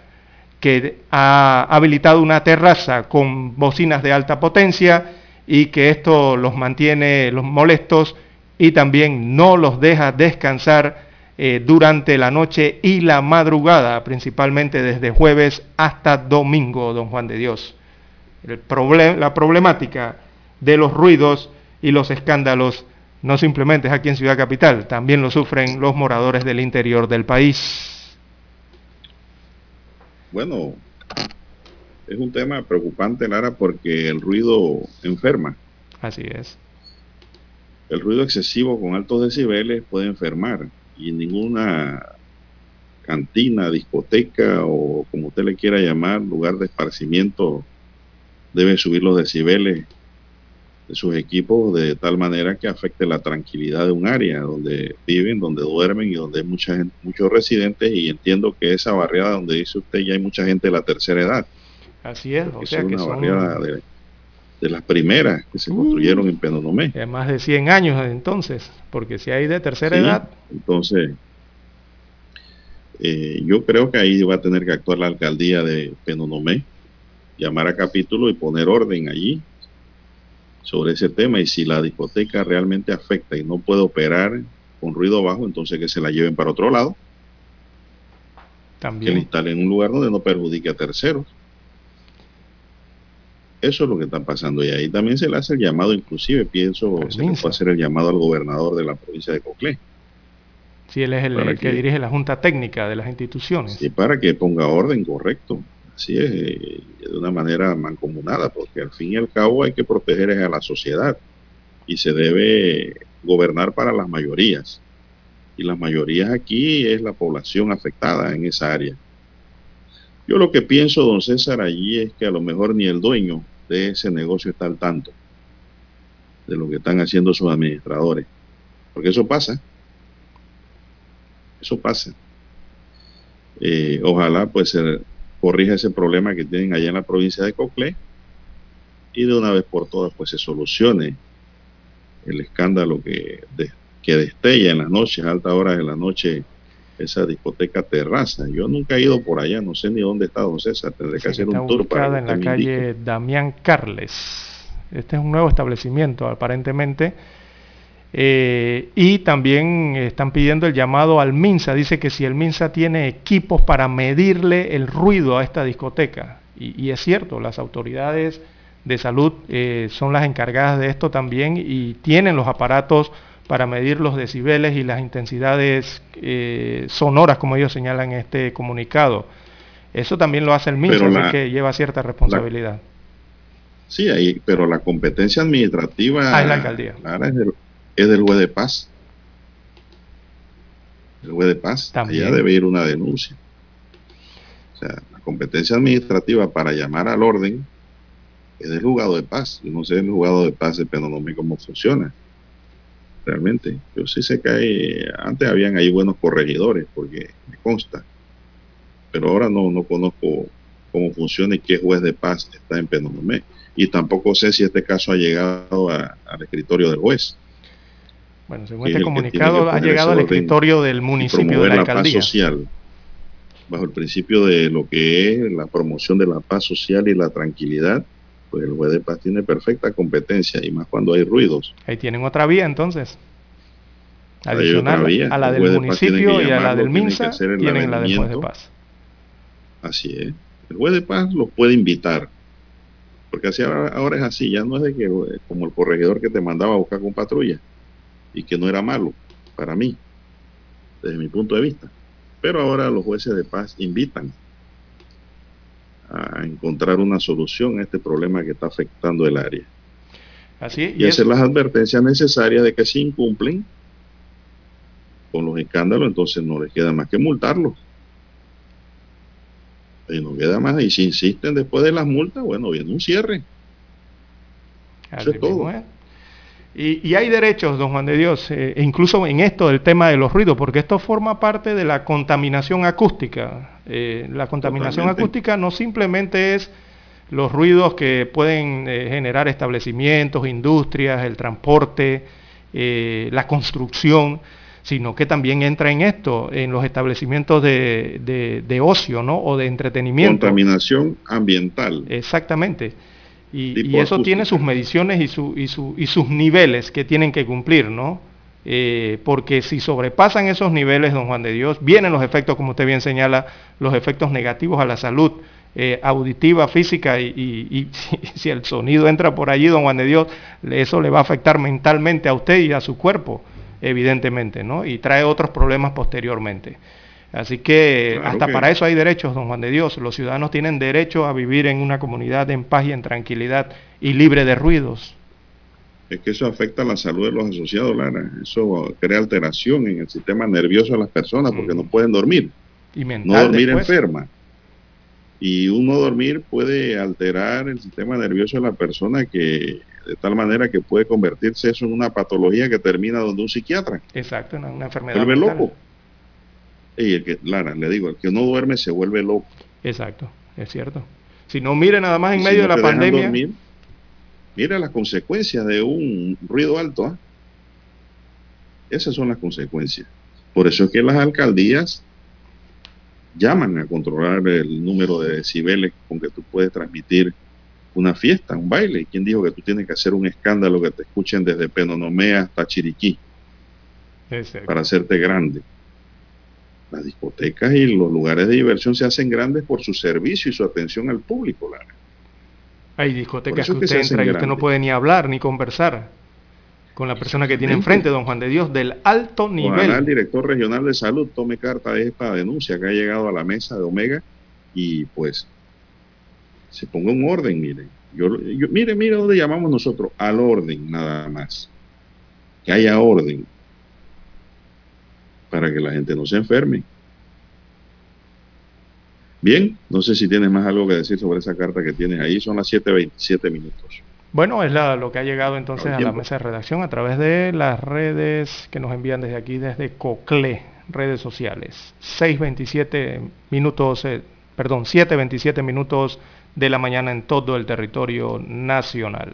[SPEAKER 7] que ha habilitado una terraza con bocinas de alta potencia y que esto los mantiene los molestos y también no los deja descansar eh, durante la noche y la madrugada, principalmente desde jueves hasta domingo, don Juan de Dios. El la problemática de los ruidos y los escándalos no simplemente es aquí en Ciudad Capital, también lo sufren los moradores del interior del país.
[SPEAKER 2] Bueno, es un tema preocupante, Lara, porque el ruido enferma.
[SPEAKER 7] Así es.
[SPEAKER 2] El ruido excesivo con altos decibeles puede enfermar y ninguna cantina, discoteca o como usted le quiera llamar, lugar de esparcimiento debe subir los decibeles de sus equipos de tal manera que afecte la tranquilidad de un área donde viven, donde duermen y donde hay mucha gente, muchos residentes y entiendo que esa barriada donde dice usted ya hay mucha gente de la tercera edad.
[SPEAKER 7] Así es,
[SPEAKER 2] o sea es una barriada de, las primeras que se construyeron en Penonomé.
[SPEAKER 7] De más de 100 años entonces, porque si hay de tercera edad.
[SPEAKER 2] Entonces, eh, yo creo que ahí va a tener que actuar la alcaldía de Penonomé, llamar a capítulo y poner orden allí sobre ese tema y si la discoteca realmente afecta y no puede operar con ruido bajo, entonces que se la lleven para otro lado.
[SPEAKER 7] También.
[SPEAKER 2] Que la instalen en un lugar donde no perjudique a terceros. Eso es lo que está pasando y ahí también se le hace el llamado, inclusive pienso, se le puede hacer el llamado al gobernador de la provincia de Coclé.
[SPEAKER 7] Si él es el, que, dirige la junta técnica de las instituciones.
[SPEAKER 2] Y para que ponga orden correcto. Así es, de una manera mancomunada, porque al fin y al cabo hay que proteger a la sociedad y se debe gobernar para las mayorías. Y las mayorías aquí es la población afectada en esa área. Yo lo que pienso, don César, allí es que a lo mejor ni el dueño de ese negocio está al tanto de lo que están haciendo sus administradores. Porque eso pasa. Eso pasa. Eh, ojalá pues corrija ese problema que tienen allá en la provincia de Coclé y de una vez por todas pues se solucione el escándalo que, que destella en las noches, a altas horas de la noche, esa discoteca terraza. Yo nunca he ido por allá, no sé ni dónde está Don César, tendré que hacer un tour
[SPEAKER 7] para en la calle Damián Carles. Este es un nuevo establecimiento, aparentemente. Eh, y también están pidiendo el llamado al MINSA. Dice que si el MINSA tiene equipos para medirle el ruido a esta discoteca. Y, es cierto, las autoridades de salud eh, son las encargadas de esto también y tienen los aparatos para medir los decibeles y las intensidades eh, sonoras, como ellos señalan en este comunicado. Eso también lo hace el MINSA, así que lleva cierta responsabilidad.
[SPEAKER 2] sí, ahí, pero la competencia administrativa
[SPEAKER 7] ah, es la alcaldía.
[SPEAKER 2] es, del, es del juez de paz. El juez de paz, también. allá debe ir una denuncia. O sea, la competencia administrativa para llamar al orden es del juzgado de paz. Yo no sé el juzgado de paz de Penonomé cómo funciona realmente. Yo sí sé que hay, antes habían ahí buenos corregidores, porque me consta, pero ahora no, no conozco cómo funciona y qué juez de paz está en Penonomé. Y tampoco sé si este caso ha llegado al escritorio del juez.
[SPEAKER 7] Bueno, según este comunicado, ha llegado al escritorio del municipio de la, alcaldía.
[SPEAKER 2] paz social, bajo el principio de lo que es la promoción de la paz social y la tranquilidad pues el juez de paz tiene perfecta competencia y más cuando hay ruidos.
[SPEAKER 7] Ahí tienen otra vía entonces. Adicional a la del municipio y a la del MINSA, tienen la del juez de paz.
[SPEAKER 2] Así es. El juez de paz los puede invitar. Porque así ahora, es así, ya no es de que como el corregidor que te mandaba a buscar con patrulla y que no era malo para mí, desde mi punto de vista. Pero ahora los jueces de paz invitan a encontrar una solución a este problema que está afectando el área.
[SPEAKER 7] Así,
[SPEAKER 2] y, hacer las advertencias necesarias de que si incumplen con los escándalos, entonces no les queda más que multarlos. Y no queda más. Y si insisten después de las multas, bueno, viene un cierre.
[SPEAKER 7] Eso es todo. Y, hay derechos, don Juan de Dios, eh, incluso en esto del tema de los ruidos, porque esto forma parte de la contaminación acústica. Eh, la contaminación acústica no simplemente es los ruidos que pueden eh, generar establecimientos, industrias, el transporte, la construcción, sino que también entra en esto, en los establecimientos de, de ocio ¿no? o de entretenimiento.
[SPEAKER 2] Contaminación ambiental.
[SPEAKER 7] Exactamente. Y, eso tiene sus mediciones y, su, y, y, sus niveles que tienen que cumplir, ¿no? Eh, porque si sobrepasan esos niveles, don Juan de Dios, vienen los efectos, como usted bien señala, los efectos negativos a la salud eh, auditiva, física, y, si, si, el sonido entra por allí, don Juan de Dios, eso le va a afectar mentalmente a usted y a su cuerpo, evidentemente, ¿no? Y trae otros problemas posteriormente. Así que hasta para eso hay derechos, don Juan de Dios. Los ciudadanos tienen derecho a vivir en una comunidad en paz y en tranquilidad y libre de ruidos.
[SPEAKER 2] Es que eso afecta a la salud de los asociados, Lara. Eso crea alteración en el sistema nervioso de las personas porque no pueden dormir.
[SPEAKER 7] Y
[SPEAKER 2] no dormir enferma. Y uno dormir puede alterar el sistema nervioso de la persona que de tal manera que puede convertirse eso en una patología que termina donde un psiquiatra.
[SPEAKER 7] Exacto, una, una enfermedad.
[SPEAKER 2] Vuelve loco. Y el que, Lara, le digo, el que no duerme se vuelve loco.
[SPEAKER 7] Exacto, es cierto. Si no mire nada más en medio de la pandemia.
[SPEAKER 2] mira las consecuencias de un ruido alto. ¿ah? Esas son las consecuencias. Por eso es que las alcaldías llaman a controlar el número de decibeles con que tú puedes transmitir una fiesta, un baile. ¿Quién dijo que tú tienes que hacer un escándalo que te escuchen desde Penonomé hasta Chiriquí? Para hacerte grande. Las discotecas y los lugares de diversión se hacen grandes por su servicio y su atención al público, Lara.
[SPEAKER 7] Hay discotecas que usted entra y usted no puede ni hablar ni conversar con la persona que tiene enfrente, don Juan de Dios, del alto nivel.
[SPEAKER 2] el director regional de salud tome carta de esta denuncia que ha llegado a la mesa de Omega y pues se ponga un orden, mire. Yo, mire, mire dónde llamamos nosotros, al orden nada más. Que haya orden para que la gente no se enferme. Bien, no sé si tienes más algo que decir sobre esa carta que tienes ahí, son las 7.27 minutos.
[SPEAKER 7] Bueno, es lo que ha llegado entonces a la mesa de redacción a través de las redes que nos envían desde aquí, desde COCLE, redes sociales. 6.27 minutos, eh, perdón, 7.27 minutos de la mañana en todo el territorio nacional.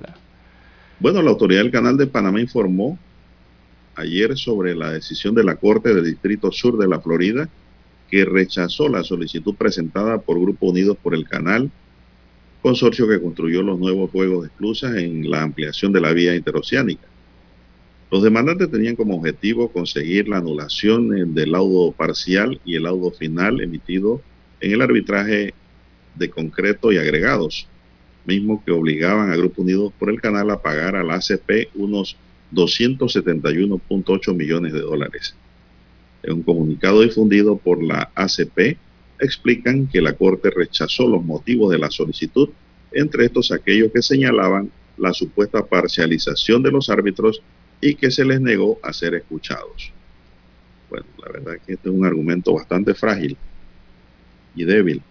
[SPEAKER 2] Bueno, la autoridad del Canal de Panamá informó ayer sobre la decisión de la Corte del Distrito Sur de la Florida que rechazó la solicitud presentada por Grupo Unidos por el Canal, consorcio que construyó los nuevos juegos de esclusas en la ampliación de la vía interoceánica. Los demandantes tenían como objetivo conseguir la anulación del laudo parcial y el laudo final emitido en el arbitraje de concreto y agregados, mismo que obligaban a Grupo Unidos por el Canal a pagar a la ACP unos 271.8 millones de dólares. En un comunicado difundido por la ACP, explican que la Corte rechazó los motivos de la solicitud, entre estos aquellos que señalaban la supuesta parcialización de los árbitros y que se les negó a ser escuchados. Bueno, la verdad que este es un argumento bastante frágil y débil.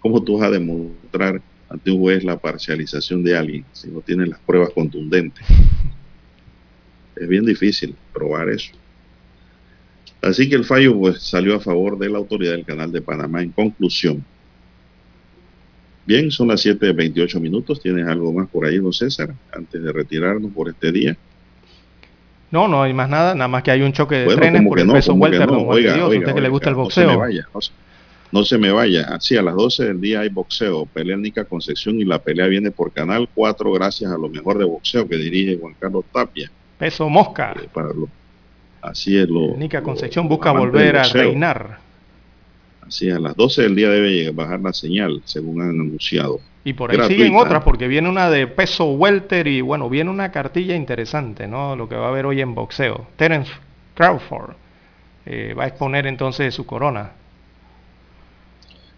[SPEAKER 2] ¿Cómo tú vas a demostrar ante un juez la parcialización de alguien si no tienes las pruebas contundentes? Es bien difícil probar eso. Así que el fallo pues, salió a favor de la autoridad del Canal de Panamá en conclusión. Bien, son las 7.28 minutos. ¿Tienes algo más por ahí, don César, antes de retirarnos por este día?
[SPEAKER 7] No, no hay más nada, nada más que hay un choque de trenes por el peso welter,
[SPEAKER 2] no? oiga,
[SPEAKER 7] Dios,
[SPEAKER 2] oiga,
[SPEAKER 7] usted que le gusta el
[SPEAKER 2] no
[SPEAKER 7] boxeo.
[SPEAKER 2] se me vaya, no, se- no se me vaya. Así a las 12 del día hay boxeo, pelea Nica Concepción y la pelea viene por Canal 4 gracias a lo mejor de boxeo que dirige Juan Carlos Tapia.
[SPEAKER 7] Peso mosca.
[SPEAKER 2] Para lo- así es lo...
[SPEAKER 7] Nica Concepción
[SPEAKER 2] lo
[SPEAKER 7] busca volver a reinar.
[SPEAKER 2] Así es, a las 12 del día debe llegar- bajar la señal, según han anunciado.
[SPEAKER 7] Y por ahí
[SPEAKER 2] Gratuita.
[SPEAKER 7] siguen otras, porque viene una de peso welter y bueno, viene una cartilla interesante, ¿no? Lo que va a haber hoy en boxeo. Terence Crawford eh, va a exponer entonces su corona.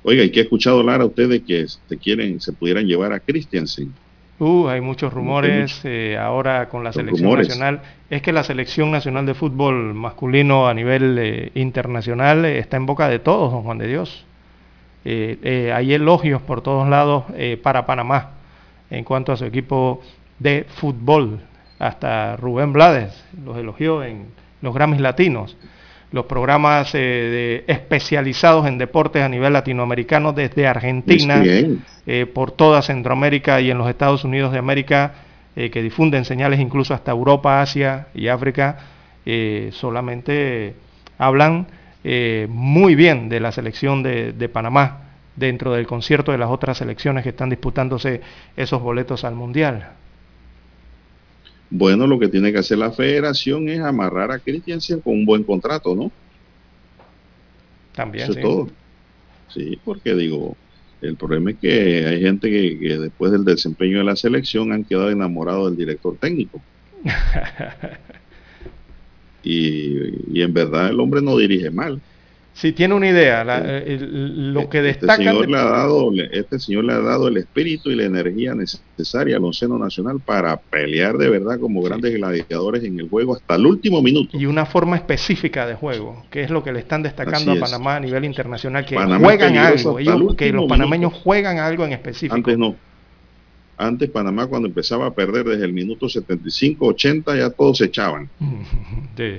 [SPEAKER 2] Oiga, ¿y qué ha escuchado Lara usted de que se quieren, se pudieran llevar a Christiansen?
[SPEAKER 7] Uh, hay muchos rumores eh, ahora con la selección
[SPEAKER 2] rumores.
[SPEAKER 7] nacional. Es que la selección nacional de fútbol masculino a nivel eh, internacional eh, está en boca de todos, don Juan de Dios. Hay elogios por todos lados eh, para Panamá en cuanto a su equipo de fútbol. Hasta Rubén Blades los elogió en los Grammys Latinos. Los programas eh, de- especializados en deportes a nivel latinoamericano desde Argentina, eh, por toda Centroamérica y en los Estados Unidos de América, eh, que difunden señales incluso hasta Europa, Asia y África, eh, solamente hablan eh, muy bien de la selección de, de Panamá dentro del concierto de las otras selecciones que están disputándose esos boletos al Mundial.
[SPEAKER 2] Bueno, lo que tiene que hacer la federación es amarrar a Christiansen con un buen contrato, ¿no?
[SPEAKER 7] También,
[SPEAKER 2] Eso
[SPEAKER 7] sí.
[SPEAKER 2] es todo. Sí, porque digo, el problema es que hay gente que, que después del desempeño de la selección han quedado enamorados del director técnico. Y, y en verdad el hombre no dirige mal.
[SPEAKER 7] Si tiene una idea, la- eh, el- lo que
[SPEAKER 2] Este
[SPEAKER 7] destacan...
[SPEAKER 2] señor,
[SPEAKER 7] de-
[SPEAKER 2] le ha dado, este señor le ha dado el espíritu y la energía necesaria al onceno nacional para pelear de verdad como grandes gladiadores en el juego hasta el último minuto.
[SPEAKER 7] y una forma específica de juego, que es lo que le están destacando
[SPEAKER 2] Así
[SPEAKER 7] a
[SPEAKER 2] es.
[SPEAKER 7] Panamá a nivel internacional, que
[SPEAKER 2] Panamá
[SPEAKER 7] juegan algo, ellos, que los panameños juegan algo en específico.
[SPEAKER 2] Antes no. Antes Panamá cuando empezaba a perder desde el minuto 75, 80 ya todos se echaban
[SPEAKER 7] Sí.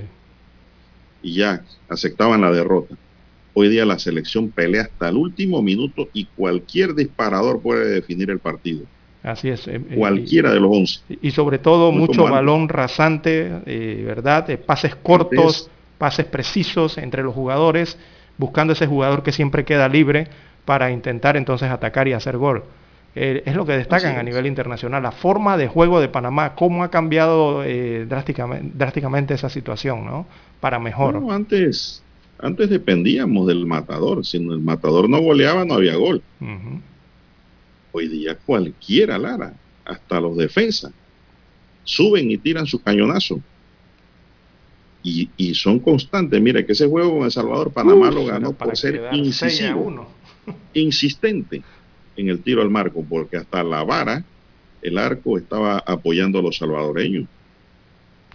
[SPEAKER 2] y ya aceptaban la derrota. Hoy día la selección pelea hasta el último minuto y cualquier disparador puede definir el partido.
[SPEAKER 7] Así es. eh, eh,
[SPEAKER 2] Cualquiera de los 11.
[SPEAKER 7] y, sobre todo
[SPEAKER 2] Muy
[SPEAKER 7] mucho balón rasante, eh, ¿verdad? Eh, pases cortos, pases precisos entre los jugadores, buscando ese jugador que siempre queda libre para intentar entonces atacar y hacer gol. Eh, es lo que destacan a nivel internacional, la forma de juego de Panamá, cómo ha cambiado eh, drásticamente, drásticamente esa situación, ¿no? Para mejor.
[SPEAKER 2] No, antes, antes dependíamos del matador. Si el matador no goleaba, no había gol. Hoy día cualquiera, Lara, hasta los defensas, suben y tiran su cañonazo. Y, y son constantes. Mire que ese juego con El Salvador, Panamá
[SPEAKER 7] Uf,
[SPEAKER 2] lo ganó por ser incisivo,
[SPEAKER 7] uno.
[SPEAKER 2] insistente en el tiro al marco, porque hasta la vara, el arco estaba apoyando a los salvadoreños.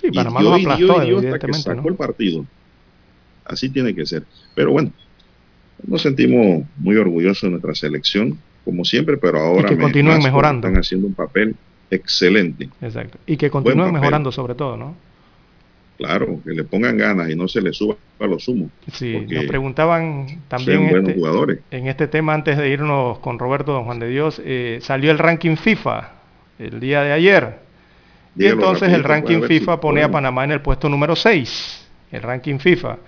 [SPEAKER 7] Sí,
[SPEAKER 2] Y
[SPEAKER 7] Panamá
[SPEAKER 2] dio
[SPEAKER 7] los
[SPEAKER 2] y dio
[SPEAKER 7] aplastó,
[SPEAKER 2] y dio hasta que sacó
[SPEAKER 7] ¿no?
[SPEAKER 2] el partido. Así tiene que ser. Pero bueno, nos sentimos muy orgullosos de nuestra selección, como siempre, pero ahora
[SPEAKER 7] que continúen mejorando.
[SPEAKER 2] Están haciendo un papel excelente.
[SPEAKER 7] Exacto. Y que continúen mejorando sobre todo, ¿no?
[SPEAKER 2] Claro, que le pongan ganas y no se le suba a los humos.
[SPEAKER 7] Sí, nos preguntaban también este, en este tema antes de irnos con Roberto Don Juan de Dios, eh, salió el ranking FIFA el día de ayer. y entonces el ranking FIFA pone a Panamá en el puesto número 6, el ranking FIFA.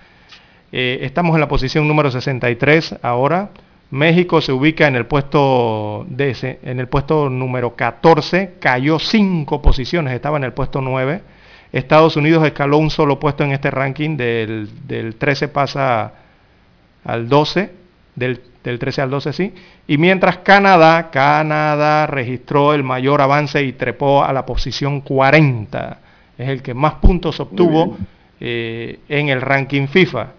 [SPEAKER 7] Eh, estamos en la posición número 63 ahora. México se ubica en el puesto de en el puesto número 14, cayó 5 posiciones, estaba en el puesto 9 Estados Unidos escaló un solo puesto en este ranking, del, 13 pasa al 12, del, 13 al 12 sí, y mientras Canadá, Canadá registró el mayor avance y trepó a la posición 40, es el que más puntos obtuvo eh, en el ranking FIFA.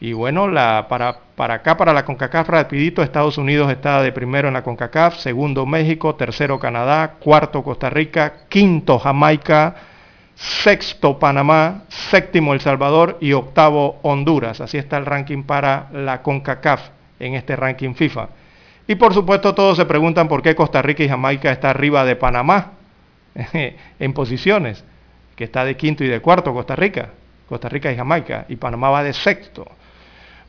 [SPEAKER 7] Y bueno, la, para, para acá, para la CONCACAF, rapidito, Estados Unidos está de primero en la CONCACAF, segundo México, tercero Canadá, cuarto Costa Rica, quinto Jamaica, sexto Panamá, séptimo El Salvador y octavo Honduras. Así está el ranking para la CONCACAF en este ranking FIFA. Y por supuesto todos se preguntan por qué Costa Rica y Jamaica está arriba de Panamá en posiciones, que está de quinto y de cuarto Costa Rica, Costa Rica y Jamaica, y Panamá va de sexto.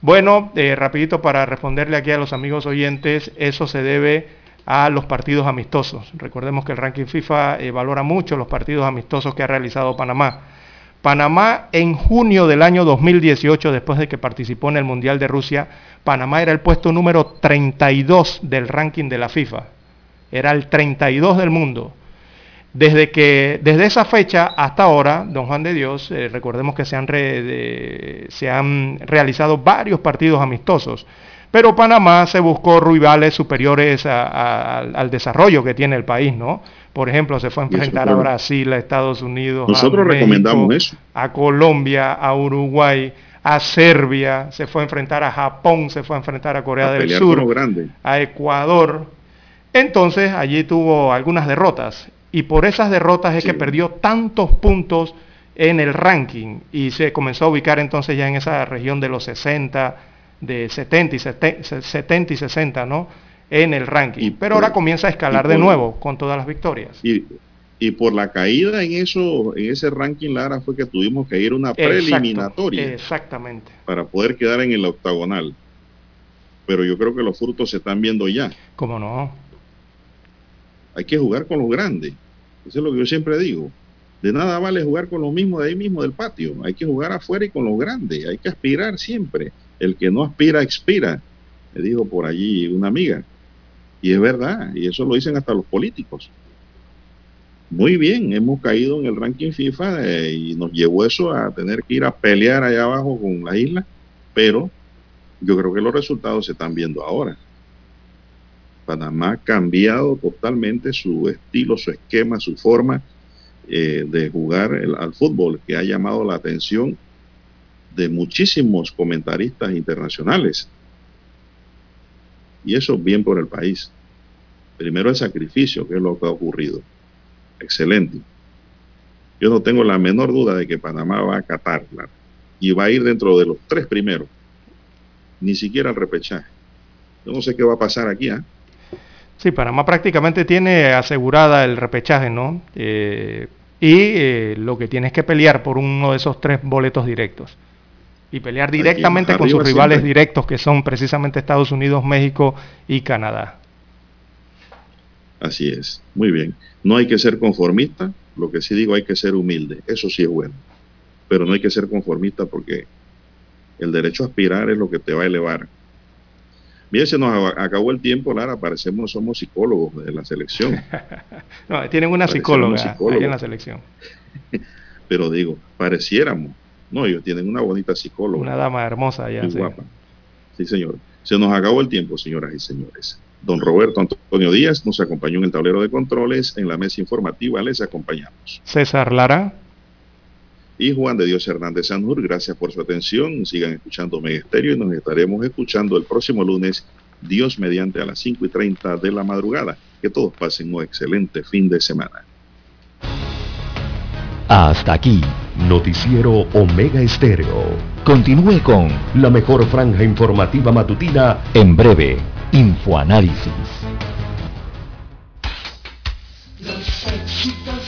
[SPEAKER 7] Bueno, eh, rapidito para responderle aquí a los amigos oyentes, eso se debe a los partidos amistosos. Recordemos que el ranking FIFA eh, valora mucho los partidos amistosos que ha realizado Panamá. Panamá en junio del año 2018, después de que participó en el Mundial de Rusia, Panamá era el puesto número 32 del ranking de la FIFA. Era el 32 del mundo. Desde, que, desde esa fecha hasta ahora, don Juan de Dios, eh, recordemos que se han, se han realizado varios partidos amistosos. Pero Panamá se buscó rivales superiores al desarrollo que tiene el país, ¿no? Por ejemplo, se fue a enfrentar a Brasil, a Estados Unidos,
[SPEAKER 2] Nosotros a recomendamos eso.
[SPEAKER 7] a Colombia, a Uruguay, a Serbia, se fue a enfrentar a Japón, se fue a enfrentar a Corea del Sur, a Ecuador. Entonces allí tuvo algunas derrotas y por esas derrotas es que perdió tantos puntos en el ranking y se comenzó a ubicar entonces ya en esa región de los 60, de 70 y, 70, y 60, ¿no? En el ranking. Pero ahora comienza a escalar de nuevo con todas las victorias.
[SPEAKER 2] Y, y, por la caída en eso, en ese ranking, Lara, fue que tuvimos que ir a una preliminatoria.
[SPEAKER 7] Exactamente.
[SPEAKER 2] Para poder quedar en el octagonal. Pero yo creo que los frutos se están viendo ya.
[SPEAKER 7] ¿Cómo no?
[SPEAKER 2] Hay que jugar con los grandes. Eso es lo que yo siempre digo. De nada vale jugar con los mismos de ahí mismo del patio. Hay que jugar afuera y con los grandes. Hay que aspirar siempre. El que no aspira, expira, me dijo por allí una amiga. Y es verdad, y eso lo dicen hasta los políticos. Muy bien, hemos caído en el ranking FIFA eh, y nos llevó eso a tener que ir a pelear allá abajo con la isla, pero yo creo que los resultados se están viendo ahora. Panamá ha cambiado totalmente su estilo, su esquema, su forma eh, de jugar al fútbol, que ha llamado la atención de muchísimos comentaristas internacionales. Y eso bien por el país. Primero el sacrificio, que es lo que ha ocurrido. Excelente. Yo no tengo la menor duda de que Panamá va a acatarla y va a ir dentro de los tres primeros. Ni siquiera el repechaje. Yo no sé qué va a pasar aquí. ¿ah?
[SPEAKER 7] Sí, Panamá prácticamente tiene asegurada el repechaje, ¿no? Eh, y eh, lo que tiene es que pelear por uno de esos tres boletos directos y pelear directamente con sus rivales directos que son precisamente Estados Unidos, México y Canadá.
[SPEAKER 2] Así es, muy bien. No hay que ser conformista, lo que sí digo hay que ser humilde, eso sí es bueno, pero no hay que ser conformista porque el derecho a aspirar es lo que te va a elevar. Bien, se nos acabó el tiempo, Lara, parecemos somos psicólogos de la selección.
[SPEAKER 7] no, tienen una psicóloga ahí en la selección.
[SPEAKER 2] pero digo, pareciéramos no, ellos tienen una bonita psicóloga.
[SPEAKER 7] Una dama hermosa ya.
[SPEAKER 2] Sí. guapa. Sí, señor. Se nos acabó el tiempo, señoras y señores. Don Roberto Antonio Díaz nos acompañó en el tablero de controles. En la mesa informativa les acompañamos.
[SPEAKER 7] César Lara.
[SPEAKER 2] Y Juan de Dios Hernández Sanjur, gracias por su atención. Sigan escuchando Mega y nos estaremos escuchando el próximo lunes, Dios mediante a las 5 y 30 de la madrugada. Que todos pasen un excelente fin de semana.
[SPEAKER 3] Hasta aquí Noticiero Omega Estéreo. Continúe con la mejor franja informativa matutina en breve. Infoanálisis. Los éxitos